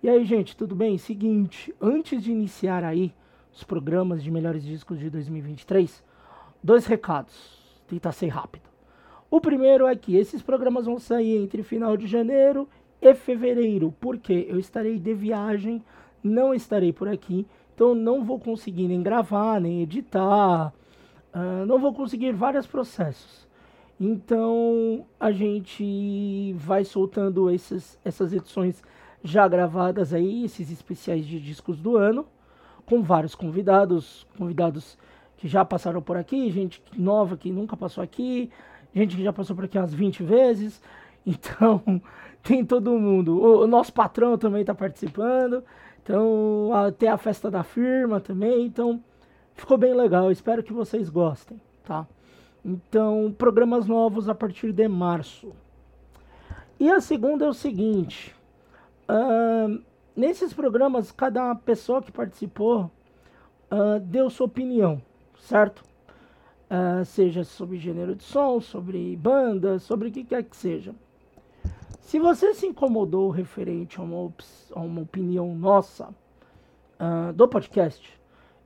E aí, gente, tudo bem? Seguinte, antes de iniciar aí os programas de melhores discos de 2023, dois recados. Tentar ser rápido. O primeiro é que esses programas vão sair entre final de janeiro e fevereiro, porque eu estarei de viagem, não estarei por aqui, então não vou conseguir nem gravar, nem editar, uh, não vou conseguir vários processos. Então a gente vai soltando esses, essas edições já gravadas aí, esses especiais de discos do ano, com vários convidados, convidados que já passaram por aqui, gente nova que nunca passou aqui, gente que já passou por aqui umas 20 vezes. Então, tem todo mundo. O, o nosso patrão também está participando. Então, até a festa da firma também. Então, ficou bem legal. Espero que vocês gostem, tá? Então, programas novos a partir de março. E a segunda é o seguinte: uh, nesses programas, cada pessoa que participou uh, deu sua opinião, certo? uh, seja sobre gênero de som, sobre banda, sobre o que quer que seja. Se você se incomodou referente a uma, a uma opinião nossa do podcast,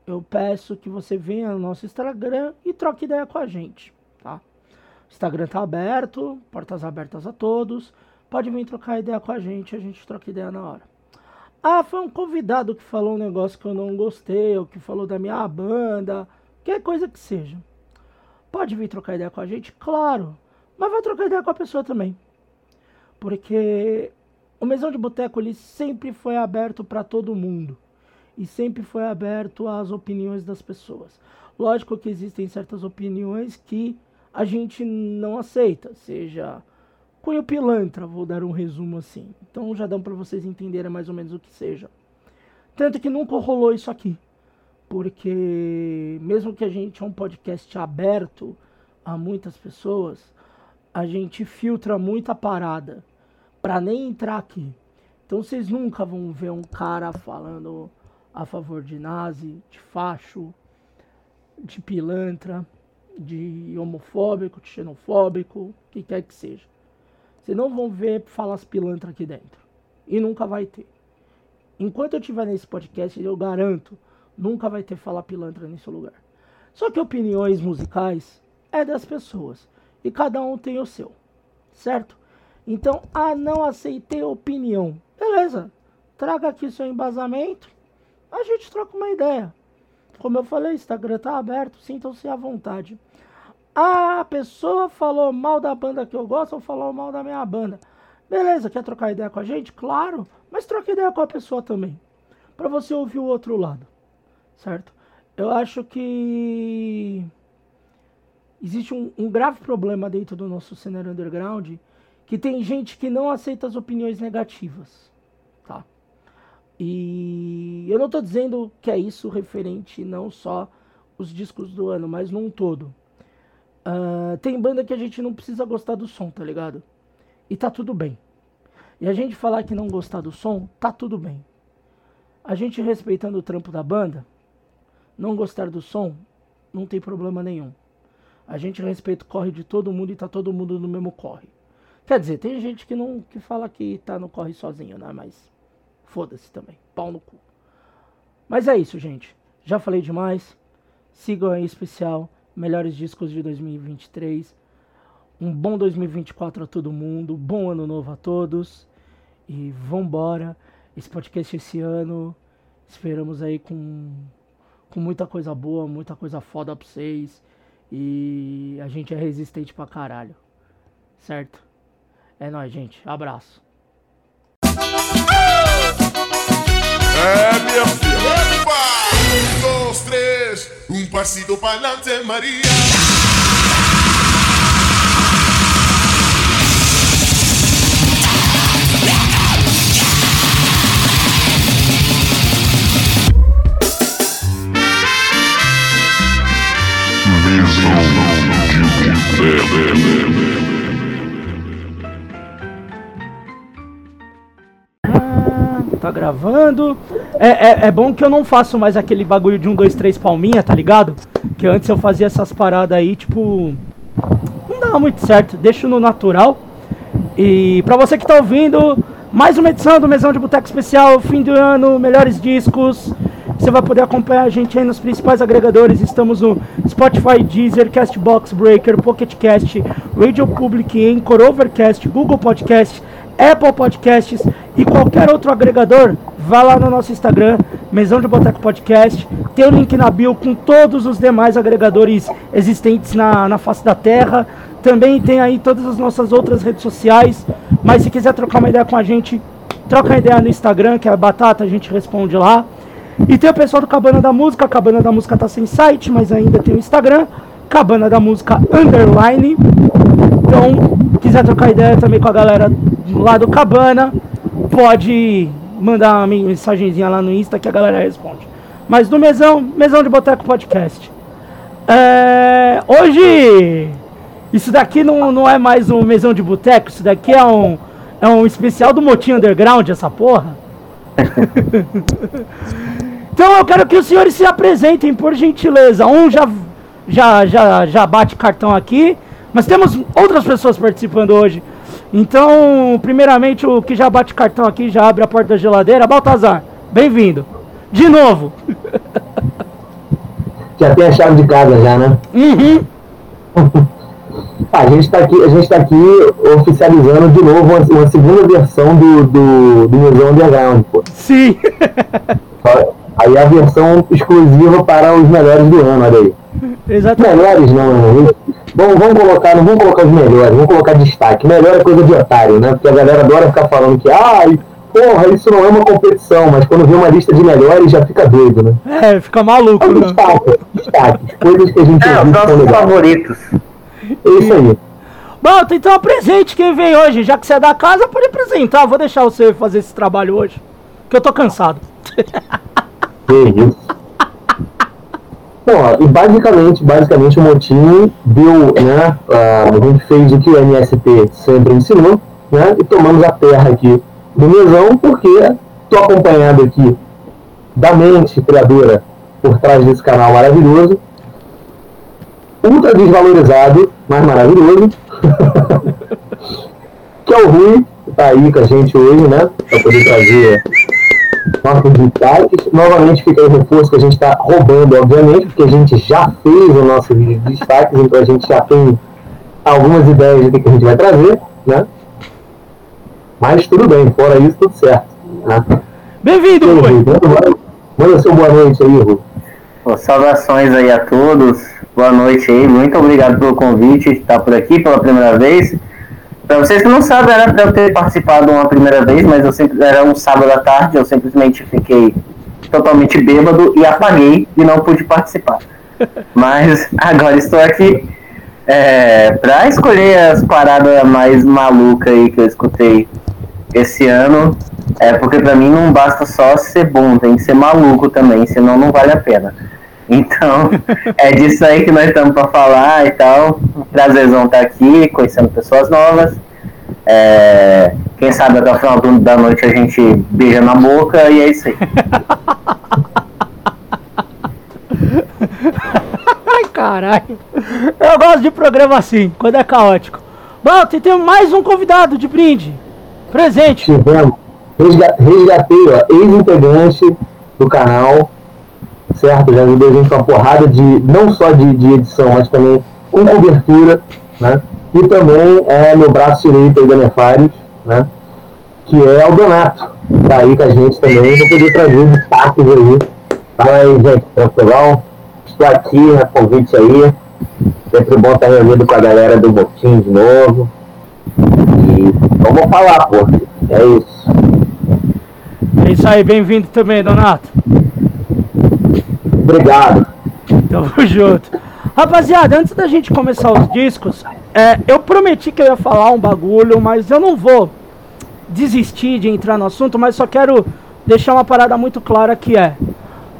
eu peço que você venha no nosso Instagram e troque ideia com a gente, tá? O Instagram tá aberto, portas abertas a todos. Pode vir trocar ideia com a gente, a gente troca ideia na hora. Ah, foi um convidado que falou um negócio que eu não gostei, ou que falou da minha banda, qualquer coisa que seja. Pode vir trocar ideia com a gente? Claro. Mas vai trocar ideia com a pessoa também. Porque o Mesão de Boteco ele sempre foi aberto para todo mundo. E sempre foi aberto às opiniões das pessoas. Lógico que existem certas opiniões que a gente não aceita, seja cunho pilantra, vou dar um resumo assim. Então já dá para vocês entenderem mais ou menos o que seja. Tanto que nunca rolou isso aqui porque mesmo que a gente é um podcast aberto a muitas pessoas, a gente filtra muita parada para nem entrar aqui. Então vocês nunca vão ver um cara falando a favor de nazi, de facho, de pilantra, de homofóbico, de xenofóbico, o que quer que seja. Vocês não vão ver falas pilantra aqui dentro. E nunca vai ter. Enquanto eu estiver nesse podcast, eu garanto Nunca vai ter fala pilantra nesse lugar. Só que opiniões musicais é das pessoas. E cada um tem o seu. Certo? Então, ah, não aceitei opinião. Beleza. Traga aqui seu embasamento. A gente troca uma ideia. Como eu falei, Instagram tá aberto, sintam-se à vontade. Ah, a pessoa falou mal da banda que eu gosto ou falou mal da minha banda. Beleza, quer trocar ideia com a gente? Claro, mas troca ideia com a pessoa também. Para você ouvir o outro lado certo? Eu acho que existe um, um, grave problema dentro do nosso cenário underground que tem gente que não aceita as opiniões negativas, tá? E eu não estou dizendo que é isso referente não só os discos do ano, mas num todo. Uh, tem banda que a gente não precisa gostar do som, tá ligado? E tá tudo bem. E a gente falar que não gostar do som, tá tudo bem. A gente respeitando o trampo da banda, não gostar do som, não tem problema nenhum. A gente respeita o corre de todo mundo e tá todo mundo no mesmo corre. Quer dizer, tem gente que não que fala que tá no corre sozinho, né? Mas foda-se também. Pau no cu. Mas é isso, gente. Já falei demais. Sigam aí especial melhores discos de 2023. Um bom 2024 a todo mundo, bom ano novo a todos. E vambora. Esse podcast esse ano, esperamos aí com com muita coisa boa, muita coisa foda pra vocês. E a gente é resistente pra caralho. Certo? É nóis, gente. Abraço. É, minha filha. Um, dois, três. Um passito para Maria. Tá gravando. É, é, é, bom que eu não faço mais aquele bagulho de um, dois, três palminha, tá ligado? Que antes eu fazia essas paradas aí, tipo. Não dava muito certo. Deixo no natural. E pra você que tá ouvindo, Mais uma edição do Mesão de Boteco Especial, fim do ano, melhores discos. Você vai poder acompanhar a gente aí nos principais agregadores. Estamos no Spotify, Deezer, Castbox, Breaker, Pocket Cast, Radio Public, Anchor, Overcast, Google Podcast, Apple Podcasts e qualquer outro agregador. Vá lá no nosso Instagram, Mesão de Boteco Podcast. Tem o link na bio com todos os demais agregadores existentes na, na face da Terra. Também tem aí todas as nossas outras redes sociais. Mas se quiser trocar uma ideia com a gente, troca uma ideia no Instagram, que é a Batata, a gente responde lá. E tem o pessoal do Cabana da Música. A Cabana da Música tá sem site, mas ainda tem o Instagram. Cabana da Música Underline. Então, quiser trocar ideia também com a galera lá do Cabana, pode mandar uma mensagenzinha lá no Insta que a galera responde. Mas no Mesão, Mesão de Boteco Podcast. É, hoje, isso daqui não, não é mais um Mesão de Boteco, isso daqui é um, é um especial do Motinho Underground, essa porra. então eu quero que os senhores se apresentem, por gentileza. Um já, já, já, já bate cartão aqui, mas temos outras pessoas participando hoje. Então, primeiramente, o que já bate cartão aqui, já abre a porta da geladeira. Baltazar, bem-vindo. De novo. Já tem a chave de casa já, né? Uhum. a gente está aqui, a gente tá aqui oficializando de novo uma, uma segunda versão do, do, do Museu Underground, pô. Sim. Aí a versão exclusiva para os melhores do ano, olha aí. Exatamente. Melhores não, vamos, vamos colocar, não vamos colocar os melhores, vamos colocar destaque. Melhor é coisa de otário, né? Porque a galera adora ficar falando que, ai, porra, isso não é uma competição, mas quando vê uma lista de melhores já fica doido, né? É, fica maluco, né? destaque, destaque, coisas que a gente É, os nossos favoritos. É isso aí. Bom, então apresente quem vem hoje. Já que você é da casa, pode apresentar. Vou deixar você fazer esse trabalho hoje. Que eu tô cansado. Que isso. Bom, e basicamente, basicamente o Motinho deu, né, a gente fez o que o MST sempre ensinou, né, e tomamos a terra aqui do mesão, porque tô acompanhado aqui da mente criadora por trás desse canal maravilhoso, ultra desvalorizado, mas maravilhoso, que é o Rui, que tá aí com a gente hoje, né, para poder trazer nossos destaques. Novamente fica o reforço que a gente está roubando, obviamente, porque a gente já fez o nosso vídeo de destaques, então a gente já tem algumas ideias do que a gente vai trazer, né? Mas tudo bem, fora isso, tudo certo. Né? Bem-vindo, Rui. Manda- seu boa noite aí, Rui. Pô, saudações aí a todos. Boa noite aí. Muito obrigado pelo convite de estar por aqui pela primeira vez. Para vocês que não sabem, era para eu ter participado uma primeira vez, mas eu sempre era um sábado à tarde, eu simplesmente fiquei totalmente bêbado e apaguei e não pude participar. Mas agora estou aqui é, para escolher as paradas mais malucas aí que eu escutei esse ano. É porque para mim não basta só ser bom, tem que ser maluco também, senão não vale a pena. Então, é disso aí que nós estamos para falar e tal. Prazerzão estar aqui, conhecendo pessoas novas. É, quem sabe até o final do- da noite a gente beija na boca e é isso aí. Ai, caralho. Eu gosto de programa assim, quando é caótico. Bom, tem- temos mais um convidado de brinde. Presente. Tivemos, resga- resgatei, ó, ex-integrante do canal, certo? Já ajudou a gente com uma porrada de, não só de, de edição, mas também com cobertura, né? E também é meu braço direito aí da Nefários, né? Que é o Donato, tá aí com a gente também, pra poder trazer destaques aí. Fala aí, gente, tranquilão? Estou aqui, né, convite aí. Sempre bom estar reunido com a galera do Botim de novo. E vamos falar, pô. É isso. É isso aí, bem-vindo também, Donato. Obrigado. Tamo junto. Rapaziada, antes da gente começar os discos, é, eu prometi que eu ia falar um bagulho, mas eu não vou desistir de entrar no assunto, mas só quero deixar uma parada muito clara que é.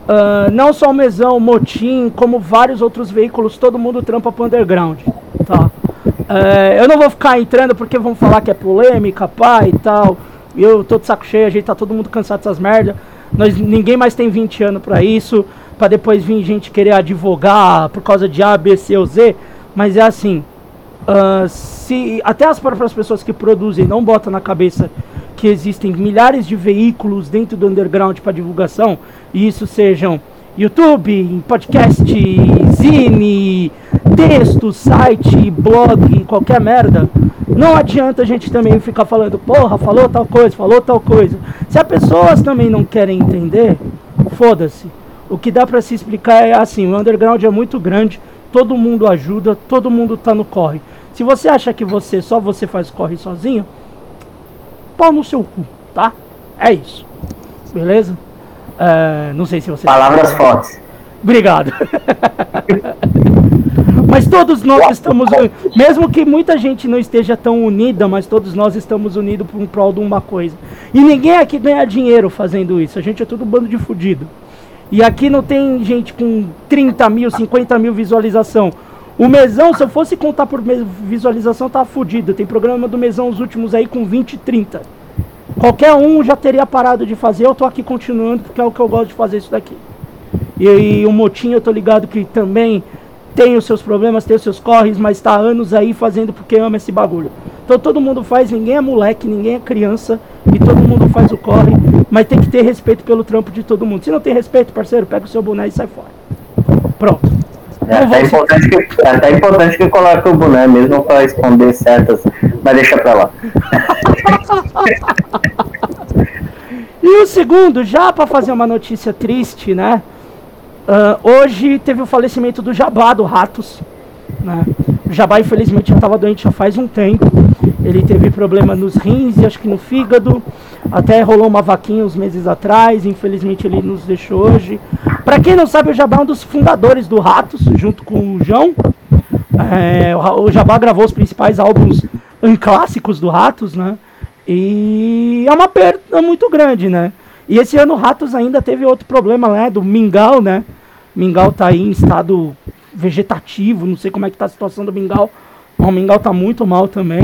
ah, não só o Mesão, o Motim, como vários outros veículos, todo mundo trampa pro underground, tá? É, eu não vou ficar entrando porque vão falar que é polêmica, pá e tal. Eu tô de saco cheio, a gente tá todo mundo cansado dessas merda. Nós, ninguém mais tem 20 anos pra isso, pra depois vir gente querer advogar por causa de A, B, C ou Z. Mas é assim, ah, se até as próprias pessoas que produzem não botam na cabeça que existem milhares de veículos dentro do underground para divulgação, e isso sejam YouTube, podcast, zine, texto, site, blog, qualquer merda, não adianta a gente também ficar falando, porra, falou tal coisa, falou tal coisa. Se as pessoas também não querem entender, foda-se. O que dá para se explicar é assim, o underground é muito grande, todo mundo ajuda, todo mundo tá no corre. Se você acha que você só você faz corre sozinho, pau no seu cu, tá? É isso. Beleza? É, não sei se você. Palavras fortes. Obrigado. mas todos nós estamos, mesmo que muita gente não esteja tão unida, mas todos nós estamos unidos por um prol de uma coisa. E ninguém aqui ganha dinheiro fazendo isso. A gente é todo bando de fudido. E aqui não tem gente com 30 mil, 50 mil visualização. O mesão, se eu fosse contar por visualização, tá fudido. Tem programa do mesão os últimos aí com 20, 30. Qualquer um já teria parado de fazer, eu tô aqui continuando porque é o que eu gosto de fazer isso daqui. E, e o Motinho eu tô ligado que também tem os seus problemas, tem os seus corres, mas está anos aí fazendo porque ama esse bagulho. Então todo mundo faz, ninguém é moleque, ninguém é criança e todo mundo faz o corre, mas tem que ter respeito pelo trampo de todo mundo. Se não tem respeito, parceiro, pega o seu boné e sai fora. Pronto. É até, importante que, é até importante que coloque o boné mesmo para esconder certas, mas deixa pra lá. e o segundo, já para fazer uma notícia triste, né? Uh, hoje teve o falecimento do Jabá, do Ratos. Né? O Jabá, infelizmente, já estava doente já faz um tempo. Ele teve problema nos rins e acho que no fígado. Até rolou uma vaquinha uns meses atrás. Infelizmente, ele nos deixou hoje. Para quem não sabe, o Jabá é um dos fundadores do Ratos, junto com o João. É, o Jabá gravou os principais álbuns clássicos do Ratos, né? E é uma perda muito grande, né? E esse ano o Ratos ainda teve outro problema, né? Do Mingau, né? Mingau tá aí em estado vegetativo, não sei como é que tá a situação do Mingau. O Mingau tá muito mal também.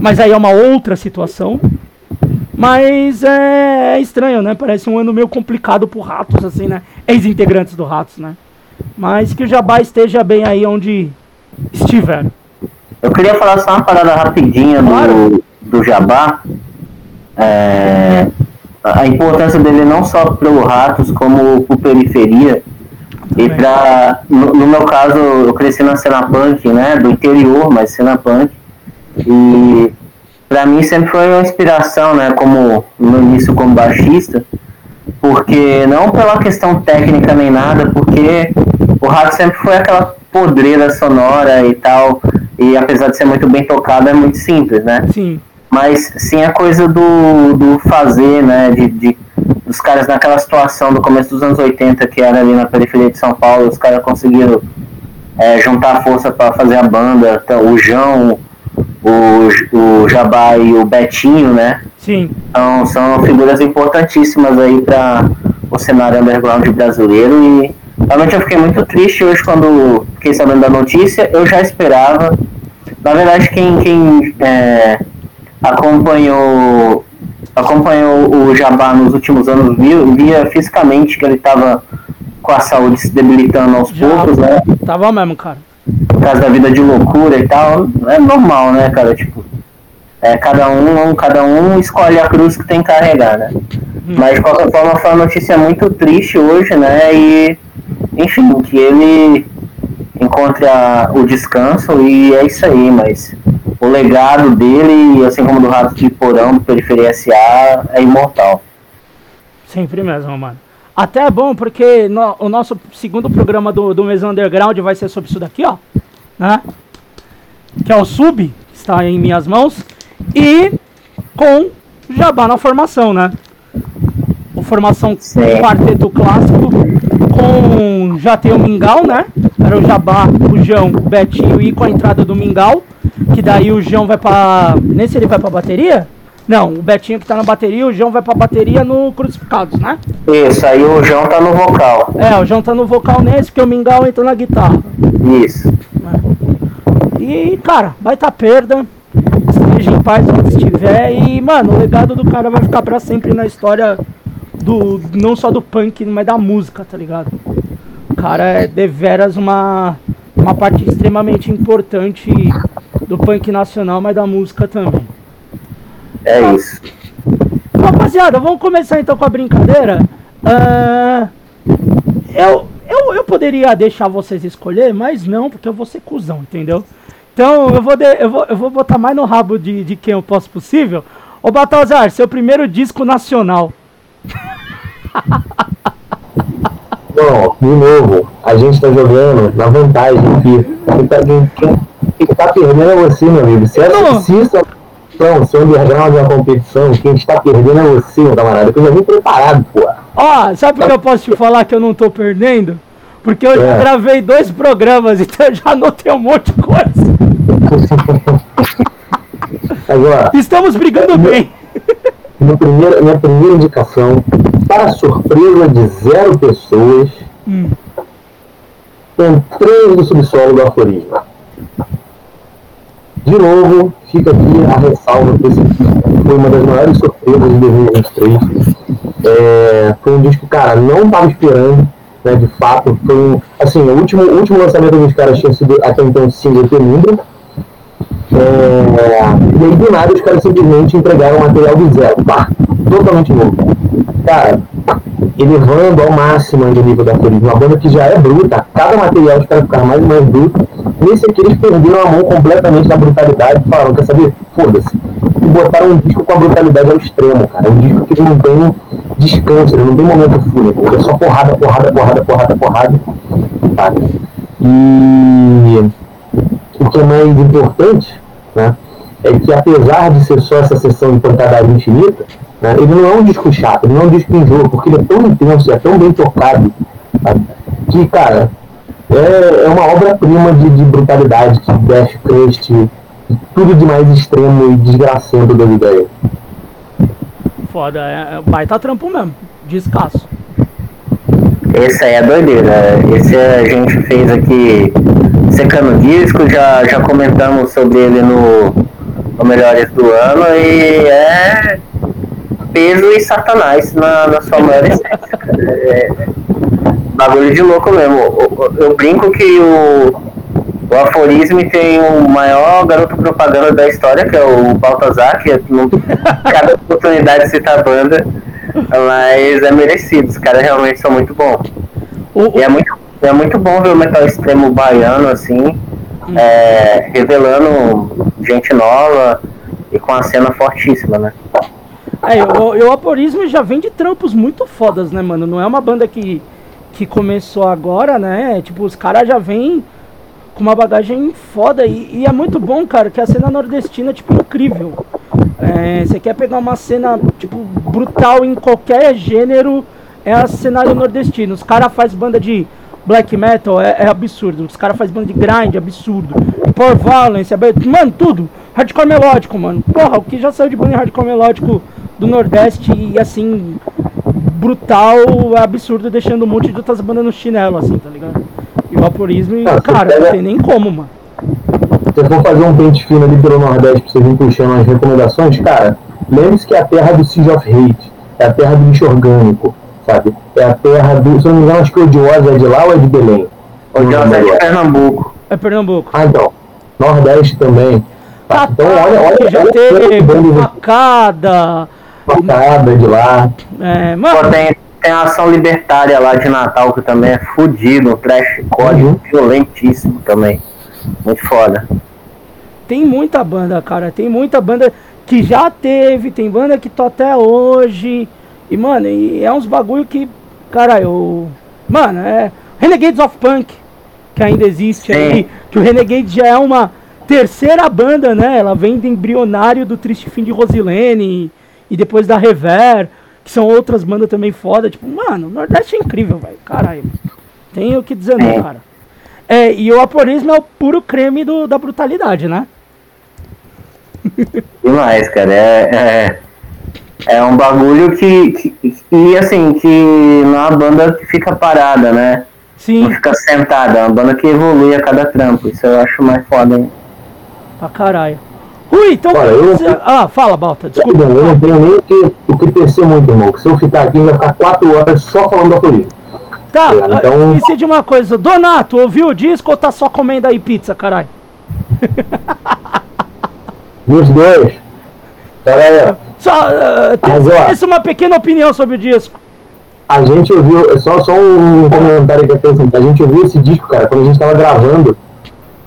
Mas aí é uma outra situação. Mas é, é estranho, né? Parece um ano meio complicado pro Ratos, assim, né? Ex-integrantes do Ratos, né? Mas que o Jabá esteja bem aí onde estiver. Eu queria falar só uma parada rapidinha claro. do, do Jabá. É, a importância dele não só para o Ratos, como para periferia. E para no, no, meu caso, eu cresci na cena punk, né, do interior, mas cena punk. E para mim sempre foi uma inspiração, né, como no início como baixista, porque não pela questão técnica nem nada, porque o Ratos sempre foi aquela podreira sonora e tal, e apesar de ser muito bem tocado, é muito simples, né? Sim mas sim a coisa do, do fazer, né, de, de, dos caras naquela situação do começo dos anos 80, que era ali na periferia de São Paulo, os caras conseguiram é, juntar força para fazer a banda, então, o João, o, o Jabá e o Betinho, né? Sim. Então, são figuras importantíssimas aí para o cenário underground brasileiro e realmente eu fiquei muito triste hoje quando fiquei sabendo da notícia, eu já esperava. Na verdade, quem, quem é, acompanhou acompanhou o Jabá nos últimos anos, via, via fisicamente que ele estava com a saúde se debilitando aos Já, poucos, né? Tava mesmo, cara. Por causa da vida de loucura e tal. É normal, né, cara? Tipo, é, cada um, cada um escolhe a cruz que tem que carregar, né? Hum. Mas de qualquer forma foi uma notícia muito triste hoje, né? E enfim, que ele encontre a, o descanso e é isso aí, mas o legado dele, assim como do Rato de Porão, do Periferia SA, é imortal. Sempre mesmo, mano. Até é bom porque no, o nosso segundo programa do, do Mesão Underground vai ser sobre isso daqui, ó. Né? Que é o Sub, que está em minhas mãos. E com Jabá na formação, né? O formação Sim. quarteto clássico com já tem o Mingau, né? Era o Jabá, o João, o Betinho e com a entrada do Mingau. Que daí o João vai pra. Nesse ele vai pra bateria? Não, o Betinho que tá na bateria, o João vai pra bateria no Crucificados, né? Isso, aí o João tá no vocal. É, o João tá no vocal nesse, porque o Mingau entrou na guitarra. Isso. É. E, cara, vai tá perda. Esteja em paz onde estiver. E, mano, o legado do cara vai ficar pra sempre na história do. Não só do punk, mas da música, tá ligado? O cara é deveras uma, uma parte extremamente importante do punk nacional, mas da música também. É isso. rapaziada, vamos começar então com a brincadeira. Uh, eu, eu, eu poderia deixar vocês escolher, mas não, porque eu vou ser cuzão, entendeu? Então eu vou, de, eu vou, eu vou botar mais no rabo de, de quem eu posso possível. Ô Baltazar, seu primeiro disco nacional. Não, de novo, a gente tá jogando na vantagem aqui. Quem quem, quem tá perdendo é você, meu amigo. Se, essa, se isso então, se underground de uma competição, quem está perdendo é você, meu camarada. Eu já vim preparado, pô. Ó, sabe por que eu posso te falar que eu não tô perdendo? Porque eu é. já gravei dois programas, então eu já anotei um monte de coisa. Agora, Estamos brigando bem. Minha primeira, minha primeira indicação, para surpresa de zero pessoas, hum. entrando no subsolo do aforismo. De novo, fica aqui a ressalva que esse foi uma das maiores surpresas de 2023. É, foi um disco, cara, não estava esperando, né, de fato. Foi um, assim, o último, o último lançamento dos caras tinha sido até então single Penumbra. É, e aí do nada os caras simplesmente entregaram material do zero, pá, totalmente novo. Cara, elevando ao máximo o nível da Florida, uma banda que já é bruta, cada material os caras ficaram mais e mais bruto. Nesse aqui eles perderam a mão completamente na brutalidade, falaram, quer saber? Foda-se. E botaram um disco com a brutalidade ao extremo, cara. Um disco que não tem descanso, não tem momento fúnebre, é só porrada, porrada, porrada, porrada, porrada. Tá? E o que é mais importante, né, é que apesar de ser só essa sessão de pancadagem infinita, né, ele não é um disco chato, ele não é um disco em jogo, porque ele é tão intenso, é tão bem tocado, sabe, que, cara, é, é uma obra-prima de, de, brutalidade que Death Crust, tudo de mais extremo e desgraçado das ideias. Foda, é, é baita trampo mesmo, descasso. Esse aí é doideira. Esse a gente fez aqui secando disco, já, já comentamos sobre ele no, no Melhores do Ano e é peso e satanás na, na sua maior essência. É, bagulho de louco mesmo. Eu, eu brinco que o, o aforismo tem o maior garoto propaganda da história, que é o Baltazar, que é, cada oportunidade cita a banda, mas é merecido, os caras realmente são muito bons. E é muito, é muito bom ver o metal extremo baiano, assim, hum. é, revelando gente nova e com a cena fortíssima, né? É, o, o Aporismo já vem de trampos muito fodas, né, mano? Não é uma banda que, que começou agora, né? Tipo, os caras já vêm com uma bagagem foda e, e, é muito bom, cara, que a cena nordestina é, tipo, incrível. É, você quer pegar uma cena, tipo, brutal em qualquer gênero, é a cenário nordestino. Os caras fazem banda de black metal, é, é absurdo. Os caras fazem banda de grind, absurdo. Power violence, é, mano, tudo. Hardcore melódico, mano. Porra, o que já saiu de banda de hardcore melódico do Nordeste e assim, brutal, é absurdo, deixando um monte de outras bandas no chinelo, assim, tá ligado? E vaporismo, e, ah, cara, pega... não tem nem como, mano. Se for fazer um pente fino ali pelo Nordeste pra você vir puxando as recomendações, cara, lembre-se que é a terra do Siege of Hate, é a terra do lixo orgânico, sabe? É a terra do. Se não me engano, acho que o Odiosa é de lá ou é de Belém? Odiosa é de Pernambuco. É Pernambuco. Ah, então. Nordeste também. Tá, então, olha, olha, já olha teve facada, facada de lá. É, mano. Pô, tem, tem a ação libertária lá de Natal que também é fudido, um trash código uhum. violentíssimo também. Muito foda. Tem muita banda, cara. Tem muita banda que já teve, tem banda que tá até hoje. E, mano, e é uns bagulho que, cara, eu. Mano, é. Renegades of Punk, que ainda existe Sim. aí. Que o Renegade já é uma terceira banda, né? Ela vem do embrionário do Triste Fim de Rosilene e depois da Rever, que são outras bandas também foda. Tipo, mano, o Nordeste é incrível, velho. Caralho. Tem o que dizer, não, cara. É, e o aporismo é o puro creme do, da brutalidade, né? Demais, cara. É, é, é um bagulho que, que, E assim, que não é uma banda que fica parada, né? Sim. Não fica sentada, é uma banda que evolui a cada trampo. Isso eu acho mais foda, hein? Pra caralho. Ui, então. Olha, eu, você... Ah, fala, Balta, desculpa. Eu não tenho nem o que, o que tercer muito, irmão. se eu ficar aqui, vai ficar quatro horas só falando da polícia. Tá, então... esqueci de uma coisa. Donato, ouviu o disco ou tá só comendo aí pizza, caralho? Os dois. Pera aí. Só, uh, Mas, ó. tem uma pequena opinião sobre o disco. A gente ouviu, só, só um comentário que eu tenho, assim, a gente ouviu esse disco, cara, quando a gente tava gravando.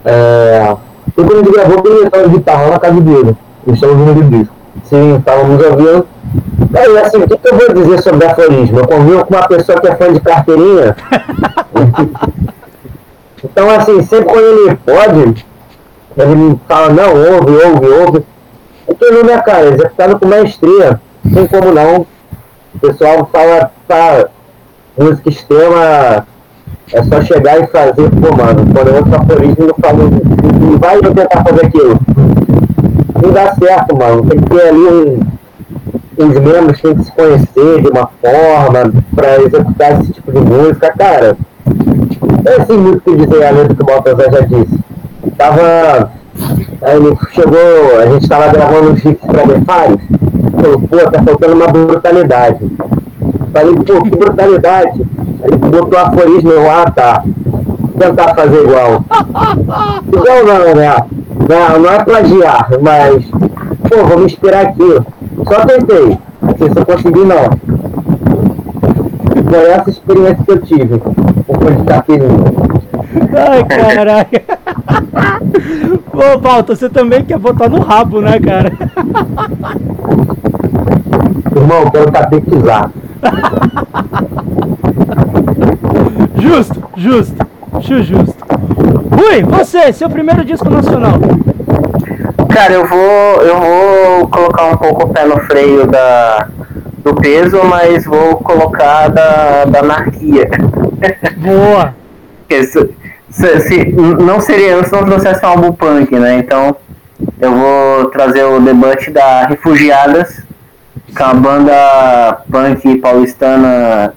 É, foi quando a gente gravou que ele tava de guitarra na casa dele. Eles estavam ouvindo o disco. Sim, estávamos ouvindo. Aí, assim, o que, que eu vou dizer sobre aforismo? Eu convivo com uma pessoa que é fã de carteirinha. então, assim, sempre quando ele pode, ele fala, não, ouve, ouve, ouve. Porque não, né, cara, executado com maestria. Não tem como não. O pessoal fala, tá, música extrema, é só chegar e fazer, pô, mano, quando eu ouço aforismo, eu falo, vai tentar fazer aquilo. Não dá certo, mano. Tem que ter ali um, os membros têm que se conhecer de uma forma para executar esse tipo de música, cara. É assim muito que dizer a letra que o Baltazar já disse. Tava. Aí ele chegou, a gente tava gravando um riffs pra Defares, falou, pô, tá faltando uma brutalidade. Falei, pô, que brutalidade. Ele botou aforismo, eu, ah tá. Tentar fazer igual. igual não, né? Não, não é plagiar, mas, pô, vou me inspirar aqui. Só tentei. Se eu conseguir, não. Foi essa experiência que eu tive. Com de. Ai, caraca. Pô, Pauta, você também quer botar no rabo, né, cara? Irmão, quero catequizar. Justo, justo. Justo. Rui, você, seu primeiro disco nacional. Cara, eu vou, eu vou colocar um pouco o pé no freio da, do peso, mas vou colocar da, da anarquia. Boa! Se, se, não seria, se não trouxesse um álbum punk, né? Então eu vou trazer o debate da Refugiadas, que é uma banda punk paulistana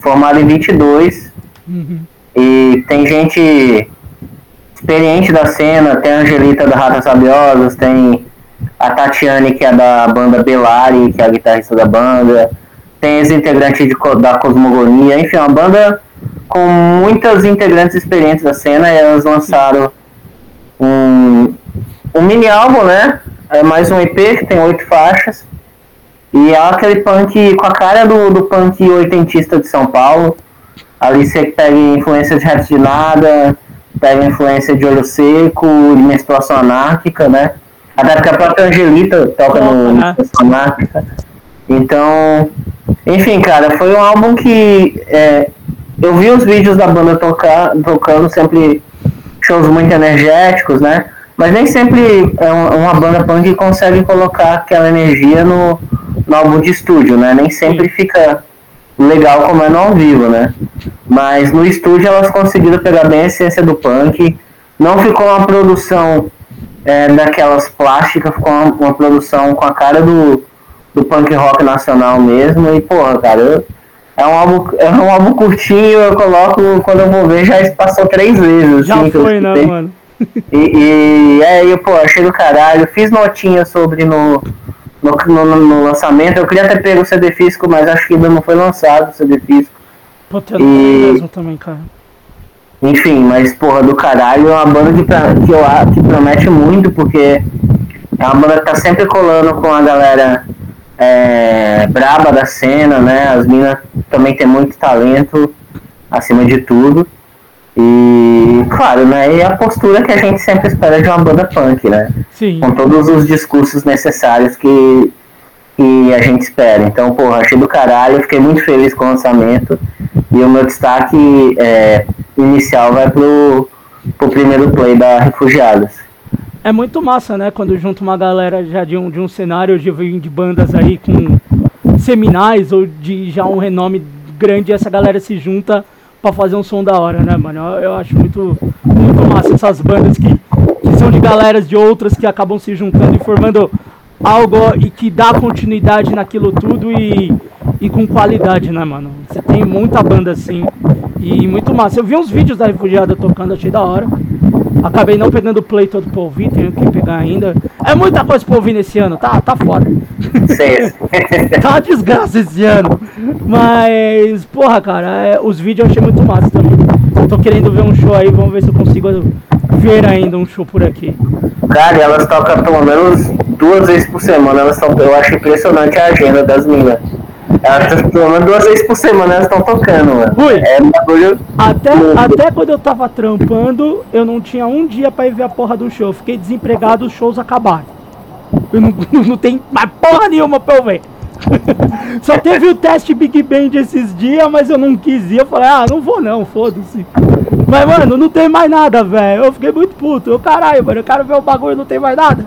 formada em 22. Uhum. E tem gente experiente da cena, tem a Angelita da Ratas Sabiosas, tem a Tatiane, que é da banda Belari, que é a guitarrista da banda, tem de, da Cosmogonia, enfim, é uma banda com muitas integrantes experientes da cena elas lançaram um, um mini álbum, né? É mais um EP que tem oito faixas. E é aquele punk com a cara do, do punk oitentista de São Paulo. Ali você pega influência de Retos de Nada, pega influência de Olho Seco, de Menstruação Anárquica, né? Até porque a própria Angelita toca no Menstruação Anárquica. Então, enfim, cara, foi um álbum que é, eu vi os vídeos da banda tocar, tocando sempre shows muito energéticos, né? Mas nem sempre é uma banda punk que consegue colocar aquela energia no, no álbum de estúdio, né? Nem sempre fica legal como é no ao vivo, né? Mas no estúdio elas conseguiram pegar bem a essência do punk. Não ficou uma produção é, daquelas plásticas, ficou uma, uma, produção com a cara do, do punk rock nacional mesmo. E porra, cara, eu, é um álbum, é um álbum curtinho, eu coloco quando eu vou ver, já passou três vezes. Já assim, foi, não, mano. E, e eu, pô, achei do caralho. Fiz notinha sobre no, no, no, no, lançamento. Eu queria ter pego o CD físico, mas acho que ainda não foi lançado o CD físico. Pô, tem e... mesmo também, cara. Enfim, mas porra, do caralho, é uma banda que, que, eu, que promete muito, porque é uma banda que tá sempre colando com a galera é, braba da cena, né? As minas também tem muito talento, acima de tudo. E, claro, né, e a postura que a gente sempre espera de uma banda punk, né? Sim. Com todos os discursos necessários que, que a gente espera. Então, porra, achei do caralho, fiquei muito feliz com o lançamento. E o meu destaque é, inicial vai pro, pro primeiro play da Refugiadas. É muito massa, né? Quando junta uma galera já de um, de um cenário de, de bandas aí com seminais ou de já um renome grande, essa galera se junta para fazer um som da hora, né, mano? Eu, eu, acho muito, muito massa essas bandas que, que são de galeras de outras que acabam se juntando e formando algo e que dá continuidade naquilo tudo e, e com qualidade, né, mano? Você tem muita banda assim e muito massa. Eu vi uns vídeos da Refugiada tocando, achei da hora. Acabei não pegando o play todo pra ouvir, tenho que pegar ainda. É muita coisa pra ouvir nesse ano, tá? Tá foda. tá uma desgraça esse ano. Mas, porra, cara, é, os vídeos eu achei muito massa também. Tô querendo ver um show aí, vamos ver se eu consigo ver ainda um show por aqui. Cara, elas tocam pelo menos duas vezes por semana. Elas tão, eu acho impressionante a agenda das minas. Elas pelo menos duas vezes por semana elas estão tocando, mano. Ui. É um bagulho. Até, até quando eu tava trampando, eu não tinha um dia pra ir ver a porra do show. Fiquei desempregado, os shows acabaram. Eu não, não tem mais porra nenhuma pra eu ver. Só teve o teste Big Band esses dias, mas eu não quis ir. Eu falei, ah, não vou não, foda-se. Mas, mano, não tem mais nada, velho. Eu fiquei muito puto. Eu, caralho, mano, eu quero ver o bagulho e não tem mais nada.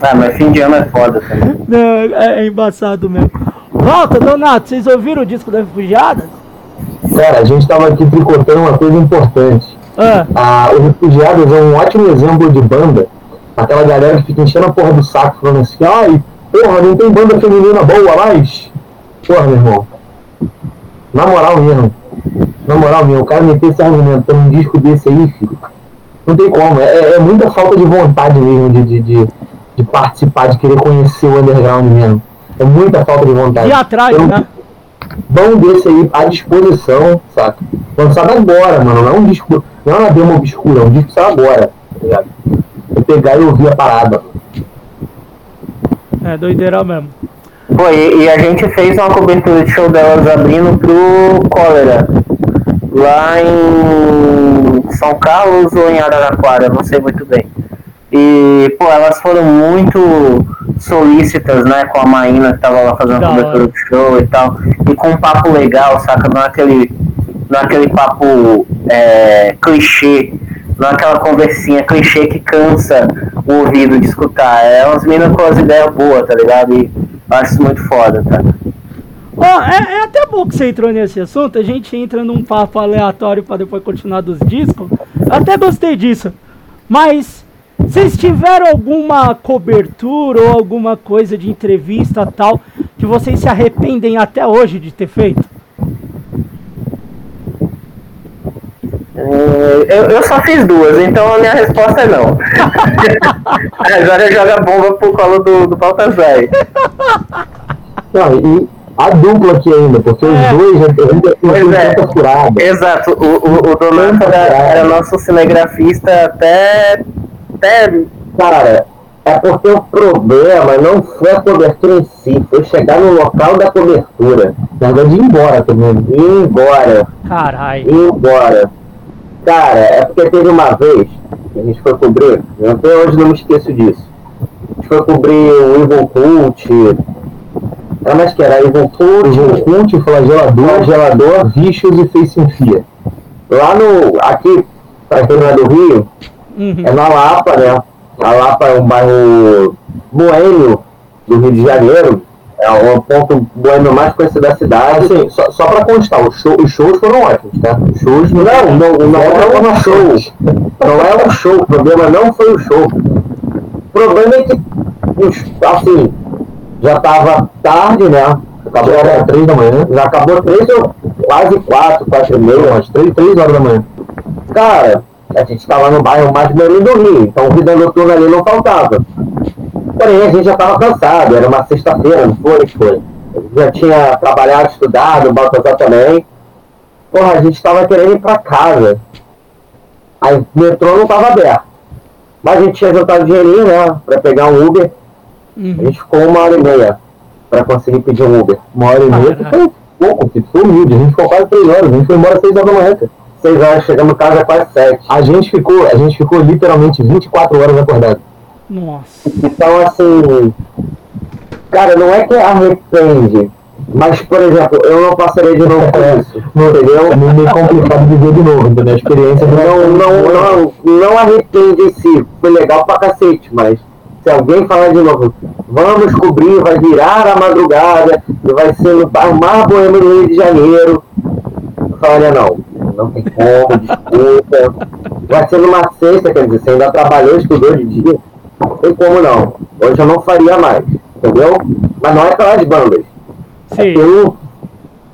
Ah, mas fim de ano é foda também. Não, é, é embaçado mesmo. Volta, Donato, vocês ouviram o disco da Refugiada? Cara, a gente tava aqui tricotando uma coisa importante. Ah, Ah, os Refugiados é um ótimo exemplo de banda. Aquela galera que fica enchendo a porra do saco falando assim, ai, porra, não tem banda feminina boa mais. Porra, meu irmão. Na moral mesmo. Na moral mesmo, o cara meter esse argumento pra um disco desse aí, filho. Não tem como. É, é muita falta de vontade mesmo de, de, de, de participar, de querer conhecer o underground mesmo. É muita falta de vontade. e atrás, Eu- né? bom desse aí à disposição, saca? Lançado agora, mano. Não é um disco, não é uma demo obscura, é um disco que sai agora, tá ligado? Eu pegar e ouvir a parada. É doideira mesmo. Pô, e, e a gente fez uma cobertura de show delas abrindo pro Cólera. Lá em São Carlos ou em Araraquara, não sei muito bem. E, pô, elas foram muito solícitas, né, com a Maína que tava lá fazendo a cobertura do show e tal. E com um papo legal, saca? Não é aquele, não é aquele papo é, clichê, não é aquela conversinha clichê que cansa o ouvido de escutar. É umas minas com as ideias boas, tá ligado? E acho isso muito foda, tá? Ó, é, é até bom que você entrou nesse assunto, a gente entra num papo aleatório pra depois continuar dos discos. Até gostei disso. Mas vocês tiveram alguma cobertura ou alguma coisa de entrevista tal que vocês se arrependem até hoje de ter feito? Hum, Eu, eu só fiz duas, então a minha resposta é não. Agora joga bomba pro colo do, do Baltazar. Não, e a dupla aqui ainda, porque É. os dois já ainda Pois é. tanta furada. Exato, o, o, o Donato era, era nosso cinegrafista até. Até. Cara, é porque o problema não foi a cobertura em si, foi chegar no local da cobertura. Na verdade, ir embora também. Ir embora. Caralho. ir embora. Cara, é porque teve uma vez que a gente foi cobrir, eu até hoje não me esqueço disso. A gente foi cobrir o Evil Cult. Era mais que era Evil Cult, Evil Cult, flagelador, flagelador, bichos e face enfia. Lá no. aqui, pra quem não é do Rio, Uhum. é na Lapa, né? A Lapa é um bairro boêmio do Rio de Janeiro. É o ponto boêmio mais conhecido da cidade. Assim, só, só pra constar, os, show- os shows foram ótimos, tá? Os shows não, não, não é um show. Não é um show. O problema não foi o show. O problema é que, assim, já tava tarde, né? Acabou, era três da manhã. Já acabou três ou quase quatro, quatro e meia, umas três, três horas da manhã. Cara, a gente estava no bairro mais bonito do Rio, então vida noturna ali não faltava. Porém, a gente já estava cansado, era uma sexta-feira, não foi? Foi. Já tinha trabalhado, estudado, o Baltazar também. Porra, a gente estava querendo ir para casa. Aí o metrô não estava aberto. Mas a gente tinha juntado dinheirinho, né, para pegar um Uber. A Uhum. gente ficou uma hora e meia para conseguir pedir um Uber. Uma hora e meia que foi pouco, que foi humilde. A gente ficou quase três horas, a gente foi embora seis horas da manhã, cara. Seis horas, chegamos em casa quase sete. A gente ficou, a gente ficou literalmente 24 horas acordado. Nossa. Então, assim, cara, não é que arrepende, mas, por exemplo, eu não passaria de novo por isso, entendeu? Não me complicado de ver de novo, entendeu? A experiência não, não, não, não arrepende em si, foi legal pra cacete, mas se alguém falar de novo, vamos cobrir, vai virar a madrugada, e vai ser no mais boêmio do Rio de Janeiro, eu falaria, não, não tem como, desculpa. Vai ser numa sexta, quer dizer, você ainda trabalhou, estudou de dia. Não tem como não. Hoje eu não faria mais, entendeu? Mas não é pelas bandas. É Sim. pelo.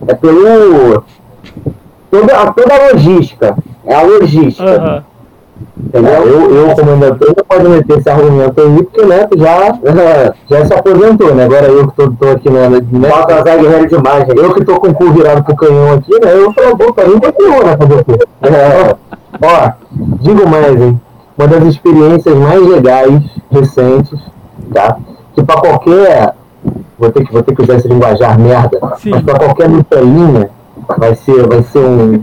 É pelo. Toda, a- toda a logística. É a logística. Entendeu? Eu, eu como ainda não pode meter esse argumento aí, porque né, já, já se aposentou, né? Agora eu que tô, tô aqui na. Né, Bota Zé Guerreiro demais, né? Eu que tô com o cu virado pro canhão aqui, né? Eu falo, pô, pra mim continua, né? Fazer o quê? É, ó, digo mais, hein? Uma das experiências mais legais recentes, tá? Que para qualquer. Vou ter, que, vou ter que usar esse linguajar merda, Sim. mas para qualquer Nutelinha vai ser, vai ser um,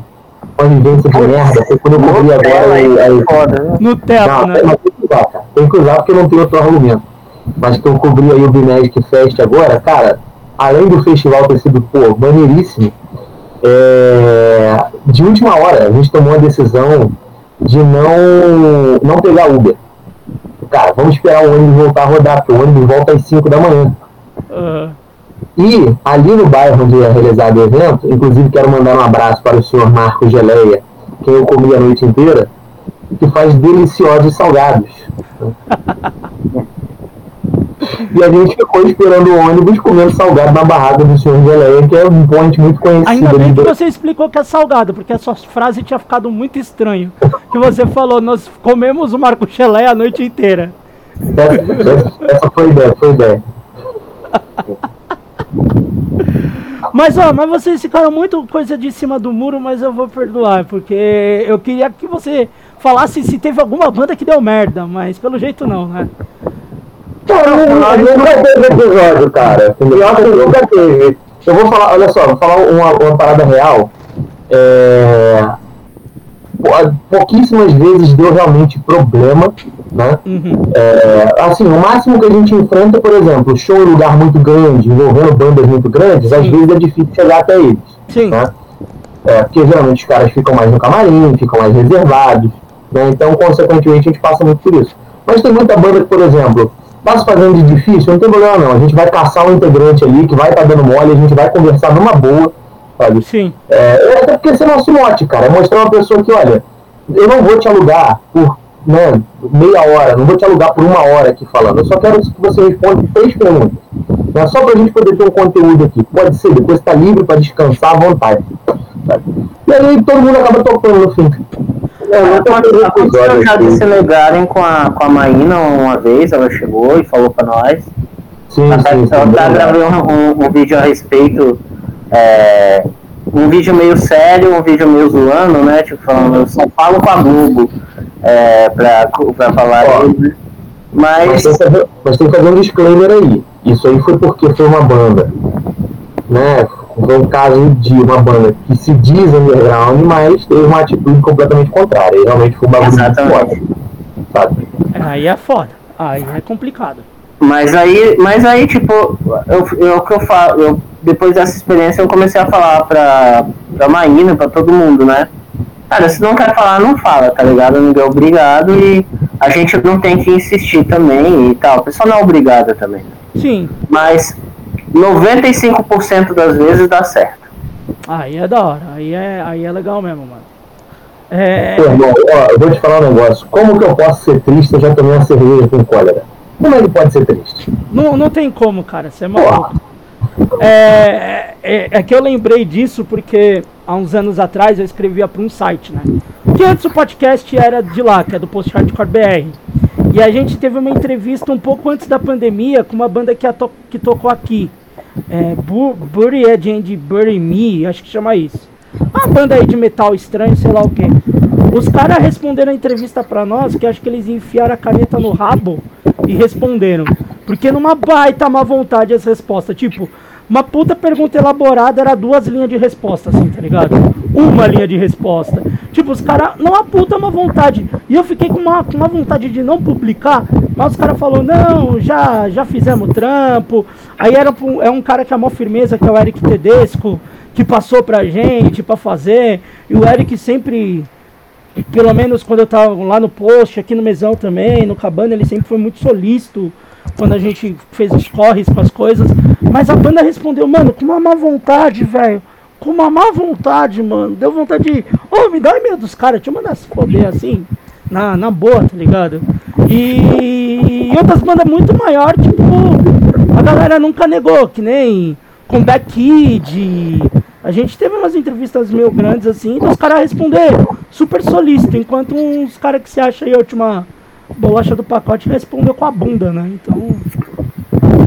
uma vivência de merda. Foi quando eu cobri agora. Aí, aí, foda, Nutella, né? Tem que usar, cara. Tem que usar porque não tem outro argumento. Mas que eu cobri aí o Bimedic Fest agora, cara, além do festival ter sido, pô, maneiríssimo, é, de última hora, a gente tomou a decisão de não, não pegar Uber. Cara, vamos esperar o ônibus voltar a rodar, porque o ônibus volta às 5 da manhã. Uhum. E ali no bairro onde é realizado o evento, inclusive quero mandar um abraço para o senhor Marco Geleia, quem eu comi a noite inteira, que faz deliciosos salgados. E a gente ficou esperando o ônibus comendo salgado na barraca do senhor Geleia, que é um ponte muito conhecido. Ainda bem que você explicou que é salgado, porque a sua frase tinha ficado muito estranho. Que você falou, nós comemos o Marco Geleia a noite inteira. Essa, essa, essa foi ideia, foi ideia. Mas ó, mas vocês ficaram muito coisa de cima do muro, mas eu vou perdoar, porque eu queria que você falasse se teve alguma banda que deu merda, mas pelo jeito não, né? Cara, nunca teve episódio, cara. Pior que nunca teve. Eu vou falar, olha só, vou falar uma, uma parada real. É... Pouquíssimas vezes deu realmente problema, né? Uhum. É, assim, o máximo que a gente enfrenta, por exemplo, show em lugar muito grande, envolvendo bandas muito grandes, Sim. às vezes é difícil chegar até eles. Sim. Né? É, porque geralmente os caras ficam mais no camarim, ficam mais reservados, né? Então, consequentemente, a gente passa muito por isso. Mas tem muita banda que, por exemplo, se fazendo de difícil, não tem problema não. A gente vai caçar um integrante ali que vai estar tá dando mole, a gente vai conversar numa boa, sabe? Sim. É, até porque esse é nosso mote, cara. É mostrar uma pessoa que, olha, eu não vou te alugar por né, meia hora, não vou te alugar por uma hora aqui falando. Eu só quero que você responda três perguntas. Não é só pra gente poder ter um conteúdo aqui. Pode ser, depois tá livre para descansar à vontade. Sabe? E aí todo mundo acaba tocando no fim. É, aconteceu já de se negarem com a, com a Maína uma vez, ela chegou e falou pra nós. Sim, ela, sim, ela sim, tá gravando um, um, um, vídeo a respeito, é, um vídeo meio sério, um vídeo meio zoando, né? Tipo, falando, eu só falo com a Globo é, pra, pra falar. Ó, mas... Mas, tem fazer, mas tem que fazer um disclaimer aí. Isso aí foi porque foi uma banda. Né? Foi um caso de uma banda que se diz underground, mas teve uma atitude completamente contrária. E realmente foi um bagulho muito forte. Sabe? Aí é foda. Aí é complicado. Mas aí, mas aí tipo, eu, eu, que eu falo, eu, depois dessa experiência eu comecei a falar pra, pra Maína, pra todo mundo, né? Cara, se não quer falar, não fala, tá ligado? Ninguém é obrigado e a gente não tem que insistir também e tal. A pessoa não é obrigada também. Sim. Mas 95% das vezes dá certo. Aí é da hora, aí é, aí é legal mesmo, mano. É... Pô, irmão, ó, eu vou te falar um negócio. Como que eu posso ser triste eu já tomei uma cerveja com cólera? Como ele pode ser triste? Não, não tem como, cara, você é maluco. É, é, é, que eu lembrei disso porque há uns anos atrás eu escrevia para um site, né? Que antes o podcast era de lá, que é do Post Hardcore BR. E a gente teve uma entrevista um pouco antes da pandemia com uma banda que, to que tocou aqui, é, Bury Edge Bury Me, acho que chama isso. Uma banda aí de metal estranho, sei lá o que. Os caras responderam a entrevista pra nós, que acho que eles enfiaram a caneta no rabo e responderam. Porque numa baita má vontade as respostas. Tipo, uma puta pergunta elaborada era duas linhas de resposta, assim, tá ligado? Uma linha de resposta. Tipo, os caras, não a puta má vontade. E eu fiquei com uma, com uma vontade de não publicar, mas os caras falaram, não, já, já fizemos trampo. Aí era é um cara que é mó firmeza, que é o Eric Tedesco, que passou pra gente pra fazer. E o Eric sempre, pelo menos quando eu tava lá no post, aqui no mesão também, no cabana, ele sempre foi muito solícito quando a gente fez os corres com as coisas. Mas a banda respondeu, mano, com uma má vontade, velho. Com uma má vontade, mano. Deu vontade de. Ô, oh, me dá o e-mail dos caras, eu mandar se foder assim. Na, na boa, tá ligado? E, e outras bandas muito maior, tipo, a galera nunca negou, que nem Comeback Kid. A gente teve umas entrevistas meio grandes assim, os caras responderam super solícito, enquanto uns caras que se acha aí a última bolacha do pacote respondeu com a bunda, né? Então.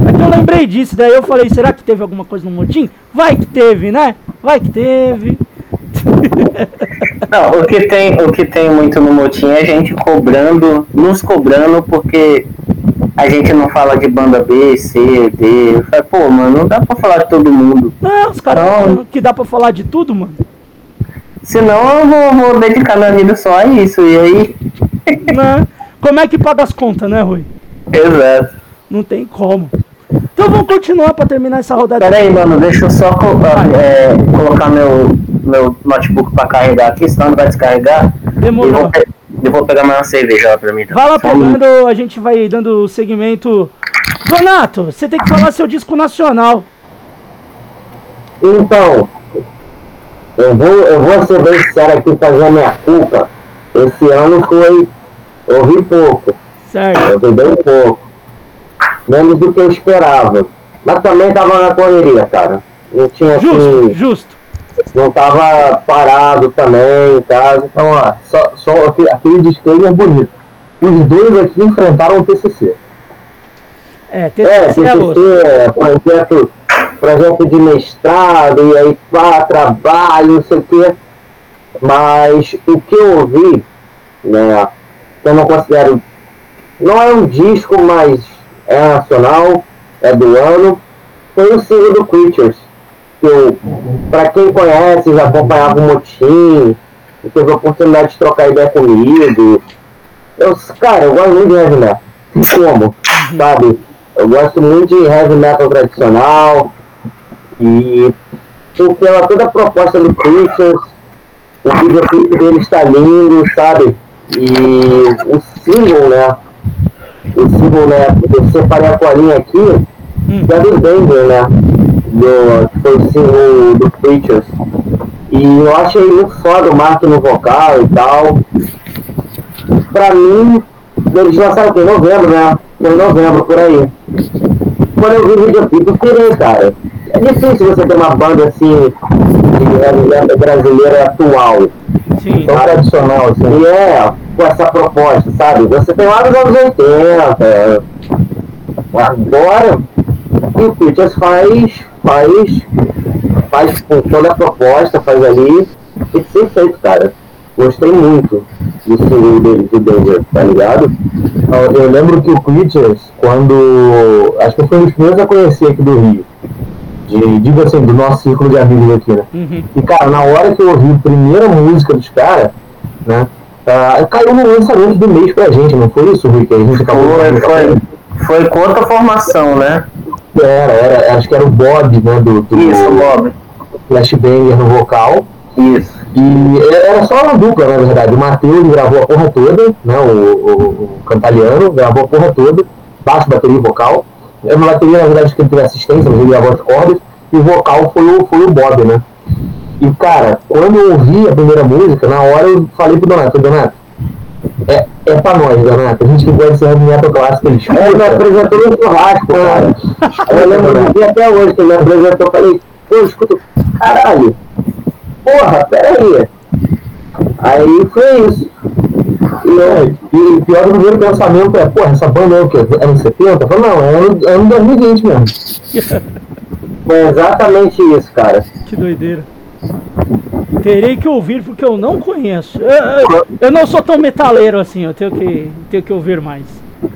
É que eu lembrei disso, daí eu falei, será que teve alguma coisa no motim? Vai que teve, né? Vai que teve. Não, o que tem, o que tem muito no motim é a gente cobrando, nos cobrando, porque a gente não fala de banda B, C, D. Eu pô, mano, não dá pra falar de todo mundo. Não, os caras falam que dá pra falar de tudo, mano. Senão eu vou, vou dedicar minha vida só a isso. E aí. Né? Como é que paga as contas, né, Rui? Exato. Não tem como. Então vamos continuar pra terminar essa rodada. Pera aí, mano, deixa eu só co- é, colocar meu, meu notebook pra carregar aqui, senão não vai descarregar. E Demorou. vou, eu vou pegar mais uma cerveja lá pra mim. tá? Vai lá pegando, a gente vai dando segmento. Donato, você tem que falar seu disco nacional. Então, eu vou, eu vou ser bem sincero aqui fazer a minha culpa. Esse ano foi. Eu ouvi pouco, Certo. eu ouvi bem pouco. Menos do que eu esperava. Mas também tava na correria, cara. Não tinha Justo, assim. justo. Não tava parado também em casa. Então, ó, só, só aquele, aquele disclaimer bonito. Os dois aqui enfrentaram o TCC. É, tem É. TCC, é, projeto, projeto de mestrado, e aí pá, trabalho, não sei o quê. Mas o que eu ouvi, né, que eu não considero, não é um disco, mas é nacional, é do ano, foi o single do Creatures. Que eu, pra quem conhece, já acompanhava o Motim, teve a oportunidade de trocar ideia comigo. Eu, cara, eu gosto muito de heavy metal. Como? Sabe? Eu gosto muito de heavy metal tradicional. E por- pela toda a proposta do Creatures, o videoclipe dele está lindo, sabe? E o single, né? O single, né? Eu separei a colinha aqui, Hum. é do Denver, né? Do, que foi o single do Creatures. E eu achei muito foda o Mark no vocal e tal. Pra mim, eles lançaram o quê? Em novembro, né? Foi em novembro, por aí. Quando eu vi o videoclipe, eu pirei, cara. É difícil você ter uma banda assim, de heavy metal brasileira atual. Sim. Tão tradicional, assim. E é, com essa proposta, sabe? Você tem lá nos anos 80. Agora, o Creatures faz, faz, faz com toda a proposta, faz ali. E ser feito, cara. Gostei muito do single dele, do Denver, tá ligado? Eu lembro que o Creatures, quando. Acho que foi um dos primeiros a conhecer aqui do Rio. De, digo assim, do nosso círculo de amigos aqui, né? Uhum. E cara, na hora que eu ouvi a primeira música dos caras, né? ah, caiu no lançamento do mês pra gente, não foi isso, Rui? Que a gente acabou Foi, foi, foi contra a formação, né? Era, era, acho que era o Bob, né? Do, do Isso, Bob. Flashbanger no vocal. Isso. E era só uma dupla, na verdade. O Matheus gravou a porra toda, né? O, o, o Cantaliano gravou a porra toda, baixo, bateria e vocal. Eu na bateria, na verdade, que ele teve assistência, mas ele gravou as cordas. E o vocal foi o, foi o Bob, né? E, cara, quando eu ouvi a primeira música, na hora eu falei pro Donato, Donato, é, é pra nós, Donato. A gente que gosta de ser metal clássico, ele Ele me escuta. apresentou no churrasco, cara. Eu lembro dia até hoje que ele me apresentou. Eu falei, pô, escuta, caralho, porra, peraí. Aí foi isso. E É, e o pior do primeiro pensamento é, porra, essa banda é o quê? Anos 70? Eu falo, não, é ano, é ano 2020 mesmo. foi exatamente isso, cara. Que doideira. Terei que ouvir porque eu não conheço. Eu, eu- não sou tão metaleiro assim, eu tenho que, tenho que ouvir mais.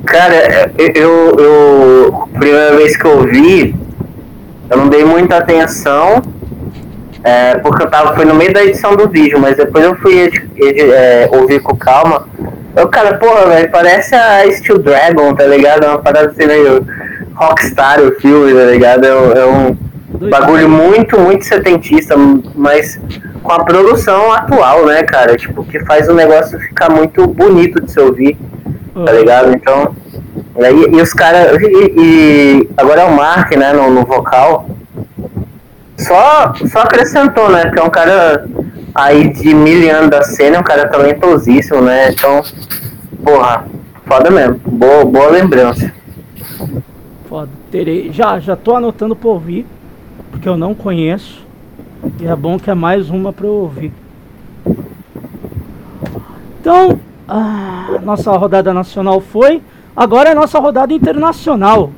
Cara, eu, eu. Primeira vez que eu vi, eu não dei muita atenção. é, porque eu tava, foi no meio da edição do vídeo, mas depois eu fui edi- edi- é, ouvir com calma. Eu, cara, porra, velho, parece a Steel Dragon, tá ligado? É uma parada assim meio rockstar o filme, tá ligado? É, é um Bagulho muito, muito setentista, mas com a produção atual, né, cara? Tipo, que faz o negócio ficar muito bonito de se ouvir tá ligado? Então, e, e os caras. E, e agora é o Mark, né, no, no vocal. Só, só acrescentou, né? Porque é um cara aí de mil anos da cena, é um cara talentosíssimo, né? Então, porra, foda mesmo. Boa, boa lembrança. Foda. Terei. Já, já tô anotando pra ouvir, porque eu não conheço. E é bom que é mais uma pra eu ouvir. Então, a nossa rodada nacional foi. Agora é a nossa rodada internacional.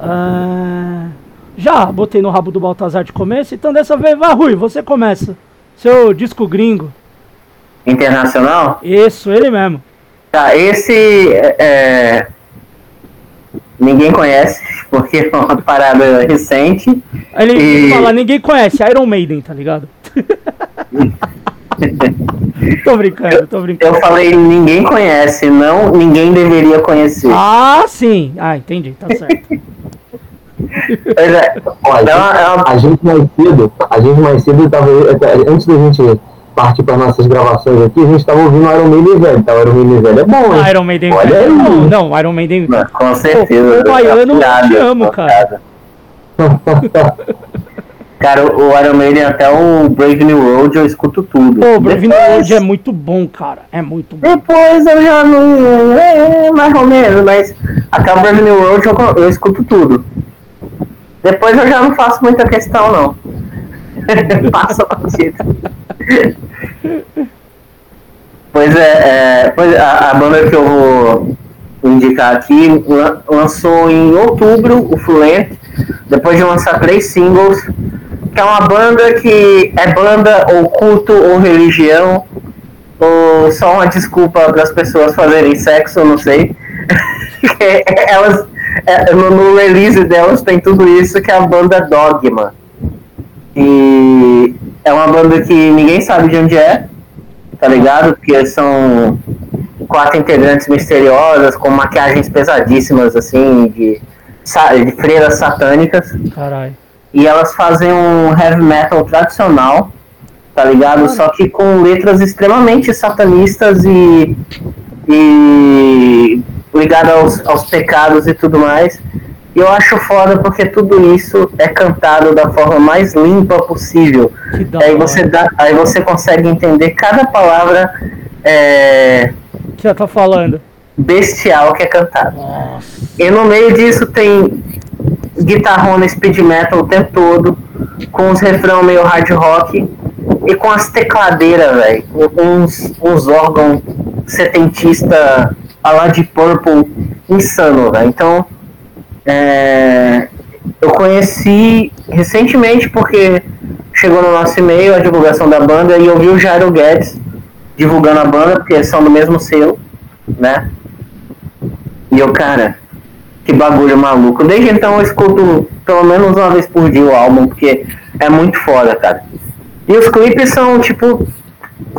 Ah, já botei no rabo do Baltazar de começo, então dessa vez vai, Rui, você começa. Seu disco gringo. Internacional? Isso, ele mesmo. Tá, esse é, ninguém conhece, porque é uma parada recente. Ele e... fala, ninguém conhece, Iron Maiden, tá ligado? tô brincando, tô brincando. Eu falei ninguém conhece, não ninguém deveria conhecer. Ah, sim. Ah, entendi, tá certo. é, Olha, então, a gente mais cedo, a gente mais cedo tava, antes da gente partir para nossas gravações aqui, a gente tava ouvindo Iron Maiden velho. Tá, Iron Maiden velho é bom, hein? Iron Maiden Olha velho. Aí. Não, não, Iron Maiden velho. Com certeza. O baiano eu te amo, cara. Cara, o Iron Maiden até o Brave New World eu escuto tudo. Pô, o Brave New World é muito bom, cara. É muito bom. Depois eu já não. É, mais ou menos, mas até o Brave New World eu, eu escuto tudo. Depois eu já não faço muita questão, não. Passa a partida. pois é, é pois a, a, banda que eu vou indicar aqui lançou em outubro o Fluent, depois de lançar três singles, que é uma banda que é banda ou culto ou religião, ou só uma desculpa para as pessoas fazerem sexo, não sei. Elas, é, no, no release delas tem tudo isso que é a banda Dogma. E é uma banda que ninguém sabe de onde é, tá ligado? Porque são quatro integrantes misteriosas com maquiagens pesadíssimas, assim, de, de freiras satânicas. Caralho. E elas fazem um heavy metal tradicional, tá ligado? Só que com letras extremamente satanistas e, e ligado aos, aos pecados e tudo mais. E eu acho foda porque tudo isso é cantado da forma mais limpa possível. Aí você, dá, aí você consegue entender cada palavra é, que você tá falando. Bestial que é cantado. E no meio disso tem guitarrona speed metal o tempo todo, com os refrão meio hard rock e com as tecladeiras, velho. Uns, uns órgãos setentista a lá de Purple insano, velho. Então é, eu conheci recentemente porque chegou no nosso e-mail a divulgação da banda e eu vi o Jairo Guedes divulgando a banda, porque eles são do mesmo selo, né? E eu, cara, que bagulho maluco. Desde então eu escuto pelo menos uma vez por dia o álbum, porque é muito foda, cara. E os clipes são tipo.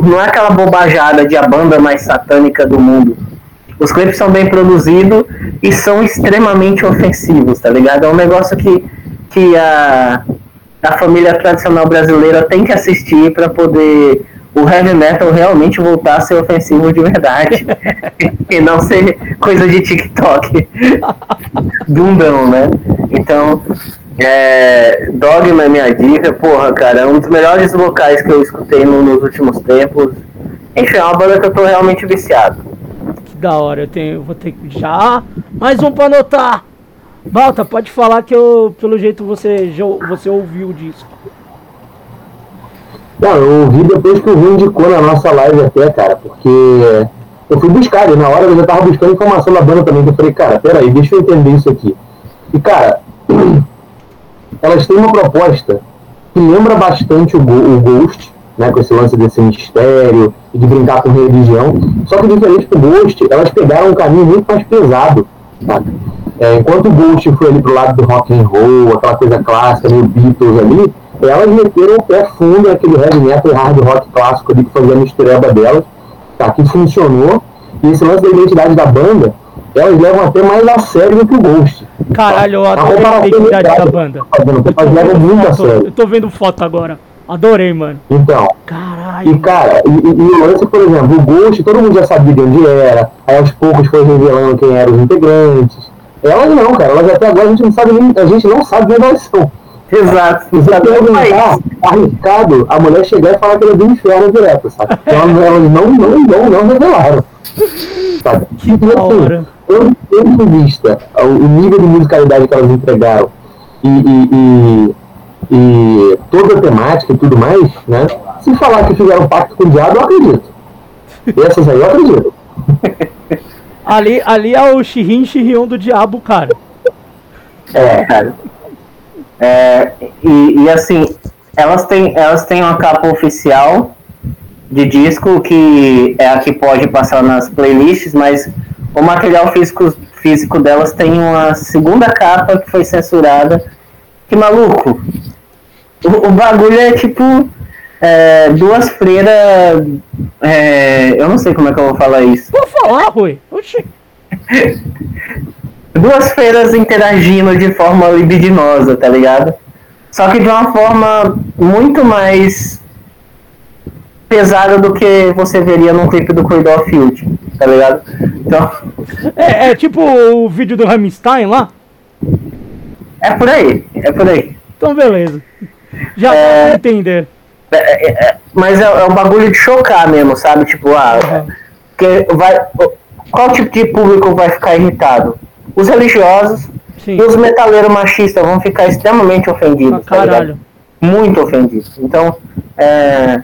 Não é aquela bobajada de a banda mais satânica do mundo os clipes são bem produzidos e são extremamente ofensivos, tá ligado? É um negócio que, que a, a família tradicional brasileira tem que assistir para poder o heavy metal realmente voltar a ser ofensivo de verdade e não ser coisa de TikTok bundão, né? Então, é, Dogma é minha dica, porra, cara, é um dos melhores vocais que eu escutei no, nos últimos tempos. Enfim, é uma banda que eu tô realmente viciado da hora. Eu tenho, vou ter que já mais um para anotar. Balta, pode falar que eu, pelo jeito você você ouviu o disco. Não, eu ouvi depois que o Rio indicou na nossa live até, cara, porque eu fui buscar, e na hora eu já tava buscando informação da banda também, que eu falei, cara, peraí, deixa eu entender isso aqui. E cara, elas têm uma proposta que lembra bastante o, o Ghost, né, com esse lance desse mistério e de brincar com religião. Só que diferente do Ghost, elas pegaram um caminho muito mais pesado. Sabe? É, enquanto o Ghost foi ali pro lado do rock and roll, aquela coisa clássica, meio Beatles ali, elas meteram o pé fundo naquele heavy metal e hard rock clássico ali que fazia a mistureba delas, tá? que funcionou. E esse lance da identidade da banda, elas levam até mais a sério do que o Ghost. Caralho, eu adoro a identidade da banda. Elas levam muito a sério. Eu tô vendo foto agora. Adorei, mano. Então. Caralho. E, cara, e, e, e o lance, por exemplo, o Ghost, todo mundo já sabia de onde era. Aí aos poucos foi revelando quem eram os integrantes. Elas não, cara. Elas até agora a gente não sabe nem, a gente não sabe onde elas são. Exato. Você perguntar, arriscado a mulher chegar e falar que ela é do inferno direto, sabe? Então elas não, não, não, não revelaram. Sabe? Que então, assim, tendo, tendo em vista o, o nível de musicalidade que elas entregaram e, e, e e toda a temática e tudo mais, né? Se falar que fizeram pacto com o diabo, eu acredito. Essas aí eu acredito. ali, ali é o Shirin Shirion do diabo, cara. É, cara. É, e, e assim, elas têm, elas têm uma capa oficial de disco que é a que pode passar nas playlists, mas o material físico, físico delas tem uma segunda capa que foi censurada. Que maluco! O, o bagulho é tipo é, duas freiras. É, eu não sei como é que eu vou falar isso. Vou falar, Rui. Oxi. duas feiras interagindo de forma libidinosa, tá ligado? Só que de uma forma muito mais pesada do que você veria num clipe do Corridor Field, tá ligado? Então. É, é tipo o vídeo do Rammstein lá? É por aí, é por aí. Então beleza. Já é, vou entender. É, é, é, mas é, é, um bagulho de chocar mesmo, sabe? Tipo, ah, uhum. que vai, qual tipo de público vai ficar irritado? Os religiosos Sim. e os metaleiros machistas vão ficar extremamente ofendidos. Ah, caralho. Tá Muito ofendidos. Então, é,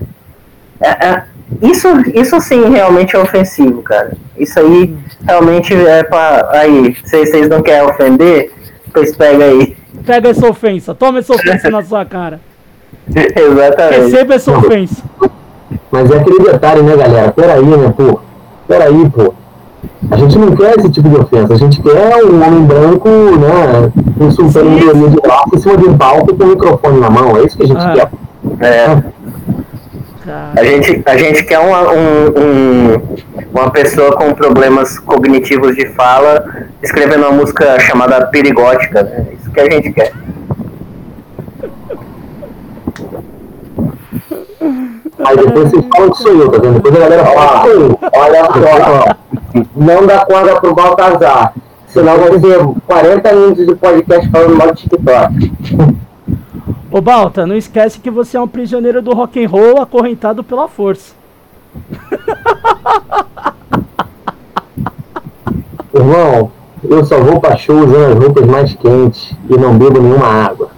é, isso, isso sim realmente é ofensivo, cara. Isso aí realmente é pra. Aí, vocês não querem ofender? Pois pega aí. Pega essa ofensa, toma essa ofensa na sua cara. Exatamente. Receba essa ofensa. Mas é aquele detalhe, né, galera? Peraí, né, pô? Peraí, pô. A gente não quer esse tipo de ofensa, a gente quer um homem branco, né, insultando minoria de raça em cima de um palco com o microfone na mão, é isso que a gente ah. quer. É. A gente, a gente quer uma, um, um, uma pessoa com problemas cognitivos de fala escrevendo uma música chamada Perigótica, né? É isso que a gente quer. Aí depois vocês falam que sou eu, tá vendo? Depois a galera fala, olha só, não dá corda pro Baltazar. Senão vai ser 40 minutos de podcast falando mal de TikTok. Ô Balta, não esquece que você é um prisioneiro do rock and roll acorrentado pela força. Irmão, eu só vou pra show usando as roupas mais quentes e não bebo nenhuma água.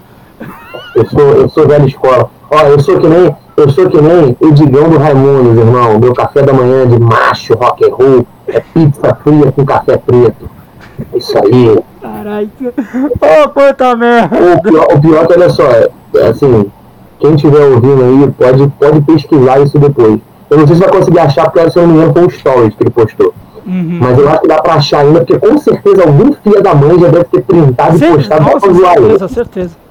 Eu sou, eu sou velha escola. Ó, eu sou que nem, eu sou que nem o Digão do Raimundo, irmão. Meu café da manhã de macho rock and roll é pizza fria com café preto. É isso aí. Caralho. Ô, oh, puta merda. O pior, o pior que, olha só, é, é, assim, quem estiver ouvindo aí, pode, pode pesquisar isso depois. Eu não sei se vai conseguir achar, porque se eu não me engano foi um stories que ele postou. Uhum. Mas eu acho que dá pra achar ainda, porque com certeza algum filho da mãe já deve ter printado e postado nossa, pra zoar certeza, certeza.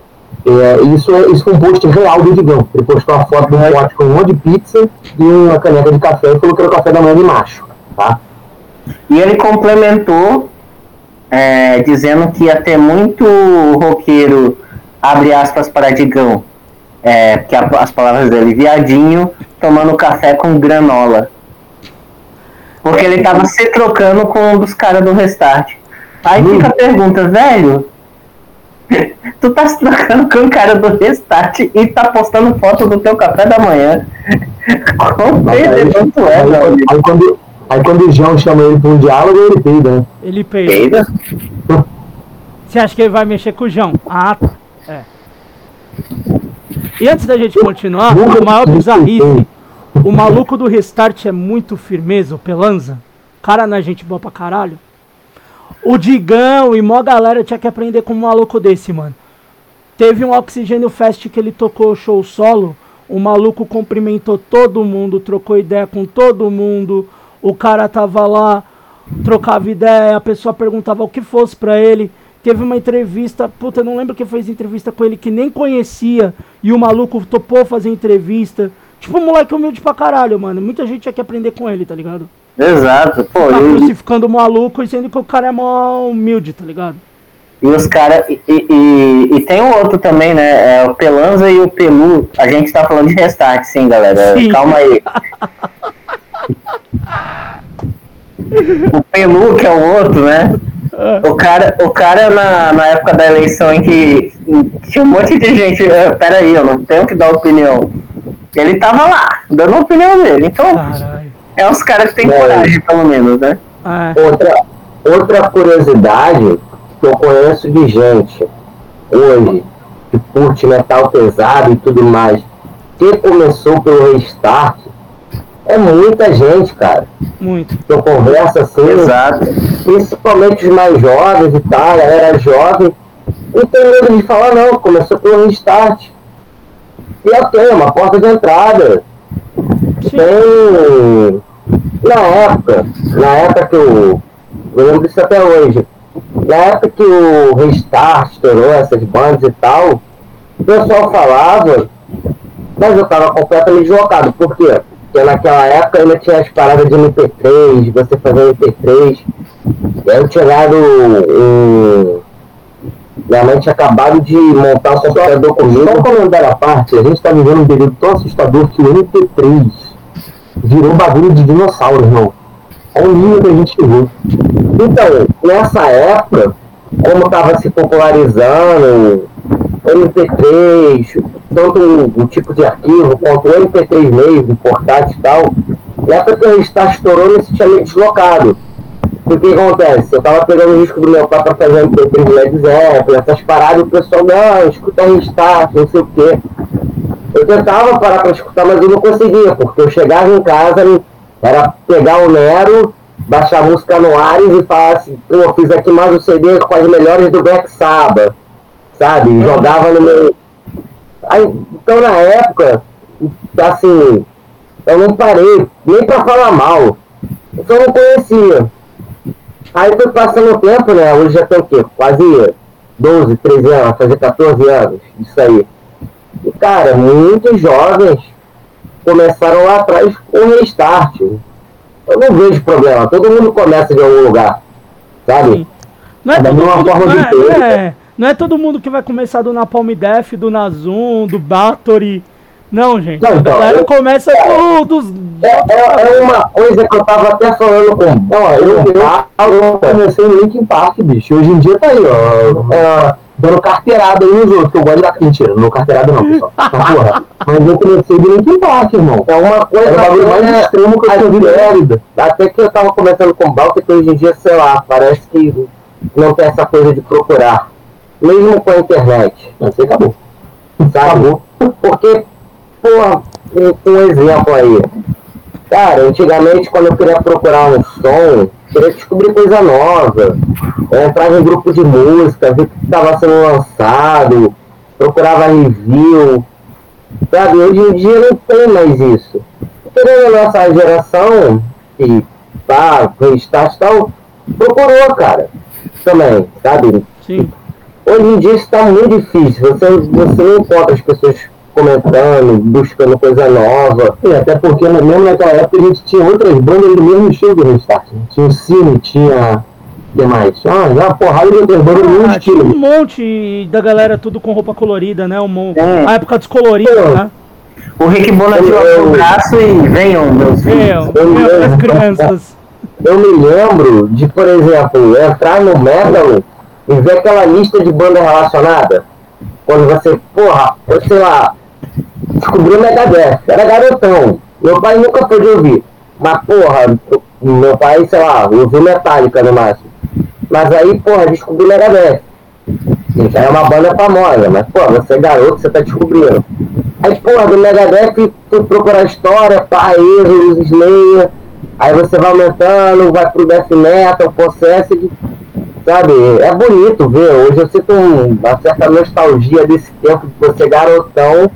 É, isso, é, isso foi um post real do Digão. Ele postou a foto de um pote com um monte de pizza e uma caneca de café e falou que era o café da manhã de macho. Tá? E ele complementou é, dizendo que ia ter muito roqueiro, abre aspas para Digão, é, que a, as palavras dele, viadinho, tomando café com granola. Porque ele tava se trocando com um dos caras do Restart. Aí fica a pergunta, velho, tu tá se trocando com o cara do Restart e tá postando foto do teu café da manhã. Como é, aí, aí, quando, aí quando o João chama ele pra um diálogo, ele peida? Ele peida. peida? Você acha que ele vai mexer com o João? Ah, tá. É. E antes da gente continuar, o maior bizarrice, o maluco do Restart é muito firmeza, o Pelanza. Cara na é gente boa pra caralho. O Digão e mó galera tinha que aprender com um maluco desse, mano. Teve um Oxigênio Fest que ele tocou show solo. O maluco cumprimentou todo mundo, trocou ideia com todo mundo. O cara tava lá, trocava ideia, a pessoa perguntava o que fosse pra ele. Teve uma entrevista, puta, não lembro quem fez entrevista com ele que nem conhecia. E o maluco topou fazer entrevista. Tipo, um moleque humilde pra caralho, mano. Muita gente tinha que aprender com ele, tá ligado? Exato, pô. Tá e... crucificando maluco e sendo que o cara é mó humilde, tá ligado? E os caras. E, e, e, tem o outro também, né? É o Pelanza e o Pelu. A gente tá falando de restart, sim, galera. Sim. Calma aí. o Pelu, que é o outro, né? Ah. O cara, o cara na, na época da eleição em que tinha um monte de gente. Uh, peraí, eu não tenho que dar opinião. Ele tava lá, dando a opinião dele. Então. Caralho. É os caras que têm é. coragem, pelo menos, né? É. Outra, outra curiosidade que eu conheço de gente hoje que curte metal pesado e tudo mais, que começou pelo restart, é muita gente, cara. Muito. Eu converso assim, Exato. principalmente os mais jovens e tal, era jovem, e tem medo de falar, não, começou pelo restart. E até, é uma porta de entrada. Tem. Na época, na época que eu. Eu lembro disso até hoje. na época que o Restart estourou essas bandas e tal, o pessoal falava, mas eu tava completamente deslocado. Por quê? Porque naquela época ainda tinha as paradas de MP3, você fazia MP3. E aí eu tinha dado um. Minha mãe tinha acabado de montar o computador comigo. Só um comentário à parte, a gente está vivendo um período tão assustador que o MP3 virou bagulho de dinossauro, irmão. Olha o nível que a gente chegou. Então, nessa época, como estava se popularizando MP3, tanto o, tipo de arquivo quanto o MP3 mesmo, portátil e tal, na época que está estourando, isso tinha deslocado. Porque o que acontece? Eu tava pegando o disco do meu pai para fazer MP3 de Led Zeppelin, essas paradas, o pessoal, não, escuta Restart, não sei o quê. Eu tentava parar para escutar, mas eu não conseguia, porque eu chegava em casa, era pegar o Nero, baixar a música no Ares e falar assim, pô, fiz aqui mais um CD com as melhores do Black Sabbath, sabe? Jogava no meu. Aí, então na época, assim, eu não parei, nem pra falar mal. Eu só não conhecia. Aí foi passando o tempo, né? Hoje já tem o quê? Quase 12, 13 anos, fazer 14 anos, isso aí. E cara, muitos jovens começaram lá atrás com o restart. Eu não vejo problema, todo mundo começa de algum lugar, sabe? Não é, todo mundo, forma não, é, não, é, é todo mundo que vai começar do Napalm Def, do Nazum, do Bathory. Não, gente. Não, então, a galera eu, começa é, dos. É, é, é, uma coisa que eu tava até falando com. Não, eu, eu, eu comecei no Linkin Park, bicho. Hoje em dia tá aí, ó. É, dando carteirada aí nos outros, que eu gosto de dar. Mentira, não carteirada não, pessoal. Mas, porra, mas eu comecei do Linkin Park, irmão. É uma coisa. É o bagulho mais é, extremo que eu tinha visto Até que eu tava começando com o Balk, que hoje em dia, sei lá, parece que não tem essa coisa de procurar. Mesmo com a internet. Não sei, acabou. Sabe? Acabou. Porque, porra, um, exemplo aí. Cara, antigamente quando eu queria procurar um som, queria descobrir coisa nova. Eu entrava em grupo de música, ver o que estava sendo lançado, procurava review. Sabe, hoje em dia não tem mais isso. Porque a nossa geração, que tá, restart e tal, procurou, cara. Também, sabe? Sim. Hoje em dia está muito difícil. Você, você não encontra as pessoas comentando, buscando coisa nova. E até porque mesmo naquela época a gente tinha outras bandas do mesmo estilo do Restart. Tinha o Cine, tinha. O que mais? Ah, uma porrada de outras bandas do mesmo ah, estilo. Tinha um monte da galera tudo com roupa colorida, né? Um, é. A época descolorida, né? O Rick Bona tirou o braço e venham, meus filhos. Venham, venham as crianças. Eu me lembro de, por exemplo, entrar no Metal e ver aquela lista de bandas relacionadas. Quando você, porra, eu sei lá, descobriu Megadeth. Era garotão. Meu pai nunca pôde ouvir. Mas, porra, meu pai, sei lá, ouviu Metallica no máximo. Mas aí, porra, descobriu o Megadeth. Gente, é uma banda famosa, mas, pô, você é garoto, você tá descobrindo. Aí, porra, do Megadeth, tu procura a história, pá, erros, Slayer. Aí você vai aumentando, vai pro Death Metal, Possessed. Sabe, é bonito ver. Hoje eu sinto uma certa nostalgia desse tempo de você garotão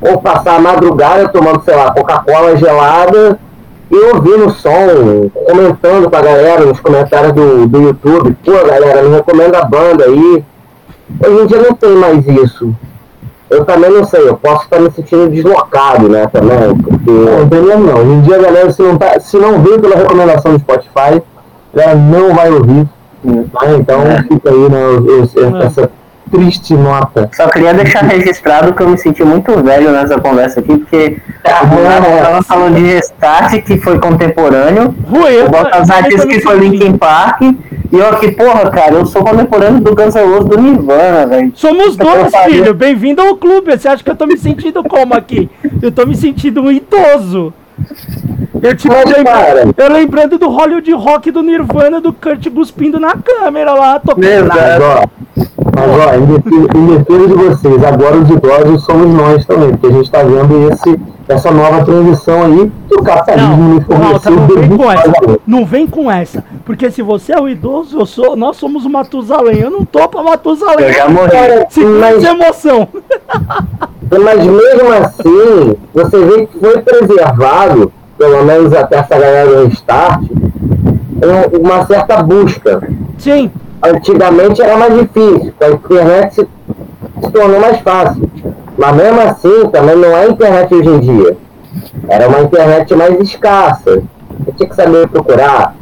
ou passar a madrugada tomando, sei lá, Coca-Cola gelada e ouvindo o som, comentando com a galera nos comentários do, do YouTube, pô galera, me recomenda a banda aí. Hoje em dia não tem mais isso. Eu também não sei, eu posso estar me sentindo deslocado, né, também, porque... Não, tem não. Hoje em dia galera, se não, tá, se não veio pela recomendação do Spotify, ela não vai ouvir. Né? Então é. fica aí, né, é. essa triste nota. Só queria deixar registrado que eu me senti muito velho nessa conversa aqui, porque ah, tava falando de Restart, que foi contemporâneo, o Botas Artes que foi Linkin Park, e eu aqui, porra, cara, eu sou contemporâneo do Guns N' Roses do Nirvana, velho. Somos dois, filho, bem-vindo ao clube. Você acha que eu tô me sentindo como aqui? Eu tô me sentindo um idoso. Eu, tipo, lembra, eu lembrando do Hollywood Rock do Nirvana, do Kurt cuspindo na câmera lá, tocando. Verdade. Mas ó, em defesa, de vocês, agora os idosos somos nós também, porque a gente está vendo esse, essa nova transição aí que o capitalismo não, me forneceu. Não, não, vem com essa, não vem com essa, porque se você é o idoso, eu sou, nós somos o Matusalém. Eu não tô pra Matusalém. Eu já morri. Cara, mas, emoção. Mas mesmo assim, você vê que foi preservado, pelo menos até essa galera do Restart, uma certa busca. Sim antigamente era mais difícil, com a internet se, se tornou mais fácil. Mas mesmo assim, também não é internet hoje em dia. Era uma internet mais escassa. Você tinha que saber procurar.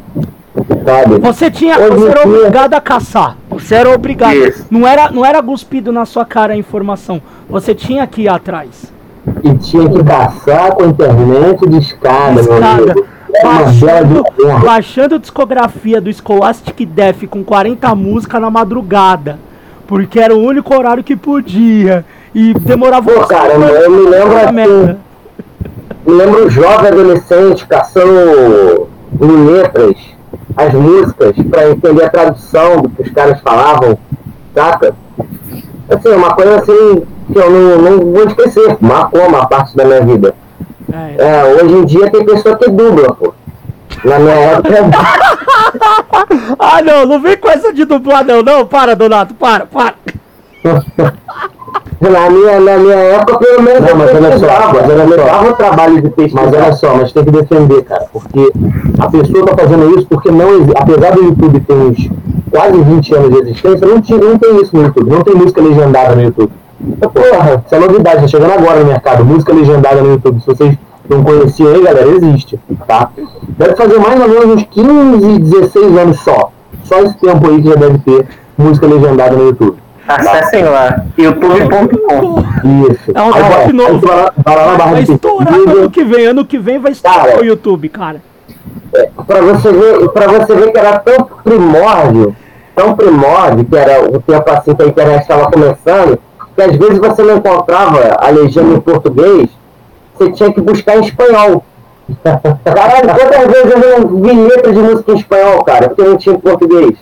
Sabe? Você tinha, hoje você era dia... obrigado a caçar. Você era obrigado. Não era, não era cuspido na sua cara a informação. Você tinha que ir atrás. E tinha que caçar com a internet de escada, meu amigo. Baixando, baixando discografia do Scholastic Def com 40 músicas na madrugada. Porque era o único horário que podia. E demorava Pô, cara, eu me lembro assim, me lembro jovem adolescente caçando em letras as músicas para entender a tradução do que os caras falavam, saca? Assim, uma coisa assim que eu não, não vou esquecer, marcou uma parte da minha vida. É, é. é, hoje em dia tem pessoa que dubla, pô. Na minha época. ah, não, não vem com essa de dublar, não, não. Para, Donato, para, para. Na minha, na minha época, pelo menos, não, mas olha só, mas olha levava o trabalho de pesquisa. Mas olha só, mas tem que defender, cara, porque a pessoa tá fazendo isso porque não apesar do YouTube ter uns quase 20 anos de existência, não, tinha, não tem isso no YouTube, não tem música legendada no YouTube. Então, porra, isso é novidade, tá chegando agora no mercado, música legendada no YouTube. Se vocês não conheciam aí, galera, existe, tá? Deve fazer mais ou menos uns 15, 16 anos só. Só esse tempo aí que já deve ter música legendada no YouTube. Acessem lá, youtube.com. Isso. É um aí, novo. Vai, vai, vai, vai estourar ano que vem. Ano que vem vai estourar cara, o YouTube, cara. É, pra, você ver, pra você ver que era tão primórdio, tão primórdio, que era o tempo assim que a internet estava começando, que às vezes você não encontrava a legenda em português, você tinha que buscar em espanhol. Caralho, quantas vezes eu não vi letra de música em espanhol, cara, porque não tinha em português.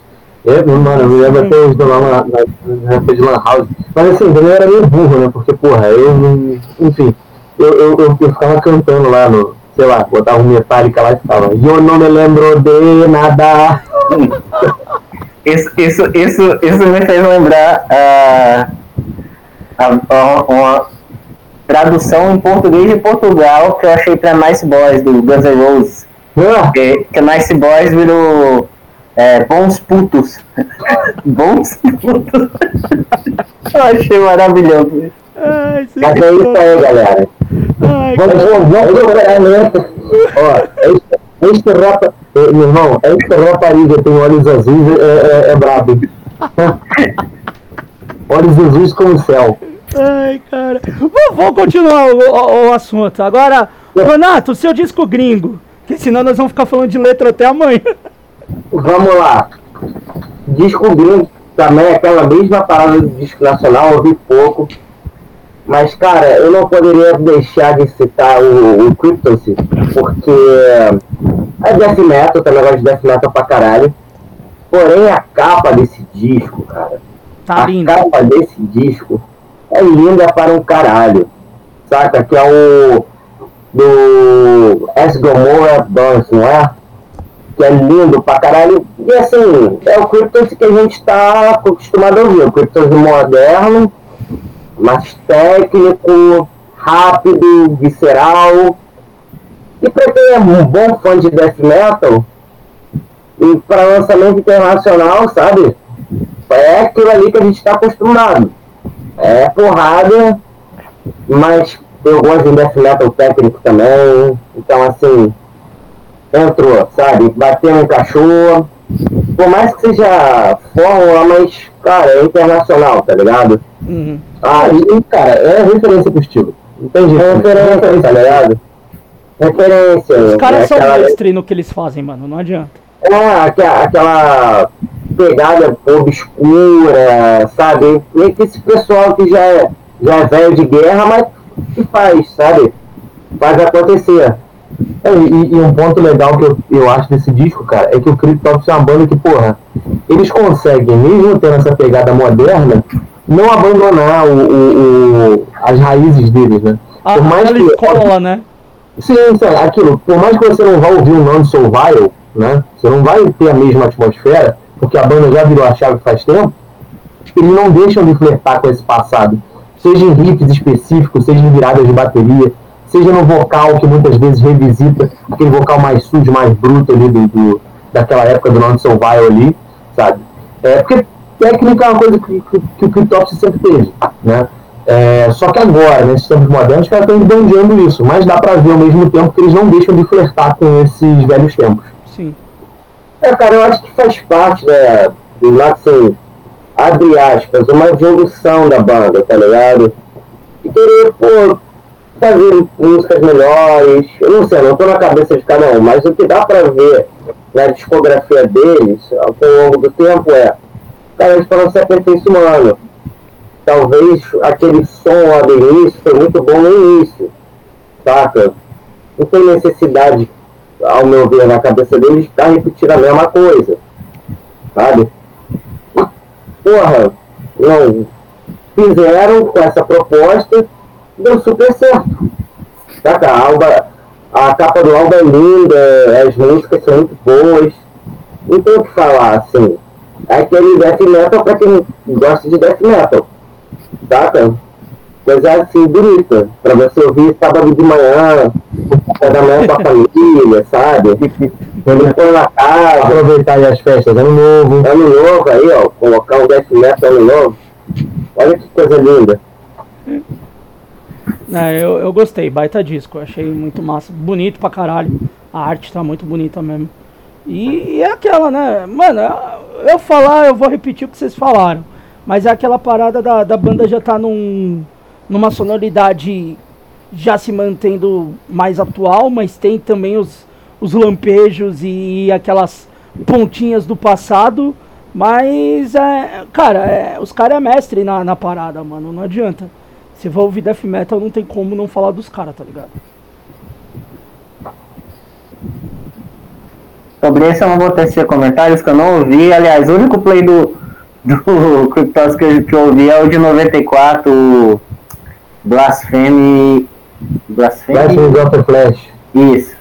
Eu, mano, eu me lembro até hoje na, época de Lan House. Mas assim, também era meio burro, né? Porque, porra, eu, enfim, eu, eu, eu, eu ficava cantando lá no, sei lá, botava um metálica lá e ficava, eu não me lembro de nada. Isso, isso, isso, isso me fez lembrar uh, a, uma tradução em português de Portugal que eu achei pra Nice Boys, do Guns N' Roses. Ah. Que, que Nice Boys virou é, bons putos. bons putos. Eu achei maravilhoso. Ai, Mas é isso aí, galera. Ai, vamos, vamos procurar nessa. Ó, este rapa, meu irmão, este rapariga tem olhos azuis, é, é, é brabo. olhos azuis como o céu. Ai, cara. Vamos continuar o, o, o assunto. Agora, Renato, seu disco gringo. Que senão nós vamos ficar falando de letra até amanhã. Vamos lá. Disco gringo também é aquela mesma parada do disco nacional, ouvi pouco. Mas, cara, eu não poderia deixar de citar o, o Cryptosy, porque é death metal, também gosto de death metal pra caralho. Porém, a capa desse disco, cara, tá a lindo. capa desse disco é linda para um caralho. Saca? Que é o do S. Gomorrah Dance, não é? que é lindo pra caralho. E assim, é o Cryptos que a gente está acostumado a ouvir. O Cryptos moderno, mais técnico, rápido, visceral. E pra quem é um bom fã de death metal, e para lançamento internacional, sabe? É aquilo ali que a gente está acostumado. É porrada, mas eu gosto de death metal técnico também. Então, assim, entrou, sabe? Bateu um cachorro. Por mais que seja fórmula, mas, cara, é internacional, tá ligado? Uhum. E, cara, é referência pro estilo. Entendi. É referência, tá ligado? Referência. Os caras é são aquela... mestre no que eles fazem, mano, não adianta. É, aquela, aquela pegada obscura, sabe? E que esse pessoal que já é, já é velho de guerra, mas que faz, sabe? Faz acontecer. É, e, e, um ponto legal que eu, eu acho desse disco, cara, é que o Cryptops é uma banda que, porra, eles conseguem, mesmo tendo essa pegada moderna, não abandonar o, o, o as raízes deles, né? A, por mais que, escola, né? Sim, sim, aquilo, por mais que você não vá ouvir o nome Survival, né? Você não vai ter a mesma atmosfera, porque a banda já virou a chave faz tempo, eles não deixam de flertar com esse passado. Seja em riffs específicos, seja em viradas de bateria, seja no vocal, que muitas vezes revisita aquele vocal mais sujo, mais bruto ali do, do daquela época do Non Survival ali, sabe? É, porque técnica é uma coisa que, que, que o Cryptops sempre teve, né? É, só que agora, nesses tempos modernos, os caras estão esbanjando isso, mas dá pra ver ao mesmo tempo que eles não deixam de flertar com esses velhos tempos. Sim. É, cara, eu acho que faz parte, né, do assim, abre aspas, uma evolução da banda, tá ligado? E querer, pô, fazer músicas melhores, eu não sei, não tô na cabeça de cada um, mas o que dá pra ver na discografia deles, ao longo do tempo, é, cara, eles foram se aperfeiçoando talvez aquele som lá do início foi muito bom no início, saca? Não tem necessidade, ao meu ver, na cabeça deles, de estar repetindo a mesma coisa, sabe? Porra, não, fizeram com essa proposta, deu super certo, saca? A, Alba, a capa do álbum é linda, as músicas são muito boas, não tem o que falar, assim. É aquele death metal pra quem gosta de death metal saca? Coisa assim, bonita, pra você ouvir sábado de manhã, da manhã com a família, sabe? Quando for na casa. Aproveitar as festas, ano novo. Ano novo aí, ó, colocar um death metal ano novo. Olha que coisa linda. É, eu, eu gostei, baita disco, achei muito massa, bonito pra caralho. A arte tá muito bonita mesmo. E, e é aquela, né? Mano, eu falar, eu vou repetir o que vocês falaram. Mas é aquela parada da, da banda já tá num, numa sonoridade já se mantendo mais atual, mas tem também os, os lampejos e aquelas pontinhas do passado. Mas, é, cara, é, os caras é mestre na, na parada, mano. Não adianta. Se for ouvir death metal, não tem como não falar dos caras, tá ligado? Sobre esse eu não vou tecer comentários que eu não ouvi. Aliás, o único play do, do Cryptos que, que eu ouvi é o de 94, Blasphemy. Blasphemy? Blasphemy of Flash. Isso.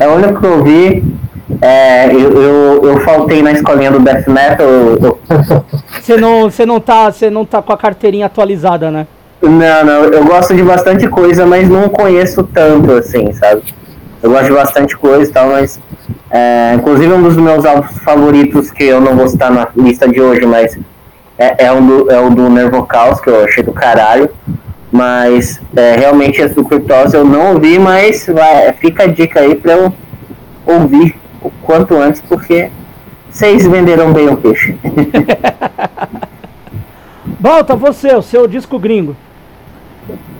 É o único que eu ouvi. É, eu, eu, eu, faltei na escolinha do Death Metal. Você não, você não, tá, você não tá com a carteirinha atualizada, né? Não, não, eu gosto de bastante coisa, mas não conheço tanto assim, sabe? Eu gosto de bastante coisa e tal, mas é, inclusive um dos meus álbuns favoritos, que eu não vou citar na lista de hoje, mas é, é, um do, é o do Nervocaus, que eu achei do caralho. Mas é, realmente esse do Cryptos eu não ouvi, mas vai, fica a dica aí pra eu ouvir o quanto antes, porque vocês venderam bem o peixe. Volta você, o seu disco gringo.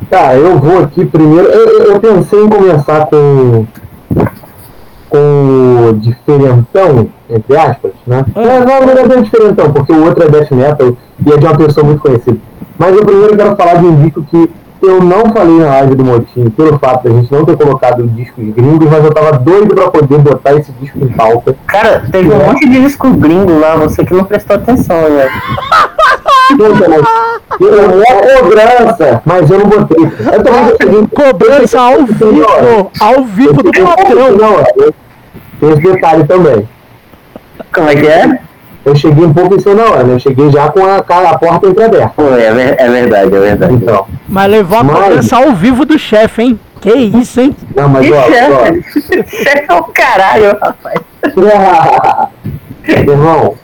Tá, eu vou aqui primeiro. Eu, eu pensei em começar com com o diferentão, entre aspas, né? Ah. É, não, não é bem diferentão, porque o outro é death metal e é de uma pessoa muito conhecida. Mas eu primeiro quero falar de um disco que eu não falei na live do Motim, pelo fato de a gente não ter colocado discos gringos, mas eu tava doido pra poder botar esse disco em pauta. Cara, teve um monte de disco gringo lá, você que não prestou atenção, velho. Eu é cobrança, mas eu não botei. Eu também Cobrança ao vivo, ao vivo do patrão. Não, tem esse detalhe também. Como é que é? Eu cheguei um pouco em cima da hora, né? Eu cheguei já com a, a porta entreaberta. É, é verdade, é verdade. Então, mas levou a mas... cobrança ao vivo do chefe, hein? Que isso, hein? Não, mas ó, chefe? chefe é o caralho, rapaz. Irmão,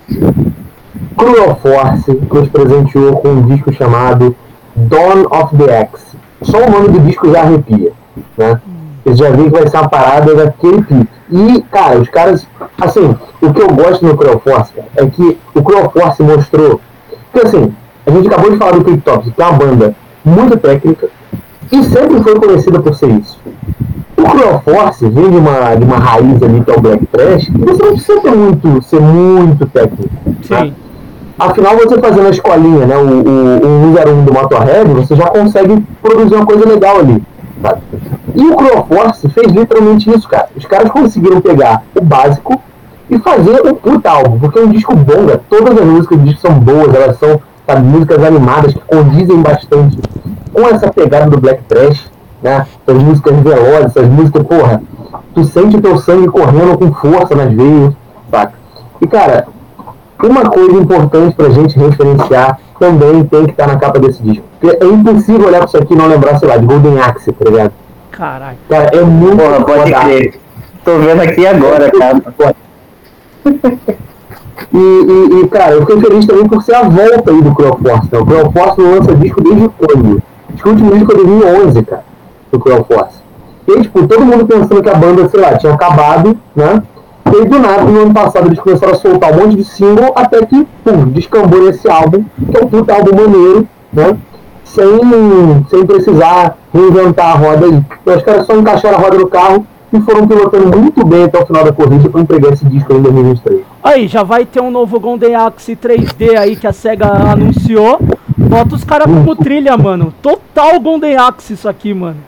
Cruel Force nos presenteou com um disco chamado Dawn of the X. Só o nome do disco já arrepia, né? Já viu que vai ser uma parada daquele pique. E, cara, os caras. Assim, o que eu gosto no Cruel Force, é que o Cruel Force mostrou. Que assim, a gente acabou de falar do Tops, que é uma banda muito técnica e sempre foi conhecida por ser isso. O Cruel Force vem de uma, de uma raiz ali que é o Black Trash, e você não precisa ter muito, ser muito técnico. Sim. Né? Afinal, você fazendo a escolinha, né, o, o, o 101 do Motorhead, você já consegue produzir uma coisa legal ali. E o Cruel Force fez literalmente isso, cara. Os caras conseguiram pegar o básico e fazer um puta álbum, porque é um disco bom, né? todas as músicas do disco são boas, elas são sabe, músicas animadas que condizem bastante com essa pegada do Black Trash, né? Essas músicas velozes, essas músicas, porra, tu sente o teu sangue correndo com força nas veias, saca? E cara, uma coisa importante pra gente referenciar também tem que estar tá na capa desse disco. Porque é impossível olhar pra isso aqui e não lembrar, sei lá, de Golden Axe, tá ligado? Caralho. Cara, é muito Porra, pode crer. Tô vendo aqui agora, cara. E, e, e, cara, eu fiquei feliz também por ser a volta aí do Crow Force. Né? O Crow Force não lança disco desde quando? Acho que o último disco é 2011, cara, do Crow Force. E aí, tipo, todo mundo pensando que a banda, sei lá, tinha acabado, né? E aí, do nada, no ano passado, eles começaram a soltar um monte de single, até que, pum, descambou nesse álbum, que é um puta álbum maneiro, né? Sem, sem precisar reinventar a roda aí. Então, os caras só encaixaram a roda no carro e foram pilotando muito bem até o final da corrida para entregar esse disco em 2023. Aí, já vai ter um novo Golden Axe 3D aí que a SEGA anunciou. Bota os caras como trilha, mano. Total Golden Axe isso aqui, mano.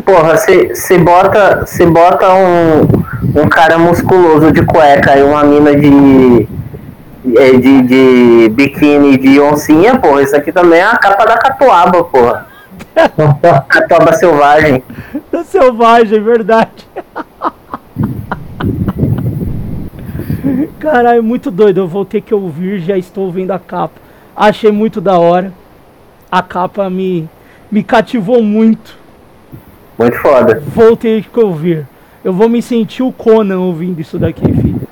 Porra, você bota, cê bota um, um cara musculoso de cueca e uma mina de, é, de, de biquíni de oncinha, porra, isso aqui também é a capa da catuaba, porra. catuaba selvagem. Selvagem, verdade. Caralho, muito doido. Eu vou ter que ouvir, já estou vendo a capa. Achei muito da hora. A capa me, me cativou muito. Muito foda. Vou ter que ouvir. Eu vou me sentir o Conan ouvindo isso daqui, filho.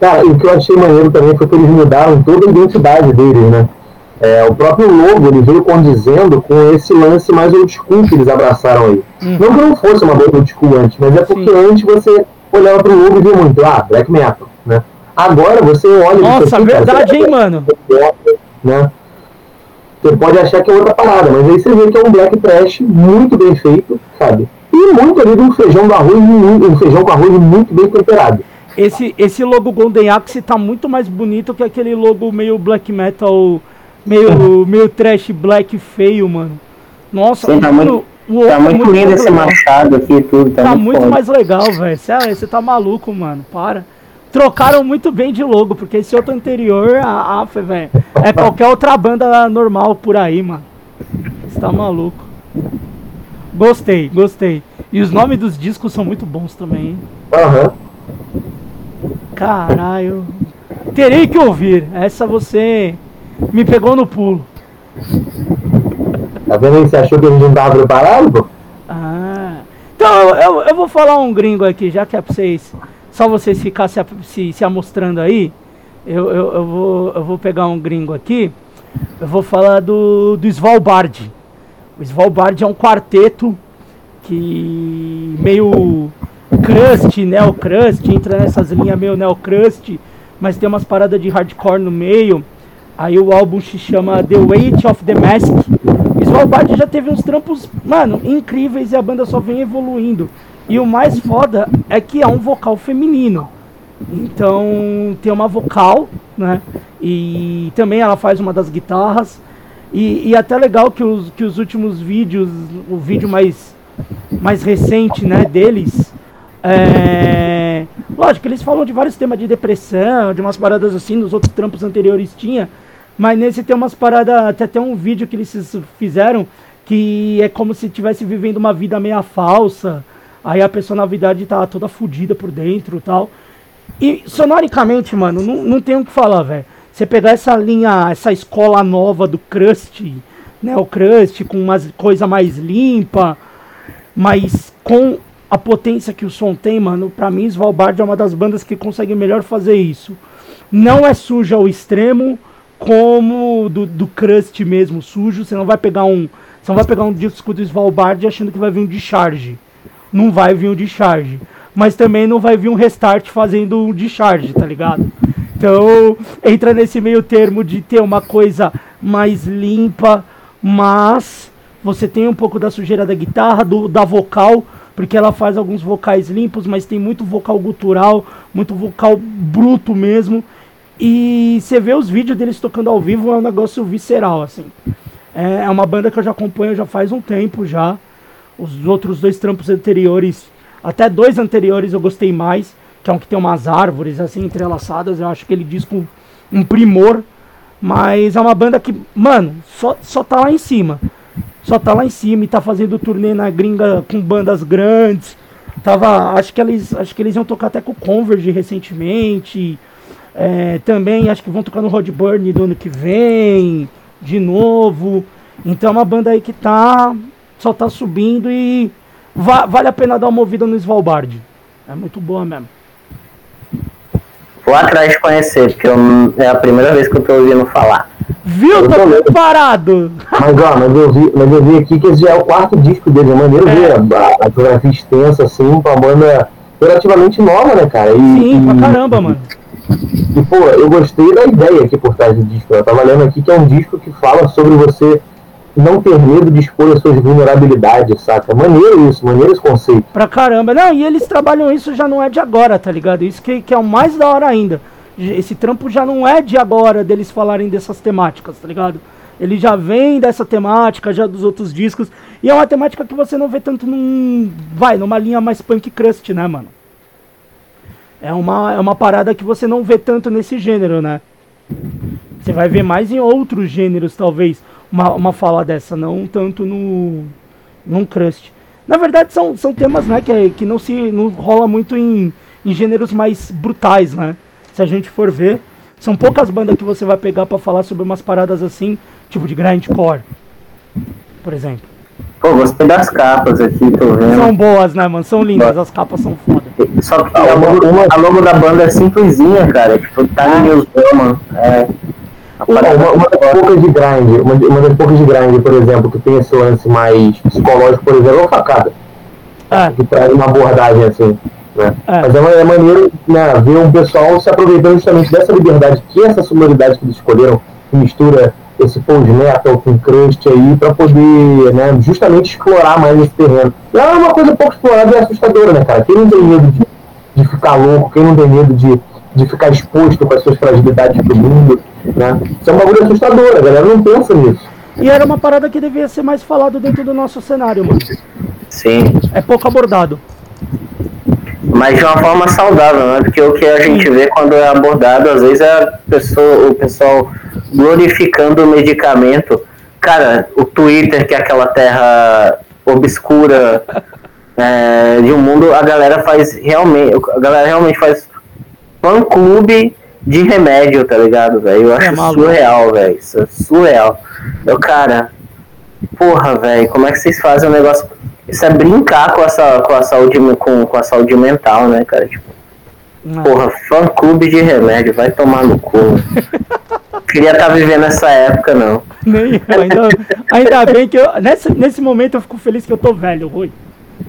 Cara, o que eu achei maneiro também foi que eles mudaram toda a identidade deles, né? É, o próprio logo ele veio condizendo com esse lance mais old school que eles abraçaram aí. Hum. Não que não fosse uma banda old school antes, mas é porque Sim. antes você olhava pro logo e via muito, ah, black metal, né? Agora você olha... Nossa, verdade, cara, hein, mano? Né? Você pode achar que é outra parada, mas aí você vê que é um black trash muito bem feito, sabe? E muito ali de um feijão do arroz, um feijão com arroz muito bem temperado. Esse, esse logo Golden Axe tá muito mais bonito que aquele logo meio black metal, meio, meio trash black feio, mano. Nossa, Sim, tá muito, o, tá muito, muito lindo esse machado aqui tudo. Tá, tá muito, muito mais legal, velho. Você tá maluco, mano. Para trocaram muito bem de logo, porque esse outro anterior, a AF, velho, é qualquer outra banda normal por aí, mano. Você tá maluco. Gostei, gostei. E os nomes dos discos são muito bons também, hein? Aham. Uhum. Caralho. Terei que ouvir. Essa você me pegou no pulo. Tá vendo aí? Você achou que a gente não tava preparado, pô? Ah. Então, eu, eu vou falar um gringo aqui, já que é pra vocês só vocês ficar se, se, se amostrando aí, eu, eu, eu, vou, eu vou pegar um gringo aqui. Eu vou falar do, do Svalbard. O Svalbard é um quarteto que meio crust, neo-crust, entra nessas linhas meio neo-crust, mas tem umas paradas de hardcore no meio. Aí o álbum se chama The Weight of the Mask. Svalbard já teve uns trampos, mano, incríveis e a banda só vem evoluindo. E o mais foda é que é um vocal feminino. Então tem uma vocal, né? E também ela faz uma das guitarras. E, e até legal que os, que os últimos vídeos, o vídeo mais, mais recente né, deles, é... lógico, eles falam de vários temas de depressão, de umas paradas assim, nos outros trampos anteriores tinha, mas nesse tem umas paradas, até tem um vídeo que eles fizeram que é como se estivesse vivendo uma vida meia falsa, Aí a personalidade tá toda fodida por dentro tal. E sonoricamente, mano, não, não tem o que falar, velho. Você pegar essa linha, essa escola nova do crust, né? O crust com uma coisa mais limpa, mas com a potência que o som tem, mano, pra mim Svalbard é uma das bandas que consegue melhor fazer isso. Não é sujo ao extremo, como do, do crust mesmo, sujo. Você não vai pegar um. Você não vai pegar um disco do Svalbard achando que vai vir um de charge não vai vir um discharge. Mas também não vai vir um restart fazendo um discharge, tá ligado? Então, entra nesse meio termo de ter uma coisa mais limpa, mas você tem um pouco da sujeira da guitarra, do, da vocal, porque ela faz alguns vocais limpos, mas tem muito vocal gutural, muito vocal bruto mesmo. E você vê os vídeos deles tocando ao vivo, é um negócio visceral, assim. É, é uma banda que eu já acompanho já faz um tempo já. Os outros dois trampos anteriores, até dois anteriores eu gostei mais, que é um que tem umas árvores assim entrelaçadas, eu acho que ele diz com um primor, mas é uma banda que, mano, só, só tá lá em cima. Só tá lá em cima e tá fazendo turnê na gringa com bandas grandes. Tava, acho que eles, acho que eles iam tocar até com o Converge recentemente. É, também acho que vão tocar no Rod Burn do ano que vem, de novo. Então é uma banda aí que tá só tá subindo e va vale a pena dar uma ouvida no Svalbard. É muito boa mesmo. Vou atrás de conhecer, porque eu, é a primeira vez que eu tô ouvindo falar. Viu? Tá preparado! Mas, ó, mas eu, vi, mas eu vi aqui que esse já é o quarto disco dele. É maneiro é. ver a, a fotografia extensa, assim, pra uma banda relativamente nova, né, cara? E, Sim, e, pra caramba, mano. E, pô, eu gostei da ideia aqui por trás do disco. Eu tava lendo aqui que é um disco que fala sobre você não ter medo de expor as suas vulnerabilidades, saca? Maneiro isso, maneiro esse conceito. Pra caramba. Não, e eles trabalham isso já não é de agora, tá ligado? Isso que, que é o mais da hora ainda. Esse trampo já não é de agora deles falarem dessas temáticas, tá ligado? Ele já vem dessa temática, já dos outros discos. E é uma temática que você não vê tanto num. Vai, numa linha mais punk crust, né, mano? É uma, é uma parada que você não vê tanto nesse gênero, né? Você vai ver mais em outros gêneros, talvez, uma, uma fala dessa, não tanto no num crust. Na verdade, são, são temas né, que, que não se não rola muito em, em gêneros mais brutais, né? Se a gente for ver, são poucas bandas que você vai pegar para falar sobre umas paradas assim, tipo de grindcore, por exemplo. Pô, gostei das capas aqui, tô vendo. São boas, né, mano? São lindas, as capas são foda. Só que a logo, a logo da banda é simplesinha, cara. Tipo, tá no News mano. É. Uma, uma, uma, das poucas de grind, uma, uma, das poucas de grind, por exemplo, que tem esse lance mais psicológico, por exemplo, é o facada. É. Que traz uma abordagem assim. Né? É. Mas é, é maneiro né, ver um pessoal se aproveitando justamente dessa liberdade, que essa sonoridade que eles escolheram, que mistura esse post-metal com crust aí para poder né, justamente explorar mais esse terreno. E é uma coisa pouco explorada e assustadora, né, cara? Quem não tem medo de, de ficar louco, quem não tem medo de, de ficar exposto com as suas fragilidades pro mundo, né? Isso é um bagulho assustador, a galera não pensa nisso. E era uma parada que devia ser mais falado dentro do nosso cenário, mano. Sim. É pouco abordado. Mas de uma forma saudável, né? Porque o que a gente vê quando é abordado, às vezes é a pessoa, o pessoal glorificando o medicamento. Cara, o Twitter, que é aquela terra obscura é, de um mundo, a galera faz realmente. A galera realmente faz fã clube de remédio, tá ligado, velho? Eu acho é surreal, velho. Isso é surreal. Eu, cara, porra, velho, como é que vocês fazem um negócio. Isso é brincar com, essa, com, a, saúde, com, com a saúde mental, né, cara? Tipo, Não. porra, fã clube de remédio, vai tomar no cu. Queria estar tá vivendo essa época, não. Nem ainda, ainda bem que eu. Nesse, nesse momento eu fico feliz que eu tô velho, Rui.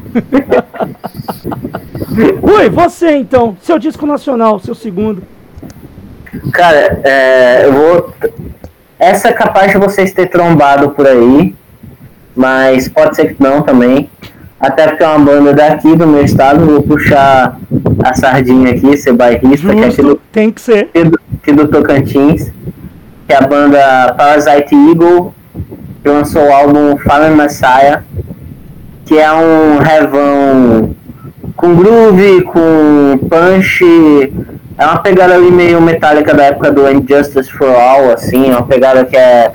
Rui, você então, seu disco nacional, seu segundo. Cara, é, eu vou. Essa é capaz de vocês ter trombado por aí, mas pode ser que não também. Até porque é uma banda daqui do meu estado, vou puxar a sardinha aqui, ser bairrista, Justo, que é aqui do, tem que ser. Aqui do, aqui do Tocantins, que é a banda Parasite Eagle, que lançou o álbum Fallen Messiah, que é um revão com groove, com punch, é uma pegada ali meio metálica da época do Injustice for All, assim, uma pegada que é,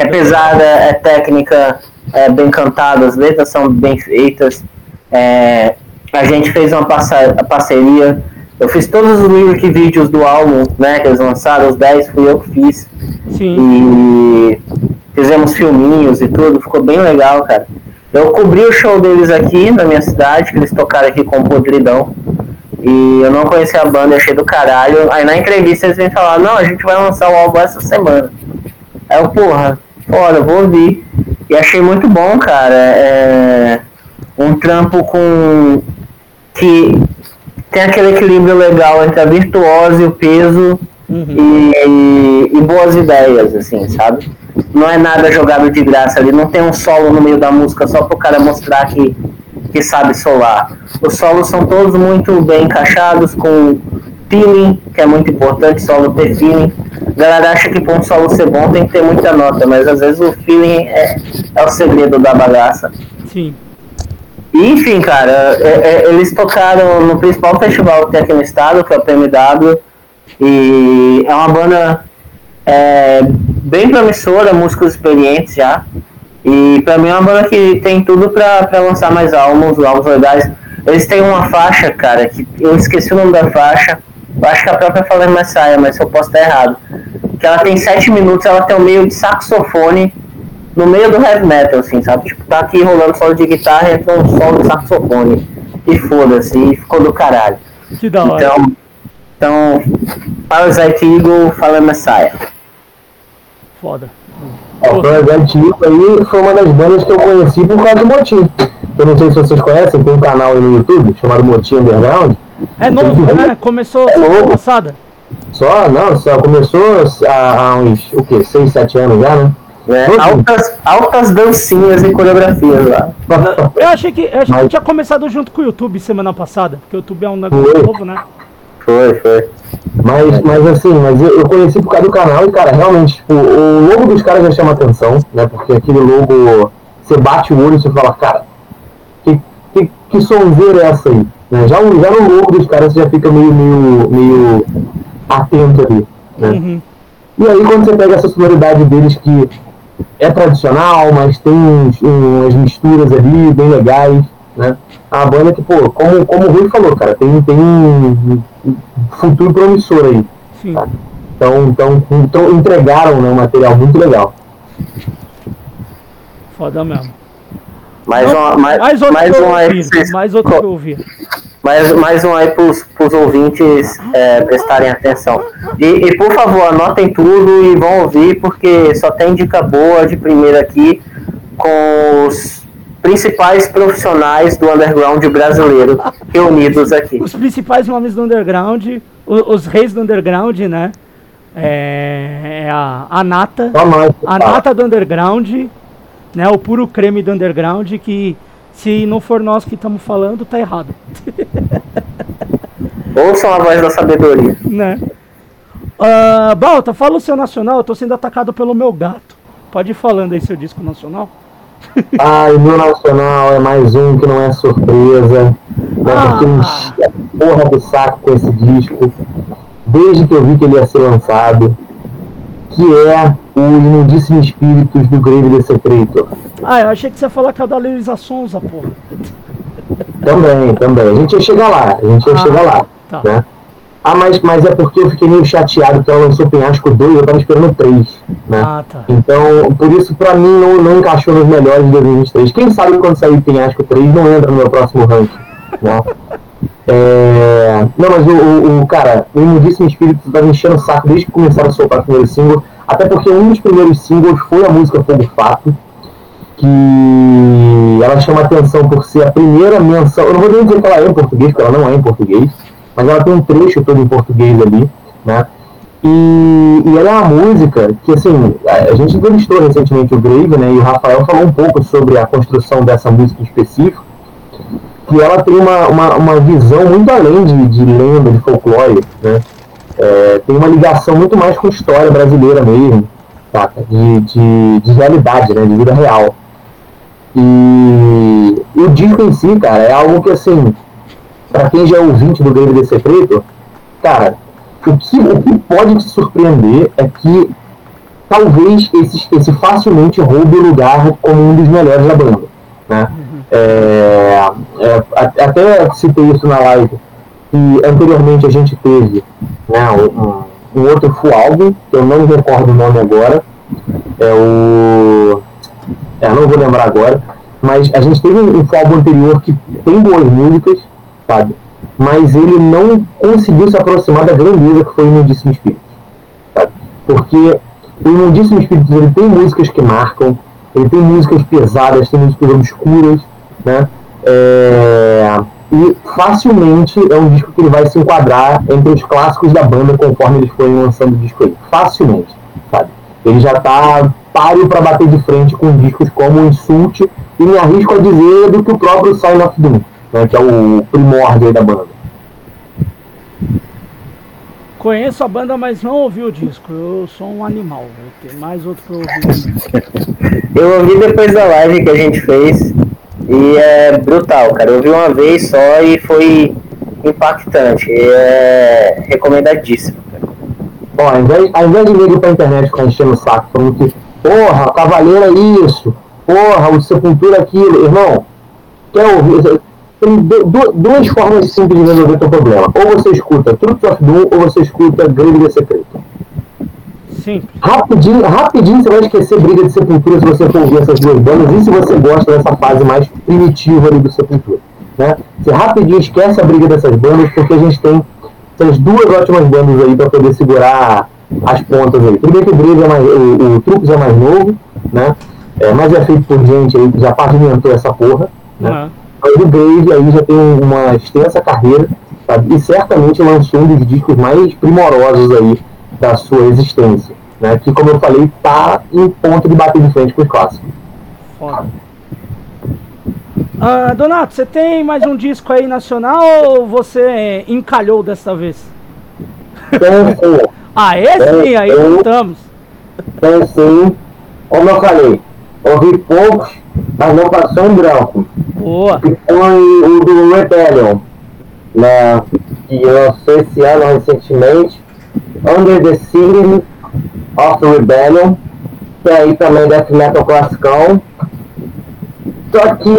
é pesada, é técnica, é bem cantada, as letras são bem feitas. É, a gente fez uma parceria. Eu fiz todos os lyric vídeos do álbum, né, que eles lançaram, os 10 fui eu que fiz. Sim. E fizemos filminhos e tudo, ficou bem legal, cara. Eu cobri o show deles aqui na minha cidade, que eles tocaram aqui com Podridão. E eu não conhecia a banda, achei do caralho. Aí na entrevista eles vêm falar, não, a gente vai lançar o álbum essa semana. Aí eu, porra, foda, vou ouvir. E achei muito bom, cara. É um trampo com. que tem aquele equilíbrio legal entre a virtuose e o peso uhum. e, e, boas ideias, assim, sabe? Não é nada jogado de graça ali, não tem um solo no meio da música só pro cara mostrar que que sabe solar. Os solos são todos muito bem encaixados, com feeling, que é muito importante, solo ter feeling. A galera acha que para um solo ser bom tem que ter muita nota, mas às vezes o feeling é, é o segredo da bagaça. Sim. enfim, cara, é, é, eles tocaram no principal festival que tem aqui no estado, que é o PMW, e é uma banda é, bem promissora, músicos experientes já. E pra mim é uma banda que tem tudo pra, pra lançar mais álbuns, álbuns legais. Eles têm uma faixa, cara, que eu esqueci o nome da faixa. Eu acho que a própria Fallen Messiah, mas eu posso estar errado. Que ela tem sete minutos, ela tem um meio de saxofone no meio do heavy metal, assim, sabe? Tipo, tá aqui rolando solo de guitarra e entra um solo de saxofone. e foda-se, e ficou do caralho. Que da hora. Então, então Parasite Eagle fala Messiah. Foda. O Eagle aí foi uma das bandas que eu conheci por causa do Motim. Eu não sei se vocês conhecem, tem um canal aí no YouTube chamado Motim Underground. É novo, né? Começou É semana novo. passada. Só, não, só começou há, há uns, o quê, 6, 7 anos já, né? Novo. Altas, altas dancinhas e coreografias lá. Eu achei que, eu achei que tinha começado junto com o YouTube semana passada, porque o YouTube é um negócio novo, né? Foi, foi. Mas, mas assim, mas eu, eu conheci por causa do canal e, cara, realmente, tipo, o logo dos caras já chama atenção, né? Porque aquele logo, você bate o olho e você fala, cara, que, que, que sonzeira é essa aí? Né? Já, o- já no logo dos caras você já fica meio, meio, meio atento ali, né? Uhum. E aí quando você pega essa sonoridade deles que é tradicional, mas tem uns, umas misturas ali bem legais, né? A banda que, pô, como, como o Rui falou, cara, tem, tem um futuro promissor aí. Sim. Então, então, então entregaram né, um material muito legal. Foda mesmo. Mais uma, mais, mais outro mais que eu um aí, Mais outro que eu ouvi. mais, mais um aí pros, pros ouvintes é, prestarem atenção. E, e, por favor, anotem tudo e vão ouvir, porque só tem dica boa de primeira aqui com os principais profissionais do underground brasileiro reunidos aqui. Os principais nomes do underground, o- os, reis do underground, né? É, é a, a nata, a nata do underground, né? O puro creme do underground que se não for nós que estamos falando, tá errado, Ouçam a voz da sabedoria. né? Ah, Balta, fala o seu nacional, eu tô sendo atacado pelo meu gato. Pode ir falando aí seu disco nacional. Ah, e meu nacional é mais um que não é surpresa. Né, porque eu enchi a porra do saco com esse disco. Desde que eu vi que ele ia ser lançado. Que é o Imundíssimo Espíritos do Grave de Secreto. Ah, eu achei que você ia falar que é da Luísa Sonza, porra. Também, também. A gente ia chegar lá, a gente ia Ah, chegar lá. tá. Né? Ah, mas, mas é porque eu fiquei meio chateado que ela lançou Penhasco 2 e eu tava esperando 3. Né? Ah, tá. Então, por isso, pra mim, não, não encaixou nos melhores de 2023. Quem sabe quando sair Penhasco 3 não entra no meu próximo ranking. Né? É... Não, mas o, o, o cara, o Imundíssimo Espírito tava enchendo o saco desde que começaram a soltar o primeiro single. Até porque um dos primeiros singles foi a música Fogo Fato. Que ela chama atenção por ser a primeira menção. Eu não vou nem dizer que ela é em português, porque ela não é em português. Mas ela tem um trecho todo em português ali. Né? E, e ela é uma música que, assim, a gente entrevistou recentemente o Grave, né, e o Rafael falou um pouco sobre a construção dessa música em específico, que ela tem uma, uma, uma visão muito além de, de lenda, de folclore, né, É, tem uma ligação muito mais com história brasileira mesmo? De, de, de realidade, né, de vida real. E, e o disco em si, cara, é algo que, assim, pra quem já é ouvinte do Grave DC Preto, cara, o que, o que pode te surpreender é que talvez esse, esse facilmente roube o lugar como um dos melhores da banda. Né? É, é, a- até citei isso na live, que anteriormente a gente teve né, um, um outro full álbum, que eu não me recordo o nome agora, é o. É, não vou lembrar agora, mas a gente teve um, um full álbum anterior que tem boas músicas, sabe? mas ele não conseguiu se aproximar da grandeza que foi o Imundíssimo Espírito. sabe? Porque o Imundíssimo Espírito ele tem músicas que marcam, ele tem músicas pesadas, tem músicas obscuras, né? É, E facilmente é um disco que ele vai se enquadrar entre os clássicos da banda conforme eles forem lançando o disco aí. Facilmente, sabe? Ele já tá páreo para bater de frente com discos como o Insult e me arrisco a dizer do que o próprio Sign of Doom, né, que é o primórdio da banda. Conheço a banda, mas não ouvi o disco. Eu sou um animal. Ter mais outro pra ouvir. Eu ouvi depois da live que a gente fez e é brutal, cara. Eu ouvi uma vez só e foi impactante. E é recomendadíssimo. cara. Ó, ao invés, ao invés de nego pra internet ficar enchendo o saco, falando que, porra, Cavaleiro é isso, porra, o Sepultura é aquilo, irmão, quer ouvir? Tem du- du- duas formas simples de resolver teu problema. Ou você escuta Truth of Doom, ou você escuta de Secreto. Simples. Rapidinho, rapidinho você vai esquecer Briga de Sepultura se você for ouvir essas duas bandas e se você gosta dessa fase mais primitiva ali do Sepultura. né? Você rapidinho esquece a briga dessas bandas, porque a gente tem essas duas ótimas bandas aí para poder segurar as pontas aí. Primeiro que o Grave é mais, o, o é mais novo, né? É, mas é feito por gente aí que já pavimentou essa porra, né? Uhum. O Grave aí já tem uma extensa carreira, sabe? E certamente lançou um dos discos mais primorosos aí da sua existência, né? Que, como eu falei, tá em ponto de bater de frente com os clássicos. Foda. Ah, Donato, você tem mais um disco aí nacional ou você encalhou dessa vez? Tem sim. ah, esse aí estamos. Tem sim. Como eu falei, ouvi poucos, mas não passou em branco. Boa. Que foi o do Rebellion, né, que lançou esse ano recentemente, Under the City of Rebellion, que aí também Death Metal classicão. Só que,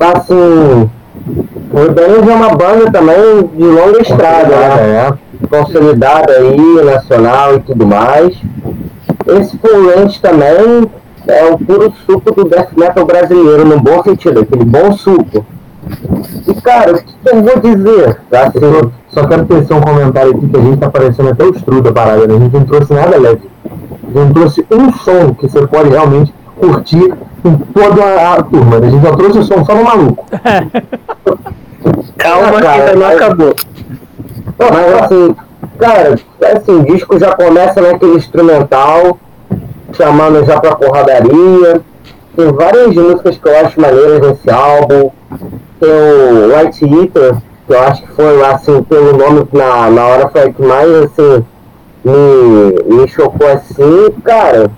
assim, o Rebellion é uma banda também de longa estrada, né? Consolidada aí, nacional e tudo mais. Esse Fluente também é o puro suco do death metal brasileiro, no bom sentido, aquele bom suco. E cara, o que eu vou dizer? Assim, só, quero tecer um comentário aqui que a gente tá parecendo até o Stru da parada, né? A gente não trouxe nada leve. A gente não trouxe um som que você pode realmente curtir com toda a, a turma. A gente só trouxe o som só no maluco. Calma, ah, cara, que ainda não acabou. Mas assim, cara, assim, o disco já começa naquele instrumental chamando já pra porradaria. Tem várias músicas que eu acho maneiras nesse álbum. Tem o White Eater, que eu acho que foi, assim, pelo nome na, na hora foi que mais, assim, me, me chocou assim. Cara,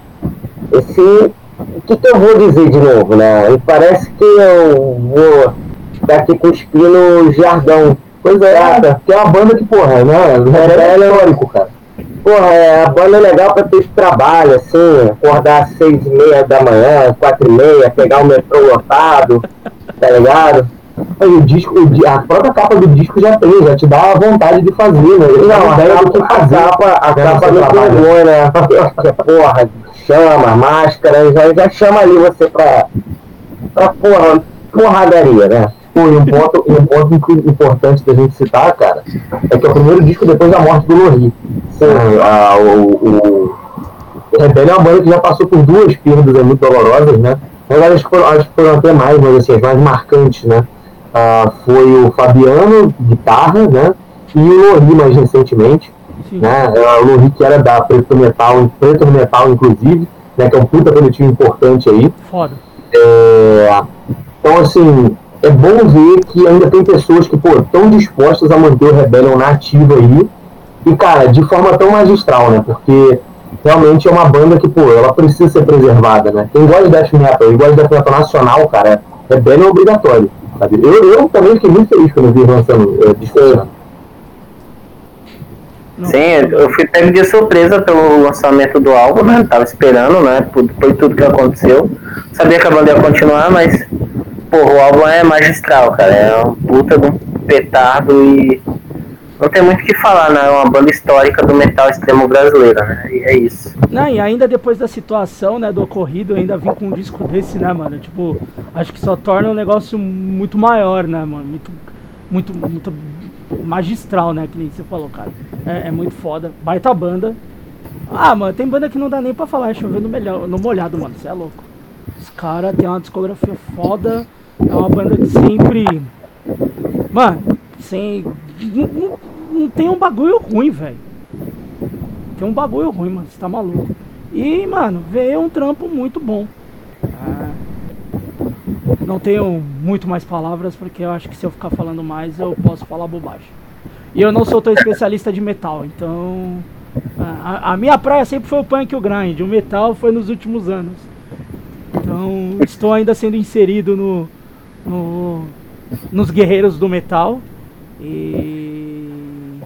esse. O que, que eu vou dizer de novo, né? E parece que eu vou estar aqui cuspindo o Jardão. Pois é, que é uma banda que, porra, né? É, é histórico, cara. Porra, é, a banda é legal pra ter trabalho, assim, acordar às seis e meia da manhã, quatro e meia, pegar o metrô lotado, tá ligado? Aí, o disco, a própria capa do disco já tem, já te dá a vontade de fazer, né? Não, a ideia capa, do que fazer. A capa, a né, capa não pegou, né? Porra, chama, máscara, já, já chama ali você pra, pra porra, porradaria, né? Pô, e um ponto, um ponto importante da gente citar, cara, é que é o primeiro disco depois da morte do Lori. Ah, o, o, é uma banda que já passou por duas perdas muito dolorosas, né? Na verdade, acho que, foram, acho que foram até mais, mas assim, as mais marcantes, né? Ah, foi o Fabiano, guitarra, né? E o Lori mais recentemente. Né? É, o Lori que era da Preto Metal, Preto Metal, inclusive, né? Que é um puta coletivo importante aí. Foda. É, então, assim, é bom ver que ainda tem pessoas que, pô, estão dispostas a manter o Rebellion na ativa aí. E, cara, de forma tão magistral, né? Porque realmente é uma banda que, pô, ela precisa ser preservada, né? Quem gosta de death metal e gosta de death metal nacional, cara, Rebellion é obrigatório, sabe? Eu, eu também fiquei muito feliz quando vi lançando, é, discutindo. Sim, eu fui pego de surpresa pelo lançamento do álbum, né? Tava esperando, né? Por, tudo que aconteceu. Sabia que a banda ia continuar, mas Porra, o álbum é magistral, cara. É um puta de um petardo e. Não tem muito o que falar, né? É uma banda histórica do metal extremo brasileiro, né? E é isso. Não, e ainda depois da situação, né, do ocorrido, ainda vir com um disco desse, né, mano? Tipo, acho que só torna um negócio muito maior, né, mano? Muito, muito, muito magistral, né? Que nem você falou, cara. É, é muito foda. Baita banda. Ah, mano, tem banda que não dá nem pra falar, é no, no molhado, mano. Você é louco. Os caras têm uma discografia foda. É uma banda que sempre. Mano, sem. Não, não tem um bagulho ruim, velho. Tem um bagulho ruim, mano. Você tá maluco. E, mano, veio um trampo muito bom. Ah, não tenho muito mais palavras, porque eu acho que se eu ficar falando mais, eu posso falar bobagem. E eu não sou tão especialista de metal, então. A, a minha praia sempre foi o punk e o grind. O metal foi nos últimos anos. Então, estou ainda sendo inserido no, no, nos guerreiros do metal e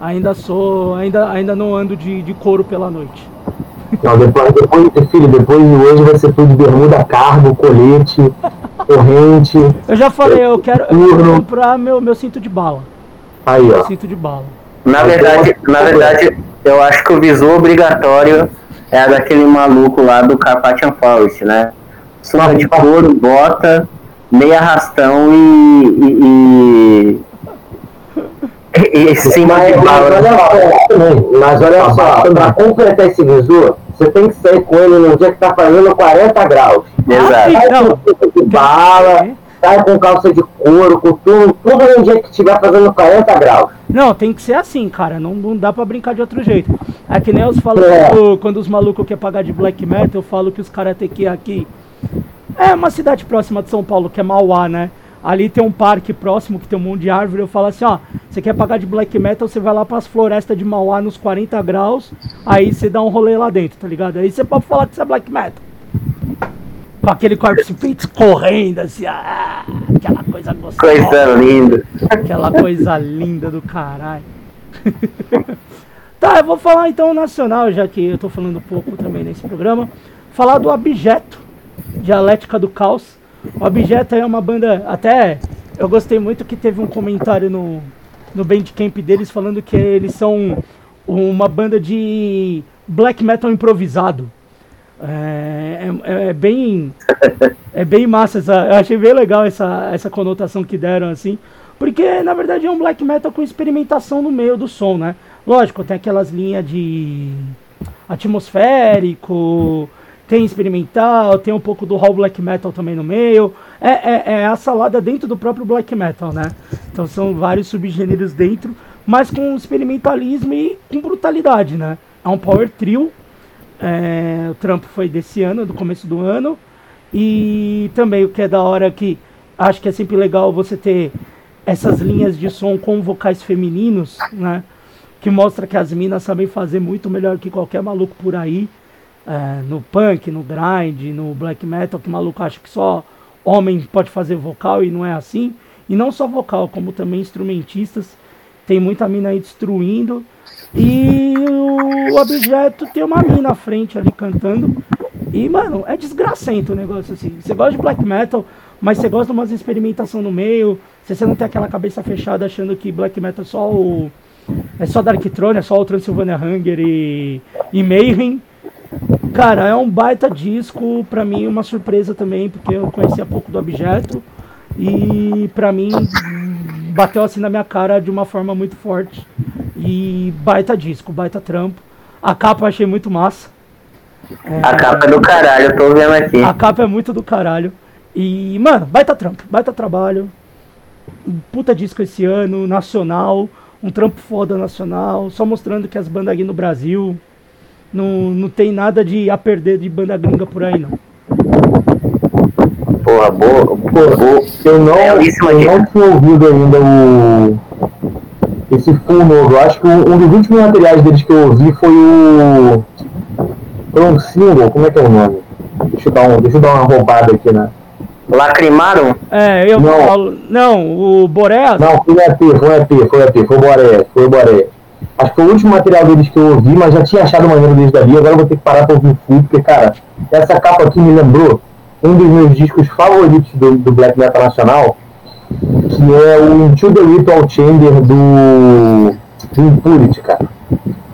ainda sou, ainda, ainda não ando de, de couro pela noite. Não, depois, depois, filho, depois de hoje vai ser tudo bermuda, cargo, colete, corrente. Eu já falei, eu quero, eu quero comprar meu, meu cinto de bala. Aí, ó. Cinto de bala. Na verdade, na verdade, eu acho que o visu obrigatório é daquele maluco lá do Carpathian Forest, né? Suca de couro, bota, meio arrastão e. e, e, e sim, mas, mas, olha só, mas olha só, pra completar esse visu, você tem que sair com ele no dia que tá fazendo 40 graus. Exato. bala, sai com calça de couro, com tudo, tudo no dia que estiver fazendo 40 graus. Não, tem que ser assim, cara. Não, não dá pra brincar de outro jeito. É que nem eu falo é. quando, quando, os malucos querem pagar de black metal, eu falo que os caras têm que ir aqui. É uma cidade próxima de São Paulo, que é Mauá, né? Ali tem um parque próximo que tem um monte de árvore. Eu falo assim: ó, você quer pagar de black metal, você vai lá para as florestas de Mauá nos 40 graus. Aí você dá um rolê lá dentro, tá ligado? Aí você pode falar que você é black metal. Com aquele corpo peito correndo, assim, ah, aquela coisa gostosa. Coisa linda. Aquela coisa linda do caralho. tá, eu vou falar então nacional, já que eu tô falando pouco também nesse programa. Falar do Abjeto, Dialética do Caos o Objeto é uma banda, até eu gostei muito que teve um comentário no, no Bandcamp deles falando que eles são uma banda de black metal improvisado. É, é, é bem é bem massa essa, eu achei bem legal essa, essa conotação que deram assim, porque na verdade é um black metal com experimentação no meio do som, né? Lógico, tem aquelas linhas de atmosférico, tem experimental, tem um pouco do raw black metal também no meio. É, é, é, a salada dentro do próprio black metal, né? Então são vários subgêneros dentro, mas com experimentalismo e com brutalidade, né? É um power trio. É, o trampo foi desse ano, do começo do ano. E também o que é da hora que acho que é sempre legal você ter essas linhas de som com vocais femininos, né? Que mostra que as minas sabem fazer muito melhor que qualquer maluco por aí é, no punk, no grind, no black metal, que o maluco acha que só homem pode fazer vocal e não é assim. E não só vocal, como também instrumentistas. Tem muita mina aí destruindo. E o objeto tem uma mina à frente ali cantando. E, mano, é desgracento o negócio assim. Você gosta de black metal, mas você gosta de umas experimentação no meio. Se você não tem aquela cabeça fechada achando que black metal é só o. É só Dark Throne, é só o Transylvania Hunger e, e Mayhem. Cara, é um baita disco, pra mim uma surpresa também, porque eu conhecia pouco do objeto e pra mim bateu assim na minha cara de uma forma muito forte. E baita disco, baita trampo. A capa eu achei muito massa. É, a capa é do caralho, eu tô vendo aqui. A capa é muito do caralho. E, mano, baita trampo, baita trabalho. Um puta disco esse ano, nacional, um trampo foda nacional, só mostrando que as bandas aqui no Brasil não, não tem nada de a perder de banda gringa por aí, não. Porra, boa, boa, boa. Eu não, eu não tinha ouvido ainda o esse full novo. Eu acho que um dos últimos materiais deles que eu ouvi foi o. Foi um single, como é que é o nome? Deixa eu dar, um, deixa eu dar uma roubada aqui, né? Lacrimaram? É, eu não. falo. Não, o Boreas? Não, foi o EP, foi o EP, foi o EP, foi o Boreas, foi o Boreas. Acho que o último material deles que eu ouvi, mas já tinha achado maneiro desde ali. Agora eu vou ter que parar pra ouvir full, porque, cara, essa capa aqui me lembrou um dos meus discos favoritos do, do Black Metal Nacional, que é o Into the Ritual Chamber do, do Impurity, cara.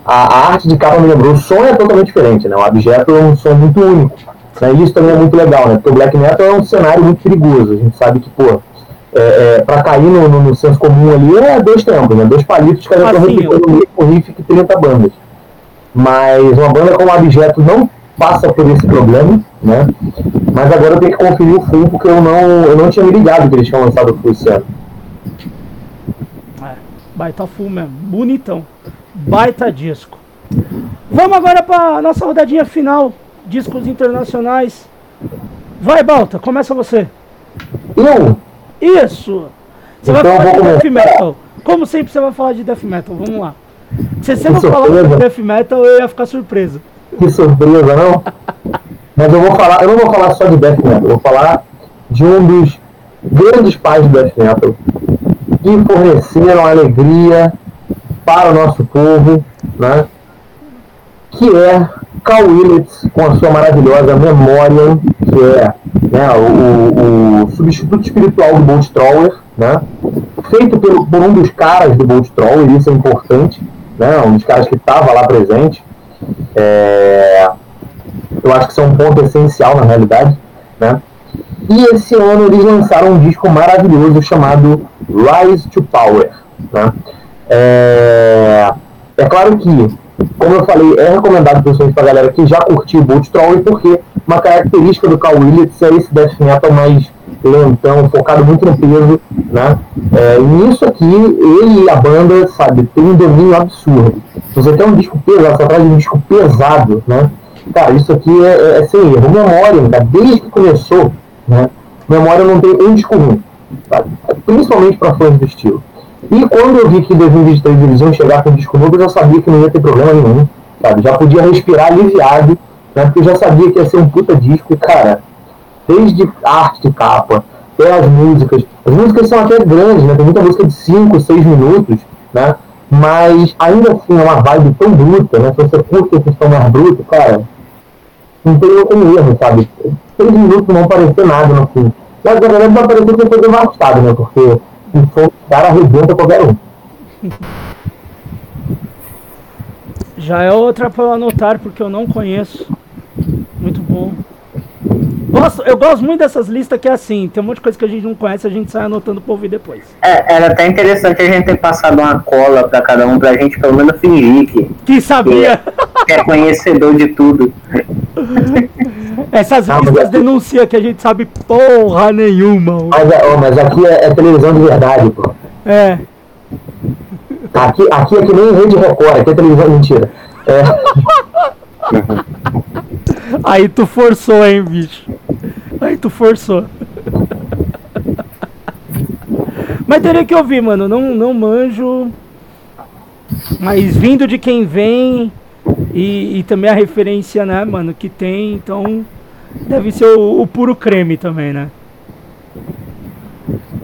A, a, arte de capa me lembrou, o som é totalmente diferente, né? O objeto é um som muito único. Né? E isso também é muito legal, né? Porque o Black Metal é um cenário muito perigoso. A gente sabe que, pô, é, é, para cair no, no, no, senso comum ali é dois tempos, né? Dois palitos que a gente repetindo o mesmo riff que 30 bandas. Mas uma banda como Abjeto não passa por esse problema, né? Mas agora eu tenho que conferir o full porque eu não, eu não tinha me ligado que eles tinham lançado o full esse ano. É, baita full mesmo, bonitão. Baita disco. Vamos agora para nossa rodadinha final, discos internacionais. Vai, Balta, começa você. Eu? Isso! Você então vai falar de death metal. Como sempre você vai falar de death metal, vamos lá. Se você não falar de death metal, eu ia ficar surpreso. Que surpresa, não? Mas eu vou falar, eu não vou falar só de death metal, eu vou falar de um dos grandes pais do death metal que forneceram alegria para o nosso povo, né? Que é Carl Willits com a sua maravilhosa memória, que é né, o, o, substituto espiritual do Bolt Troller, né, feito por, por, um dos caras do Bolt Troller, isso é importante, né, um dos caras que estava lá presente. É, eu acho que isso é um ponto essencial na realidade. Né. E esse ano eles lançaram um disco maravilhoso chamado Rise to Power. Né? É... é claro que, como eu falei, é recomendado principalmente para a galera que já curtiu Bolt Troll, porque uma característica do Carl Williams é esse death metal mais lentão, focado muito no peso, né? É, nisso aqui, ele e a banda, sabe, tem um domínio absurdo. Você tem um disco pesado, você atrás de um disco pesado, né? Cara, isso aqui é, é, é sem erro. Memória, tá? desde que começou, né? Memória não tem um disco ruim, sabe? Principalmente para fãs do estilo. E quando eu vi que em 2023 eles iam chegar com um disco novo, eu já sabia que não ia ter problema nenhum, sabe? Já podia respirar aliviado, né? Porque eu já sabia que ia ser um puta disco, cara, desde arte de capa, até as músicas. As músicas são até grandes, né? Tem muita música de 5, 6 minutos, né? Mas ainda assim é uma vibe tão bruta, né? Se você curte a questão mais bruta, cara, não tem nenhum erro, sabe? 6 minutos não vão parecer nada no fim. Mas na verdade vai parecer que foi devastado, né? Porque o cara arrebenta qualquer um. Já é outra para anotar, porque eu não conheço. Muito bom. Gosto, eu gosto muito dessas listas que é assim, tem um monte de coisa que a gente não conhece, a gente sai anotando pra ouvir depois. É, era até interessante a gente ter passado uma cola pra cada um, pra gente pelo menos fingir que, que sabia. Que é, que é conhecedor de tudo. Essas não, listas denunciam que a gente sabe porra nenhuma. Mas, oh, mas aqui é, é, televisão de verdade, pô. É. Aqui, aqui é que nem Rede Record, aqui é televisão mentira. É. Aí tu forçou, hein, bicho. Aí tu forçou. Mas teria que ouvir, mano. Não, não manjo. Mas vindo de quem vem e, e também a referência, né, mano, que tem, então deve ser o, o puro creme também, né?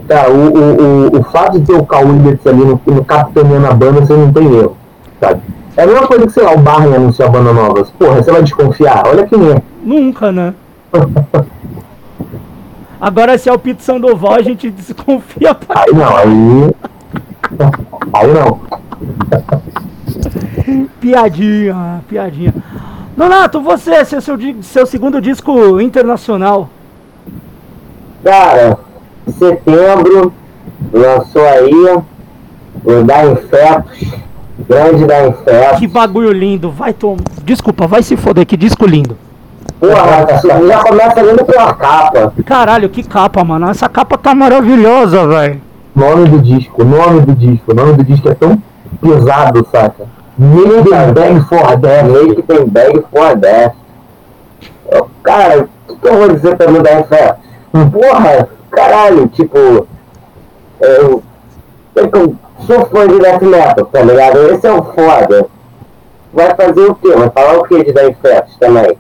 Tá, o, o, o, o fato de ter o Cal Williams ali no, no capitaneando a banda, você não tem erro, sabe? É a mesma coisa que, sei lá, o Barney anunciar banda nova. Porra, você vai desconfiar? Olha quem é. Nunca, né? Agora, se é o Pito Sandoval, a gente desconfia. Pra... Aí não, aí. Aí não. piadinha, piadinha. Donato, você, seu, seu, seu segundo disco internacional. Cara, setembro lançou aí o Dying Fetos Grande da Inferno. Que bagulho lindo. Vai tomar. Desculpa, vai se foder, que disco lindo. Porra, já começa lindo pela capa. Caralho, que capa, mano. Essa capa tá maravilhosa, velho. Nome do disco, nome do disco. O nome do disco é tão pesado, saca? Bag for death. Them bag for death. Cara, o que eu vou dizer pra da Inferno? Porra, caralho, tipo. Eu, eu, sou fã de death metal, tá ligado? Esse é o foda. Vai fazer o quê? Vai falar o quê de Death Fest também?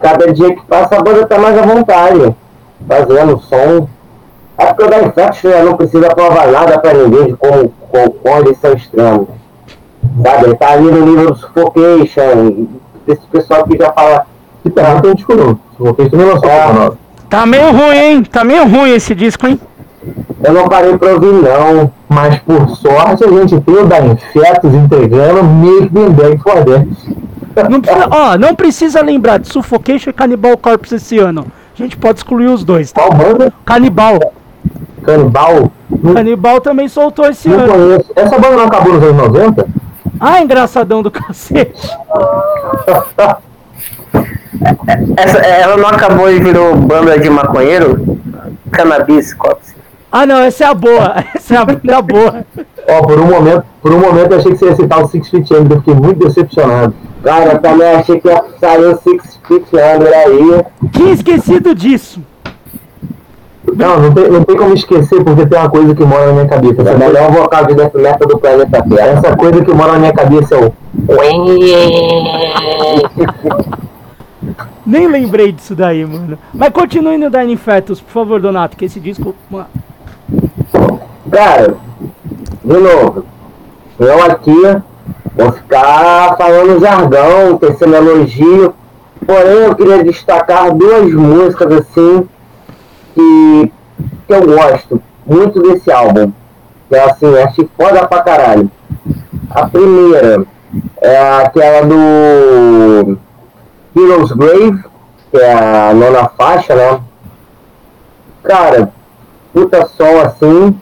Cada dia que passa a banda tá mais à vontade. Fazendo som. É porque o Death Fest não precisa provar nada pra ninguém de como, como, como eles são extremos. Sabe? Ele tá ali no nível do Suffocation. Esse pessoal que já fala. Que também tem disco novo. Suffocation também lançou ah. Tá meio ruim, hein? Tá meio ruim esse disco, hein? Eu não parei pra ouvir, não. Mas por sorte a gente tem o da Infetos entregando Make Back for Não precisa, ó, não precisa lembrar de Suffocation e Cannibal Corpse esse ano. A gente pode excluir os dois, tá? Qual banda? Canibal. Canibal? Canibal também soltou esse não ano. Conheço. Essa banda não acabou nos anos 90? Ah, engraçadão do cacete. Essa, ela não acabou e virou banda de maconheiro? Cannabis Corpse. Ah, não, essa é a boa. Essa é a banda boa. Ó, por um momento, por um momento eu achei que você ia citar o Six Feet Under, eu fiquei muito decepcionado. Cara, eu também achei que ia sair o Six Feet Under aí. Tinha esquecido disso. Não, não tem, não tem como esquecer, porque tem uma coisa que mora na minha cabeça. É o melhor vocal de death metal do planeta Terra. Essa coisa que mora na minha cabeça é o... Nem lembrei disso daí, mano. Mas continue no Dying Fetus, por favor, Donato, que esse disco... Mano, Cara, de novo, eu aqui vou ficar falando jargão, tecendo elogio, porém eu queria destacar duas músicas assim que, que eu gosto muito desse álbum. Que é assim, achei foda pra caralho. A primeira é aquela do Heroes Grave, que é a nona faixa, né? cara, puta som assim.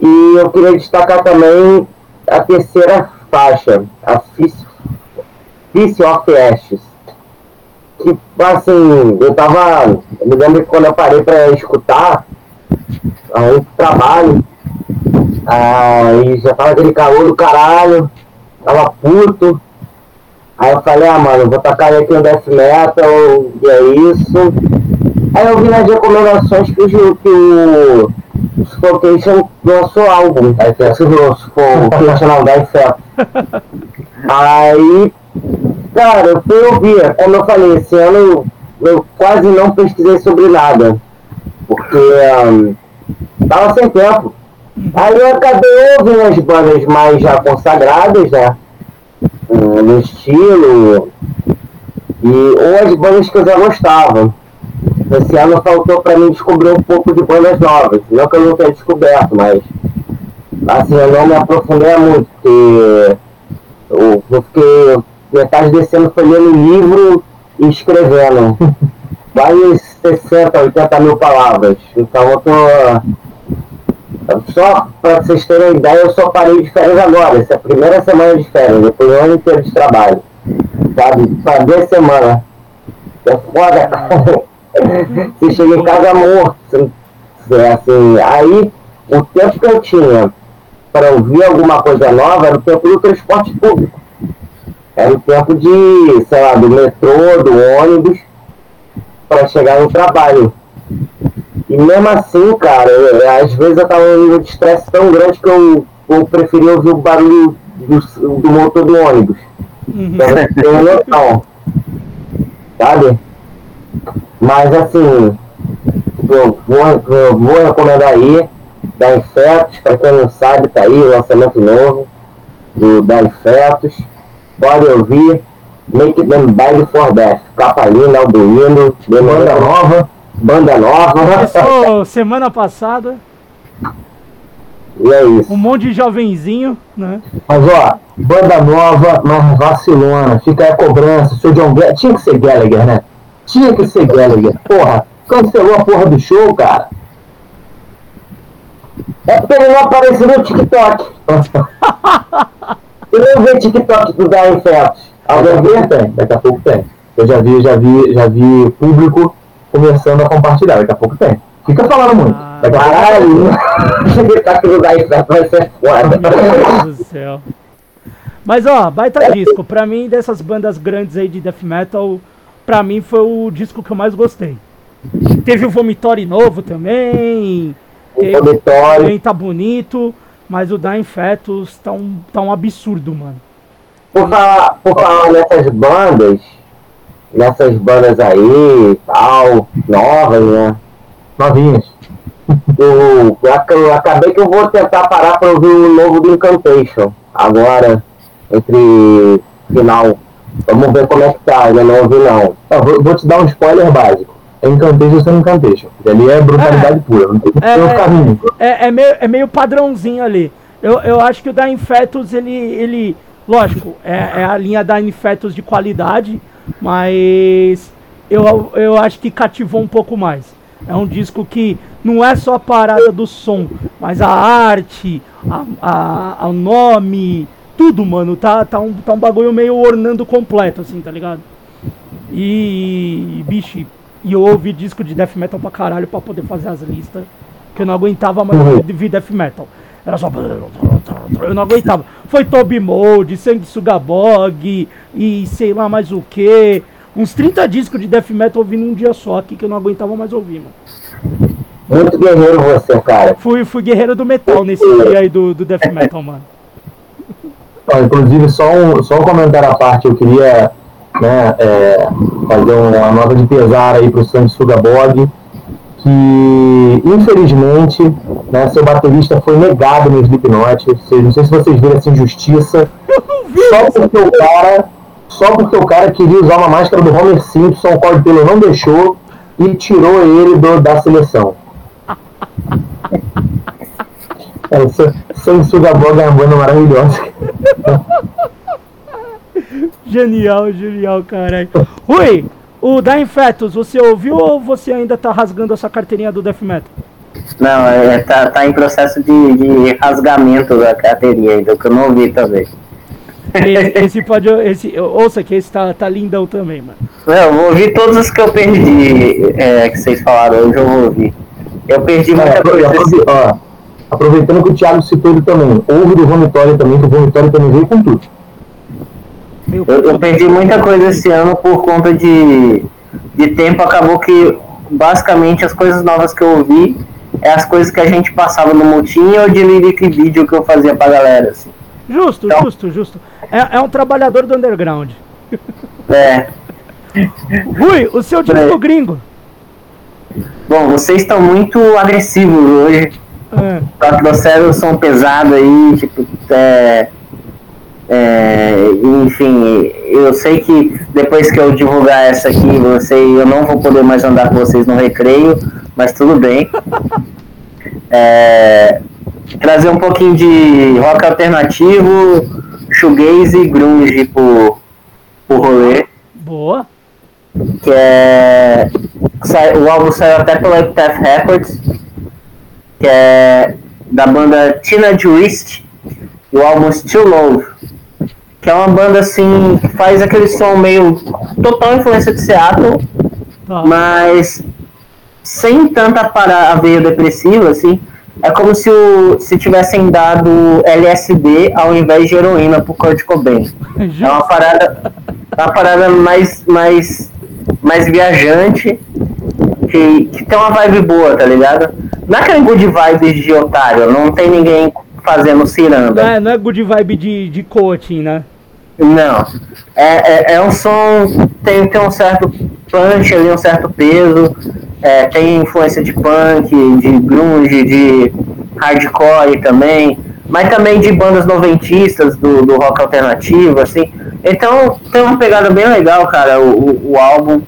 E eu queria destacar também a terceira faixa, a Feast, of Ashes. Que, assim, eu tava. Eu me lembro que quando eu parei pra escutar, aí trabalho, aí já tava aquele calor do caralho, tava puto. Aí eu falei, ah mano, vou tacar aqui um death metal, e é isso. Aí eu vi nas recomendações que, que o Suffocation lançou álbum. Aí foi assim, Suffocation não, da Inferno. Aí, cara, eu fui ouvir. Como eu falei, esse ano eu quase não pesquisei sobre nada. Porque um, tava sem tempo. Aí eu acabei ouvindo as bandas mais já consagradas, né? No estilo. E, ou as bandas que eu já gostava. Esse ano faltou para mim descobrir um pouco de bandas novas. Não que eu não tenha descoberto, mas assim, eu não me aprofundei muito, porque eu, eu fiquei metade desse ano foi lendo livro e escrevendo. Quase 60, 80 mil palavras. Então eu tô. Só para vocês terem ideia, eu só parei de férias agora. Essa é a primeira semana de férias, depois do ano inteiro de trabalho. Sabe? Só duas semanas. É foda. Você chega em casa morto. É assim, aí o tempo que eu tinha para ouvir alguma coisa nova era o tempo do transporte público. Era o tempo de, sei lá, do metrô, do ônibus, para chegar no trabalho. E mesmo assim, cara, eu, às vezes eu tava em um nível de estresse tão grande que eu, eu preferia ouvir o barulho do, do motor do ônibus. Uhum. Pra noção. Sabe? Mas assim, eu vou, eu vou recomendar aí da Infetos, para quem não sabe, tá aí o lançamento novo do da Infetos. Pode ouvir Make Them Bag for Death. Capa linda, Albuino, banda nova, banda nova. Começou semana passada. E é isso. Um monte de jovenzinho, né? Mas ó, banda nova, mas vacilona. Fica aí a cobrança. Seu John Gallagher. Tinha que ser Gallagher, né? Tinha que ser Gallagher. Porra, cancelou a porra do show, cara. É porque ele não apareceu no TikTok. eu não vi TikTok do Darren Felps. Alguém vê? Tem, daqui a pouco tem. Eu já vi, já vi, já vi público começando a compartilhar, daqui a pouco tem. Fica falando muito. Ah, daqui a pouco TikTok do Darren Felps vai ser foda. Meu Deus do céu. Mas ó, baita disco. Pra mim, dessas bandas grandes aí de death metal, pra mim foi o disco que eu mais gostei. Teve o Vomitori novo também. O Também tá bonito, mas o Dying Fetus tá um, tá um absurdo, mano. Por falar, por falar nessas bandas, nessas bandas aí, tal, novas, né? Novinhas. Eu, eu, acabei que eu vou tentar parar para ouvir o novo do Incantation. Agora, entre final. Vamos ver como é que tá, ainda não ouvi não. Ah, vou, vou te dar um spoiler básico é Incantation sem Incantation. Ali é brutalidade é, pura, não tem é, caminho. É, é, meio, é meio padrãozinho ali. Eu, eu acho que o da Infetus, ele, ele lógico, é, é a linha da Infetus de qualidade, mas eu, eu acho que cativou um pouco mais. É um disco que não é só a parada do som, mas a arte, a, a, a nome, tudo, mano, tá, tá, um, tá um bagulho meio ornando completo, assim, tá ligado? E, bicho, e eu ouvi disco de death metal pra caralho pra poder fazer as listas. Que eu não aguentava mais uhum. ouvir death metal. Era só. Eu não aguentava. Foi Toby Mode, Sanguesugabog e sei lá mais o que. Uns 30 discos de death metal ouvindo um dia só aqui que eu não aguentava mais ouvir, mano. Muito guerreiro você, cara. Fui, fui guerreiro do metal nesse dia aí do, do death metal, mano. Inclusive, só um, só um comentário à parte, eu queria né, é, fazer uma nota de pesar aí para o Sandy Sugabog, que infelizmente né, seu baterista foi negado no Slipknot. Não sei se vocês viram essa injustiça. Só porque o cara, só porque o cara queria usar uma máscara do Homer Simpson, o Corey Taylor não deixou e tirou ele do, da seleção. é, Sandy Sugabog é uma banda maravilhosa. Genial, genial, caralho. Rui, O da Infetus, você ouviu ou você ainda tá rasgando essa carteirinha do Death Metal? Não, é, tá, tá em processo de, de rasgamento da carteirinha ainda, que eu não ouvi também. Esse, esse pode. Esse, ouça que esse tá, tá lindão também, mano. Não, eu vou ouvir todos os que eu perdi, é, que vocês falaram, hoje eu vou ouvir. Eu perdi muita É, coisa. ó, aproveitando que o Thiago citou ele também, ouve do Vomitório também, que o Vomitório também veio com tudo. Meu, Eu, eu perdi muita coisa esse ano por conta de, de tempo. Acabou que basicamente as coisas novas que eu ouvi é as coisas que a gente passava no Mutinho ou de lyric vídeo que eu fazia pra galera. Assim. Justo, Então- justo, justo. É, é um trabalhador do underground. É. Rui, o seu disco É. gringo. Bom, vocês estão muito agressivos hoje. É, Só que trouxeram som pesado aí, tipo, é, é, enfim, eu sei que depois que eu divulgar essa aqui, você, eu não vou poder mais andar com vocês no recreio, mas tudo bem. É, trazer um pouquinho de rock alternativo, shoegaze e grunge pro, pro rolê boa. que é o álbum saiu até pela Epitaph Records, que é da banda Tina e o álbum Still Love, que é uma banda assim que faz aquele som meio total influência de Seattle, Tá. mas sem tanta para a veia depressiva assim. É como se, o, se tivessem dado LSD ao invés de heroína pro Kurt Cobain. É uma parada, uma parada mais, mais, mais viajante, que, que tem uma vibe boa, tá ligado? Não é aquele good vibes de otário, não tem ninguém fazendo ciranda. É, não é good vibe de, de coaching, né? Não. É, é, é um som, tem, tem um certo punch ali, um certo peso, é, tem influência de punk, de grunge, de hardcore também, mas também de bandas noventistas do, do rock alternativo, assim. Então tem uma pegada bem legal, cara, o, o, o álbum.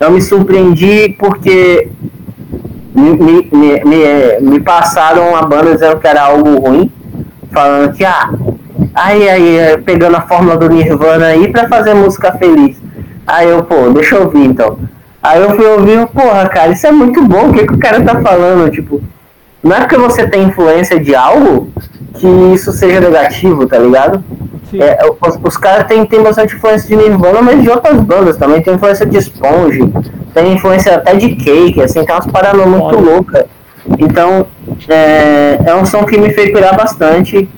Eu me surpreendi porque me, me, me, me, passaram a banda dizendo que era algo ruim, falando que, ah, aí, aí, pegando a fórmula do Nirvana aí pra fazer música feliz. Aí eu, pô, deixa eu ouvir então. Aí eu fui ouvir, porra, cara, isso é muito bom, o que, que o cara tá falando? Tipo, não é porque você tem influência de algo que isso seja negativo, tá ligado? É, os, os caras têm tem bastante influência de Nirvana, mas de outras bandas também. Tem influência de Sponge, tem influência até de Cake, assim, tem umas paradas muito loucas. Então, é, é um som que me fez pirar bastante.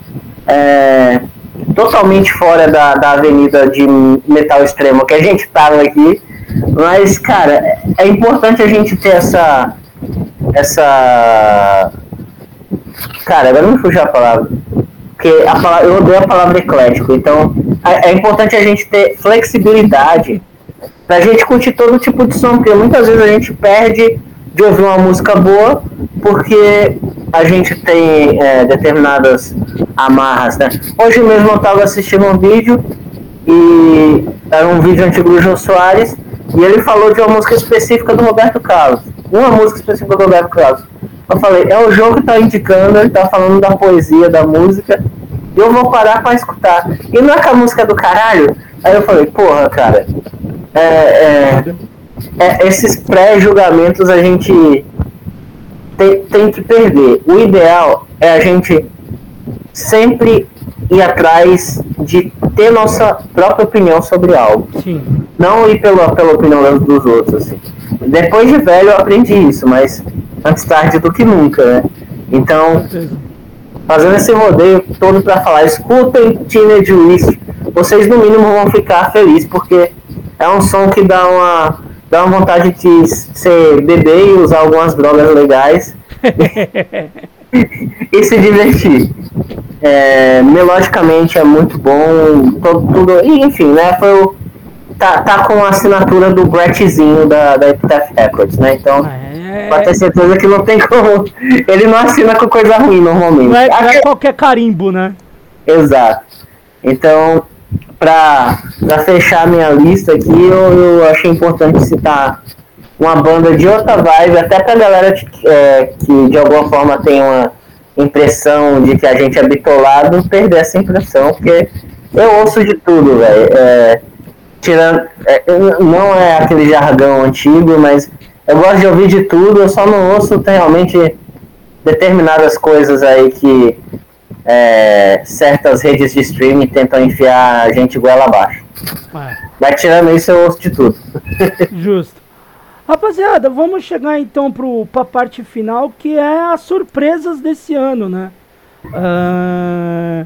É, totalmente fora da, da avenida de metal extremo que a gente tava aqui. Mas, cara, é- importante a gente ter essa. Essa. Cara, agora me fugiu a palavra. Porque a palavra, eu odeio a palavra eclético. Então, é, é importante a gente ter flexibilidade pra gente curtir todo tipo de som. Porque muitas vezes a gente perde de ouvir uma música boa porque a gente tem é, determinadas amarras, né? Hoje mesmo eu tava assistindo um vídeo e era um vídeo antigo do João Soares e ele falou de uma música específica do Roberto Carlos. Uma música específica do Roberto Carlos. Eu falei, é o jogo que tá indicando, ele tá falando da poesia, da música, e eu vou parar pra escutar. E não é que a música é do caralho? Aí eu falei, porra, cara, é, é, é, esses pré-julgamentos a gente tem, tem que perder. O ideal é a gente sempre ir atrás de ter nossa própria opinião sobre algo. Sim. Não ir pela, pela opinião dos, dos outros. Assim. Depois de velho eu aprendi isso, mas antes tarde do que nunca, né? Então, fazendo esse rodeio todo para falar, escutem Teenage Wist, vocês no mínimo vão ficar felizes, porque é um som que dá uma, dá uma vontade de ser beber e usar algumas drogas legais e se divertir. É, melodicamente é muito bom, todo, tudo, enfim, né, foi o, tá, tá com a assinatura do Brettzinho da, da Epitaph Records, né, então... É, Pode ter certeza que não tem como. Ele não assina com coisa ruim normalmente. não, é, não é qualquer carimbo, né? Exato. Então, pra, pra fechar minha lista aqui, eu, eu achei importante citar uma banda de outra vibe, até pra galera que, é, que de alguma forma tem uma impressão de que a gente é bitolado, perder essa impressão, porque eu ouço de tudo, velho. É, tirando. É, não é aquele jargão antigo, mas eu gosto de ouvir de tudo, eu só não ouço realmente determinadas coisas aí que é, certas redes de streaming tentam enfiar a gente goela abaixo. É. Mas tirando isso, eu ouço de tudo. Justo. Rapaziada, vamos chegar então para a parte final, que é as surpresas desse ano, né? Uh,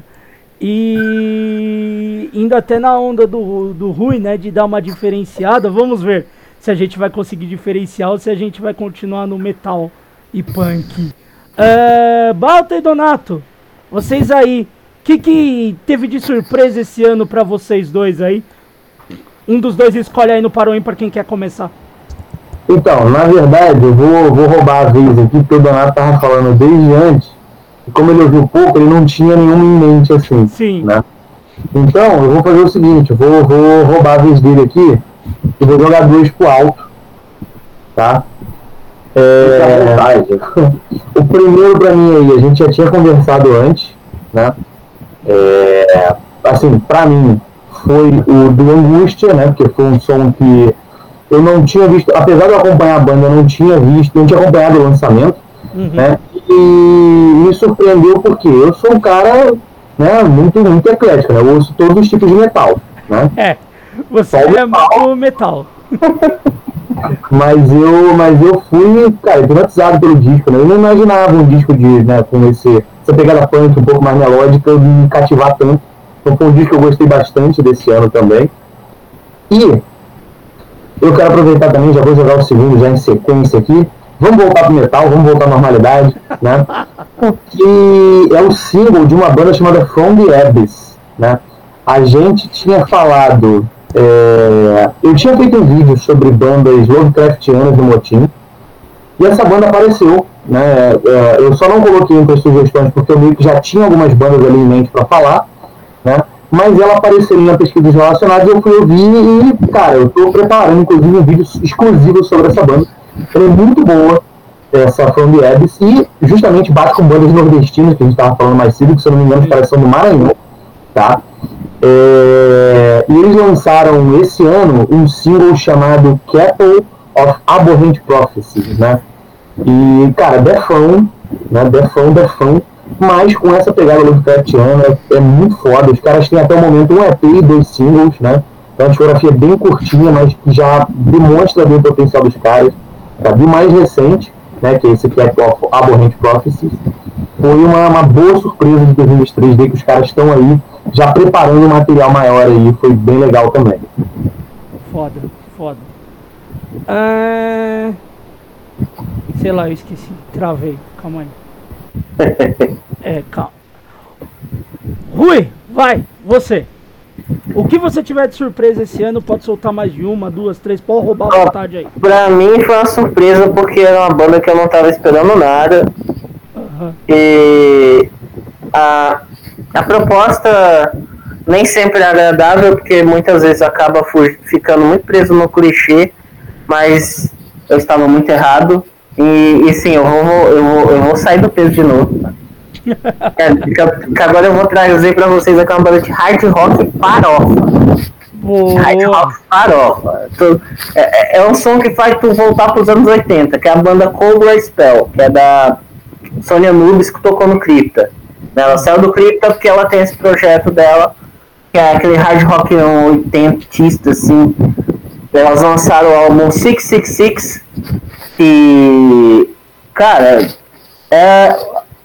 e indo até na onda do, do Rui, né? De dar uma diferenciada, vamos ver se a gente vai conseguir diferenciar ou se a gente vai continuar no metal e punk. Uh, Balta e Donato, vocês aí, o que, que teve de surpresa esse ano para vocês dois aí? Um dos dois escolhe aí no Paroim para quem quer começar. Então, na verdade, eu vou, vou roubar a vez aqui, porque o Donato tava falando desde antes, e como ele ouviu pouco, ele não tinha nenhum em mente assim. Sim. Né? Então, eu vou fazer o seguinte, eu vou, vou roubar a vez dele aqui e vou jogar dois pro alto. Tá? É, o primeiro pra mim aí, a gente já tinha conversado antes, né? É, assim, pra mim, foi o do Angústia, né? Porque foi um som que eu não tinha visto, apesar de eu acompanhar a banda, eu não tinha visto, não tinha acompanhado o lançamento, uhum. né? E me surpreendeu porque eu sou um cara né, muito, muito eclético, né? Eu ouço todos os tipos de metal, né? É, você Só é metal. metal. mas eu, mas eu fui, cara, hipnotizado pelo disco, né? Eu não imaginava um disco de, né, com esse, essa pegada punk um pouco mais melódica me cativar tanto. Então foi um disco que eu gostei bastante desse ano também. E eu quero aproveitar também, já vou jogar o segundo já em sequência aqui. Vamos voltar pro metal, vamos voltar à normalidade, né? Que é o símbolo de uma banda chamada From the Abyss, né? A gente tinha falado, é... eu tinha feito um vídeo sobre bandas Lovecraftianas do Motim, e essa banda apareceu, né? É, eu só não coloquei entre sugestões porque eu meio que já tinha algumas bandas ali em mente para falar, né? mas ela apareceria na pesquisa relacionada e eu fui ouvir e, cara, eu estou preparando inclusive um vídeo exclusivo sobre essa banda. Ela é muito boa, essa From the Abyss, e justamente bate com bandas nordestinas, que a gente estava falando mais cedo, que se eu não me engano, parece do Maranhão, tá? É, e eles lançaram esse ano um single chamado Capital of Abhorrent Prophecies, né? E, cara, defão, né? Defão, defão mas com essa pegada Lovecraftiana é, é muito foda. Os caras têm até o momento um EP e dois singles, né? Então a discografia é bem curtinha, mas já demonstra bem o potencial dos caras. Tá? E mais recente, né, que é esse Cat of Abhorrent Prophecies, foi uma, uma boa surpresa de 2023 ver que os caras estão aí já preparando um material maior aí, foi bem legal também. Foda, foda. Ah, sei lá, eu esqueci, travei, calma aí. é, calma. Rui, vai, você. O que você tiver de surpresa esse ano, pode soltar mais de uma, duas, três, pode roubar a vontade aí. Pra mim foi uma surpresa porque era uma banda que eu não tava esperando nada. Uhum. E a, a proposta nem sempre é agradável, porque muitas vezes acaba ficando muito preso no clichê, mas eu estava muito errado. E, e sim, eu vou, eu, vou, eu vou sair do peso de novo. é, que, agora eu vou trazer pra vocês aqui uma banda de hard rock farofa. Boa. Hard rock farofa. É, é, é, um som que faz tu voltar pros anos 80, que é a banda Cobra Spell, que é da Sonia Nubes, que tocou no Crypta. Ela saiu do Crypta porque ela tem esse projeto dela, que é aquele hard rock oitentista, assim. Elas lançaram o álbum 666, e, cara, é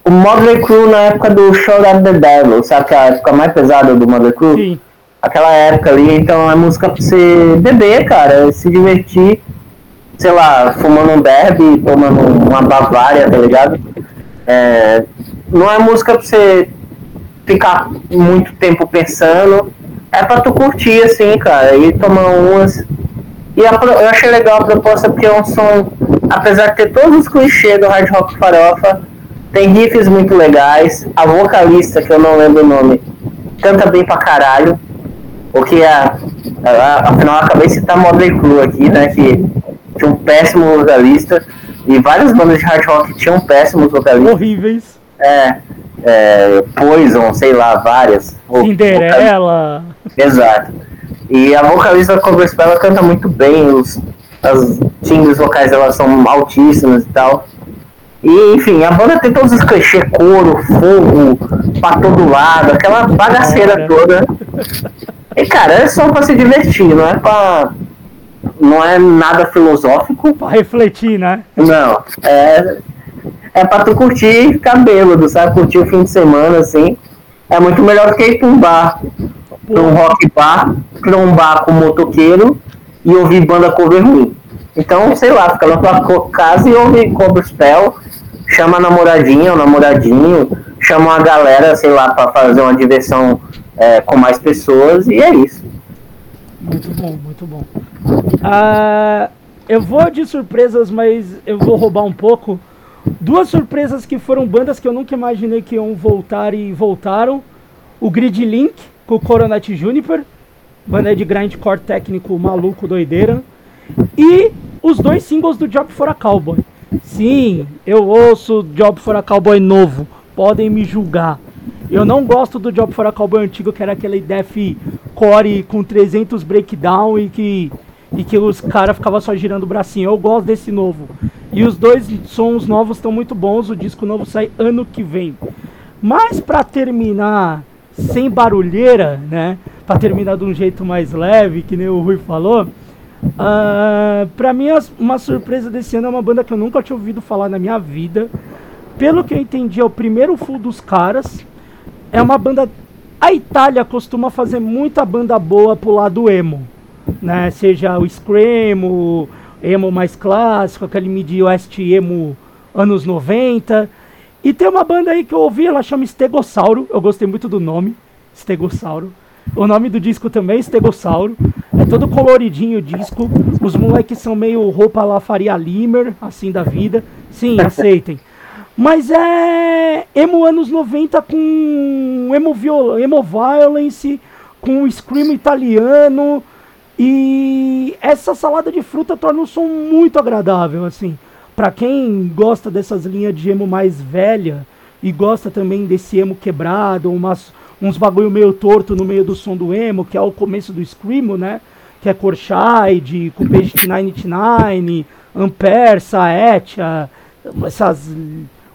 o Mother Crew na época do Show of the Devil, sabe? Que é a época mais pesada do Mother Crew. Sim. Aquela época ali, então é música pra você beber, cara, se divertir, sei lá, fumando um derby, tomando uma Bavária, tá ligado? É, não é música pra você ficar muito tempo pensando, é pra tu curtir, assim, cara, e tomar umas e a, eu achei legal a proposta porque é um som, apesar de ter todos os clichês do hard rock farofa, tem riffs muito legais. A vocalista, que eu não lembro o nome, canta bem pra caralho. O que é. Afinal, eu acabei de citar Modern Crew aqui, né? Que tinha um péssimo vocalista. E várias bandas de hard rock tinham péssimos vocalistas. Horríveis. É. é Poison, sei lá, várias. Cinderela. Exato. E a vocalista da Cobra Spell ela canta muito bem, os, as timbres vocais dela são altíssimas e tal. E, enfim, a banda tem todos os clichês, couro, fogo, pra todo lado, aquela bagaceira toda. E, cara, é só pra se divertir, não é pra. Não é nada filosófico. Pra refletir, né? Não, é. É pra tu curtir ficar bêbado, sabe? Curtir o fim de semana, assim. É muito melhor do que ir pra um bar, pra um rock bar, pra um bar com motoqueiro e ouvir banda cover ruim. Então, sei lá, fica na tua casa e ouve Cobra Spell chama a namoradinha ou namoradinho, chama uma galera, sei lá, para fazer uma diversão é, com mais pessoas e é isso. Muito bom, muito bom. Uh, eu vou de surpresas, mas eu vou roubar um pouco. Duas surpresas que foram bandas que eu nunca imaginei que iam voltar e voltaram. O Grid Link com o Coronet Juniper, banda de grindcore técnico maluco, doideira. E os dois singles do Job for a Cowboy. Sim, eu ouço Job for a Cowboy novo. Podem me julgar. Eu não gosto do Job for a Cowboy antigo, que era aquele Def Core com 300 breakdown e que, e que os caras ficavam só girando o bracinho. Eu gosto desse novo. E os dois sons novos estão muito bons. O disco novo sai ano que vem. Mas para terminar sem barulheira, né? Para terminar de um jeito mais leve, que nem o Rui falou. Uh, pra mim, uma surpresa desse ano é uma banda que eu nunca tinha ouvido falar na minha vida. Pelo que eu entendi, é o primeiro full dos caras. É uma banda. A Itália costuma fazer muita banda boa pro lado emo, né? Seja o Scream, o emo mais clássico, aquele mid-west emo anos 90. E tem uma banda aí que eu ouvi, ela chama Estegossauro. Eu gostei muito do nome, Estegossauro. O nome do disco também é Estegossauro. É todo coloridinho o disco. Os moleques são meio roupa lá Faria Limer, assim da vida. Sim, aceitem. Mas é emo anos 90 com emo, viol emo violence, com scream italiano. E essa salada de fruta torna o som muito agradável, assim. Para quem gosta dessas linhas de emo mais velha e gosta também desse emo quebrado, umas uns bagulho meio torto no meio do som do emo, que é o começo do Screamo, né? Que é Corshide, com Page 99, Ampere, Saetia, essas...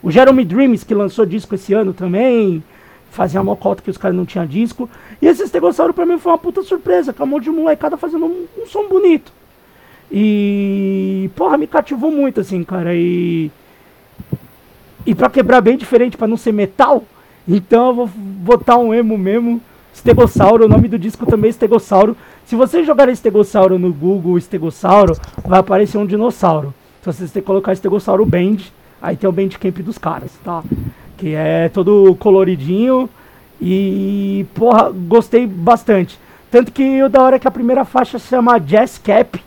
O Jeremy Dreams, que lançou disco esse ano também, fazia uma cota que os caras não tinham disco. E esse Estegossauro pra mim foi uma puta surpresa, com a mão de molecada fazendo um, um som bonito. E, porra, me cativou muito, assim, cara. E, e pra quebrar bem diferente, pra não ser metal, então eu vou botar um emo mesmo. Estegossauro, o nome do disco também é. Se você jogar Estegossauro no Google, Estegossauro, vai aparecer um dinossauro. Então você tem que colocar Estegossauro Band, aí tem o Bandcamp dos caras, tá? Que é todo coloridinho e, porra, gostei bastante. Tanto que o da hora é que a primeira faixa se chama Jazz Cap,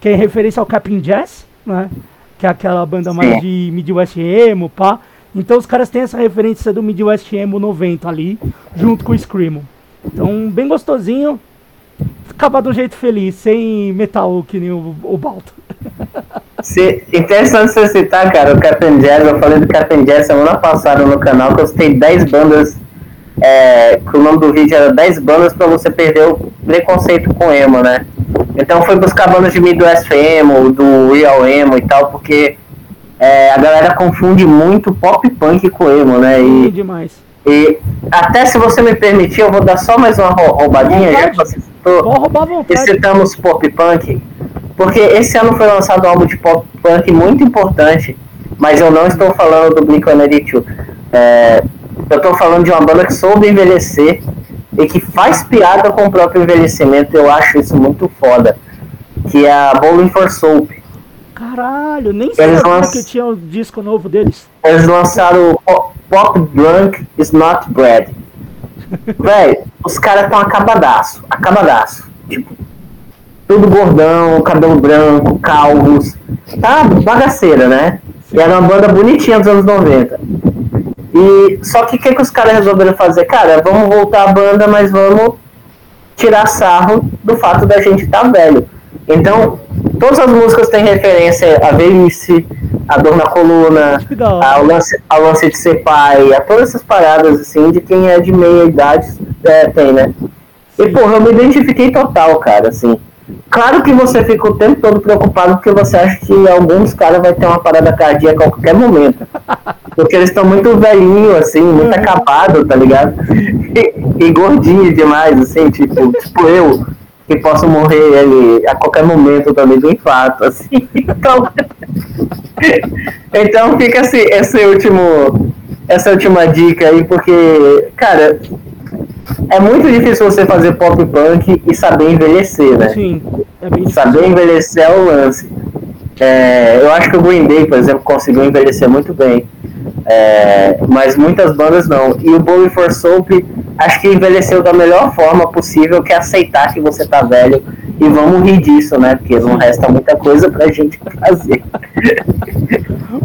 que é em referência ao Capin Jazz, né? Que é aquela banda mais de Midwest emo, pá. Então os caras têm essa referência do Midwest Emo 90 ali, junto com o Screamo. Então, bem gostosinho. Acabar de um jeito feliz, sem metal que nem o, o Balto. Se, interessante você citar, cara, o Captain Jazz. Eu falei do Captain Jazz semana passada no canal que eu citei 10 bandas. É, que o nome do vídeo era 10 bandas para você perder o preconceito com emo, né? Então foi buscar bandas de Midwest Emo, do Real Emo e tal, porque é, a galera confunde muito pop punk com emo, né? E, é demais. E até se você me permitir, eu vou dar só mais uma roubadinha, já que você citou. Vou roubar E citamos pop punk. Porque esse ano foi lançado um álbum de pop punk muito importante, mas eu não estou falando do Blink-182. É, eu estou falando de uma banda que soube envelhecer e que faz piada com o próprio envelhecimento. Eu acho isso muito foda. Que é a Bowling for Soap. Caralho, nem sabia lanç... que tinha o um disco novo deles. Eles lançaram o Pop Drunk is Not Bread. Véi, os caras estão acabadaço, acabadaço. Tipo, tudo gordão, cabelo branco, calvos. Tá bagaceira, né? E era uma banda bonitinha dos anos 90. E só que o que, que os caras resolveram fazer? Cara, vamos voltar a banda, mas vamos tirar sarro do fato da gente estar tá velho. Então, todas as músicas têm referência a velhice, a dor na coluna, ao lance, ao lance de ser pai, a todas essas paradas assim de quem é de meia idade é, tem, né? E, porra, eu me identifiquei total, cara, assim. Claro que você fica o tempo todo preocupado porque você acha que alguns caras vai ter uma parada cardíaca a qualquer momento. Porque eles estão muito velhinhos, assim, muito acabados, tá ligado? E, e gordinho demais, assim, tipo, tipo eu, que posso morrer ali a qualquer momento também do infarto, assim. Então, então fica assim, esse último, essa última dica aí, porque, cara, é muito difícil você fazer pop punk e saber envelhecer, né? Sim, é bem Saber envelhecer é o lance. É, eu acho que o Green Day, por exemplo, conseguiu envelhecer muito bem. É, mas muitas bandas não. E o Bowie for Soap acho que envelheceu da melhor forma possível, que é aceitar que você tá velho e vamos rir disso, né? Porque não resta muita coisa pra gente fazer.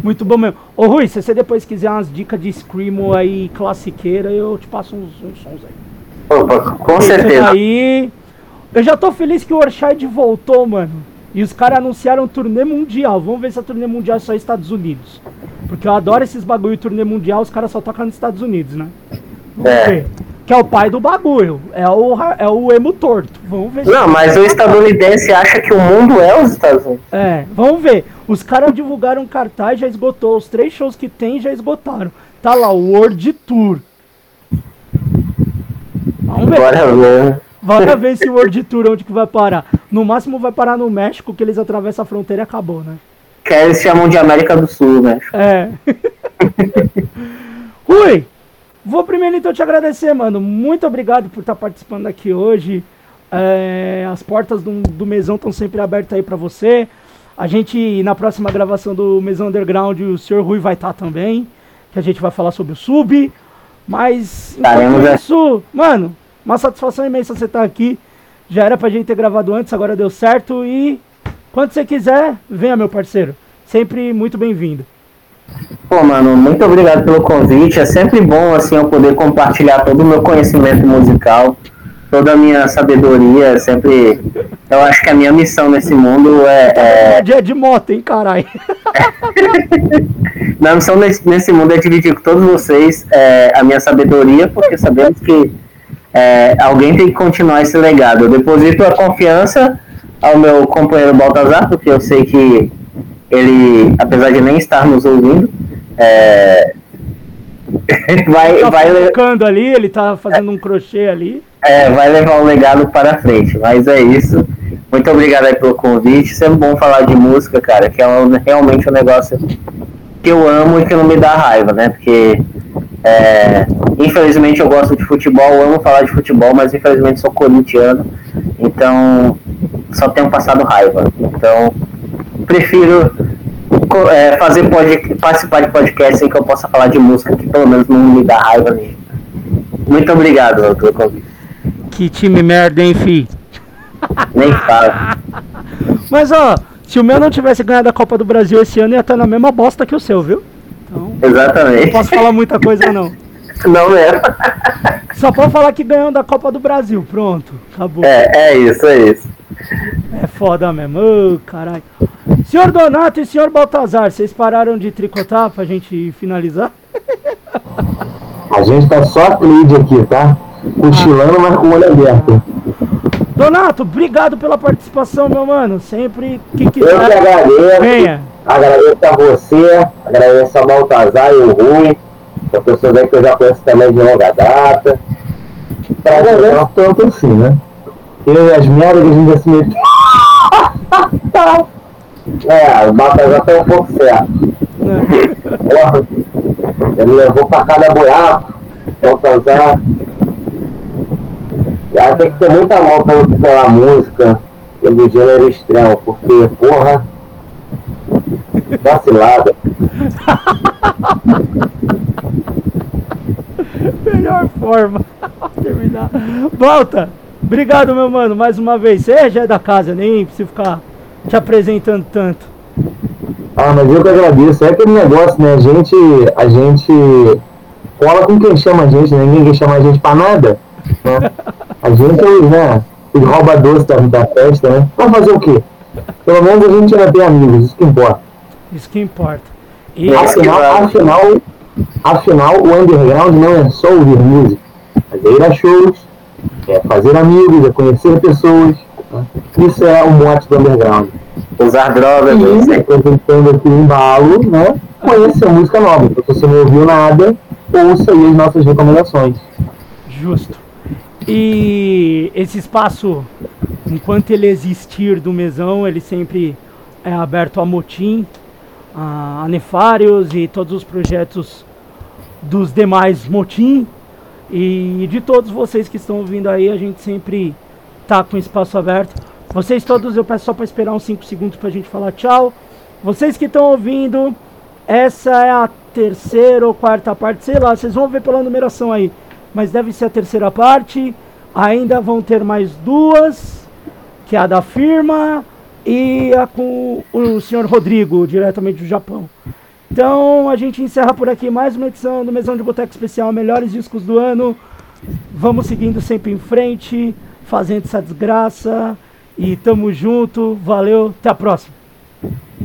Muito bom mesmo. Ô Rui, se você depois quiser umas dicas de Screamo aí classiqueira, eu te passo uns, uns sons aí. Opa, com certeza. Aí, eu já tô feliz que o Orchard voltou, mano. E os caras anunciaram turnê mundial. Vamos ver se a turnê mundial é só Estados Unidos. Porque eu adoro esses bagulho turnê mundial, os caras só tocam nos Estados Unidos, né? Vamos é. ver. Que é o pai do bagulho. É o, é o emo torto. Vamos ver. Não, mas o estadunidense acha que o mundo é os Estados Unidos. É, vamos ver. Os caras divulgaram cartaz, já esgotou. Os três shows que tem já esgotaram. Tá lá, o World Tour. Vamos ver. Bora ver. Bora ver esse World Tour onde que vai parar. No máximo vai parar no México, que eles atravessam a fronteira e acabou, né? Que eles chamam de América do Sul, né? É. Rui, vou primeiro então te agradecer, mano. Muito obrigado por estar participando aqui hoje. É, as portas do, do mesão estão sempre abertas aí para você. A gente, na próxima gravação do Mesão Underground, o senhor Rui vai estar também. Que a gente vai falar sobre o sub. Mas, enquanto isso, mano, uma satisfação imensa você estar aqui. Já era pra gente ter gravado antes, agora deu certo. E quando você quiser, venha, meu parceiro. Sempre muito bem-vindo. Pô, mano, muito obrigado pelo convite. É sempre bom, assim, eu poder compartilhar todo o meu conhecimento musical, toda a minha sabedoria. Sempre. Eu acho que a minha missão nesse mundo é. é... Dia de moto, hein, caralho? minha missão nesse, nesse mundo é dividir com todos vocês é, a minha sabedoria, porque sabemos que é, alguém tem que continuar esse legado. Eu deposito a confiança ao meu companheiro Baltazar, porque eu sei que ele, apesar de nem estar nos ouvindo, é, vai, tá vai ali, ele tá fazendo um crochê ali. É, vai levar o legado para frente, mas é isso. Muito obrigado aí pelo convite. Sempre bom falar de música, cara, que é um, realmente um negócio que eu amo e que não me dá raiva, né? Porque é, infelizmente eu gosto de futebol, amo falar de futebol, mas infelizmente sou corintiano, então só tenho passado raiva. Então prefiro é, fazer pod, participar de podcast em que eu possa falar de música, que pelo menos não me dá raiva mesmo. Muito obrigado pelo convite. Que time merda, hein, fi? Nem fala. Mas ó, se o meu não tivesse ganhado a Copa do Brasil esse ano, ia estar na mesma bosta que o seu, viu? Então, Exatamente. Não posso falar muita coisa, não. Não é. Só pode falar que ganhou da Copa do Brasil. Pronto, acabou. É, é isso, é isso. É foda mesmo. Ô, caralho. Senhor Donato e senhor Baltazar, vocês pararam de tricotar pra gente finalizar? A gente tá só a aqui, tá? Cochilando, ah. mas com o olho aberto. Donato, obrigado pela participação, meu mano. Sempre que quiser. Eu que agradeço. Venha. Agradeço a você, agradeço a Baltazar e o Rui, são pessoas aí que eu já conheço também de longa data. Agradeço tanto assim, né? Eu e as merdas que a gente assim meio. é, o Baltazar tá um pouco certo. Porra, ele levou pra cada boiaco, Baltazar. Já tem que ter muita mão pra pela música, pelo gênero extremo, porque, porra Vacilada. Melhor forma. Terminar. Volta. Obrigado, meu mano, mais uma vez. Você já é da casa, nem preciso ficar te apresentando tanto. Ah, mas eu que agradeço. É aquele negócio, né? A gente, a gente cola com quem chama a gente, né? Ninguém chama a gente pra nada. Né? A gente, né? Ele rouba doce da, da festa, né? Vai fazer o quê? Pelo menos a gente ainda tem amigos, isso que importa. Isso que importa. E afinal, afinal, afinal, o underground não é só ouvir música, mas é ir a shows, é fazer amigos, é conhecer pessoas. Né? Isso é o mote do underground. Usar drogas, e, apresentando aqui o embalo, né? Conhecer música nova. Se você não ouviu nada, ouça aí as nossas recomendações. Justo. E esse espaço, enquanto ele existir do mesão, ele sempre é aberto a motim, a nefários e todos os projetos dos demais motim. E de todos vocês que estão ouvindo aí, a gente sempre tá com espaço aberto. Vocês todos, eu peço só para esperar uns 5 segundos para a gente falar tchau. Vocês que estão ouvindo, essa é a terceira ou quarta parte, sei lá, vocês vão ver pela numeração aí. Mas deve ser a terceira parte. Ainda vão ter mais duas, que é a da firma e a com o senhor Rodrigo, diretamente do Japão. Então a gente encerra por aqui mais uma edição do Mesão de Boteco Especial, melhores discos do ano. Vamos seguindo sempre em frente, fazendo essa desgraça. E tamo junto, valeu, até a próxima.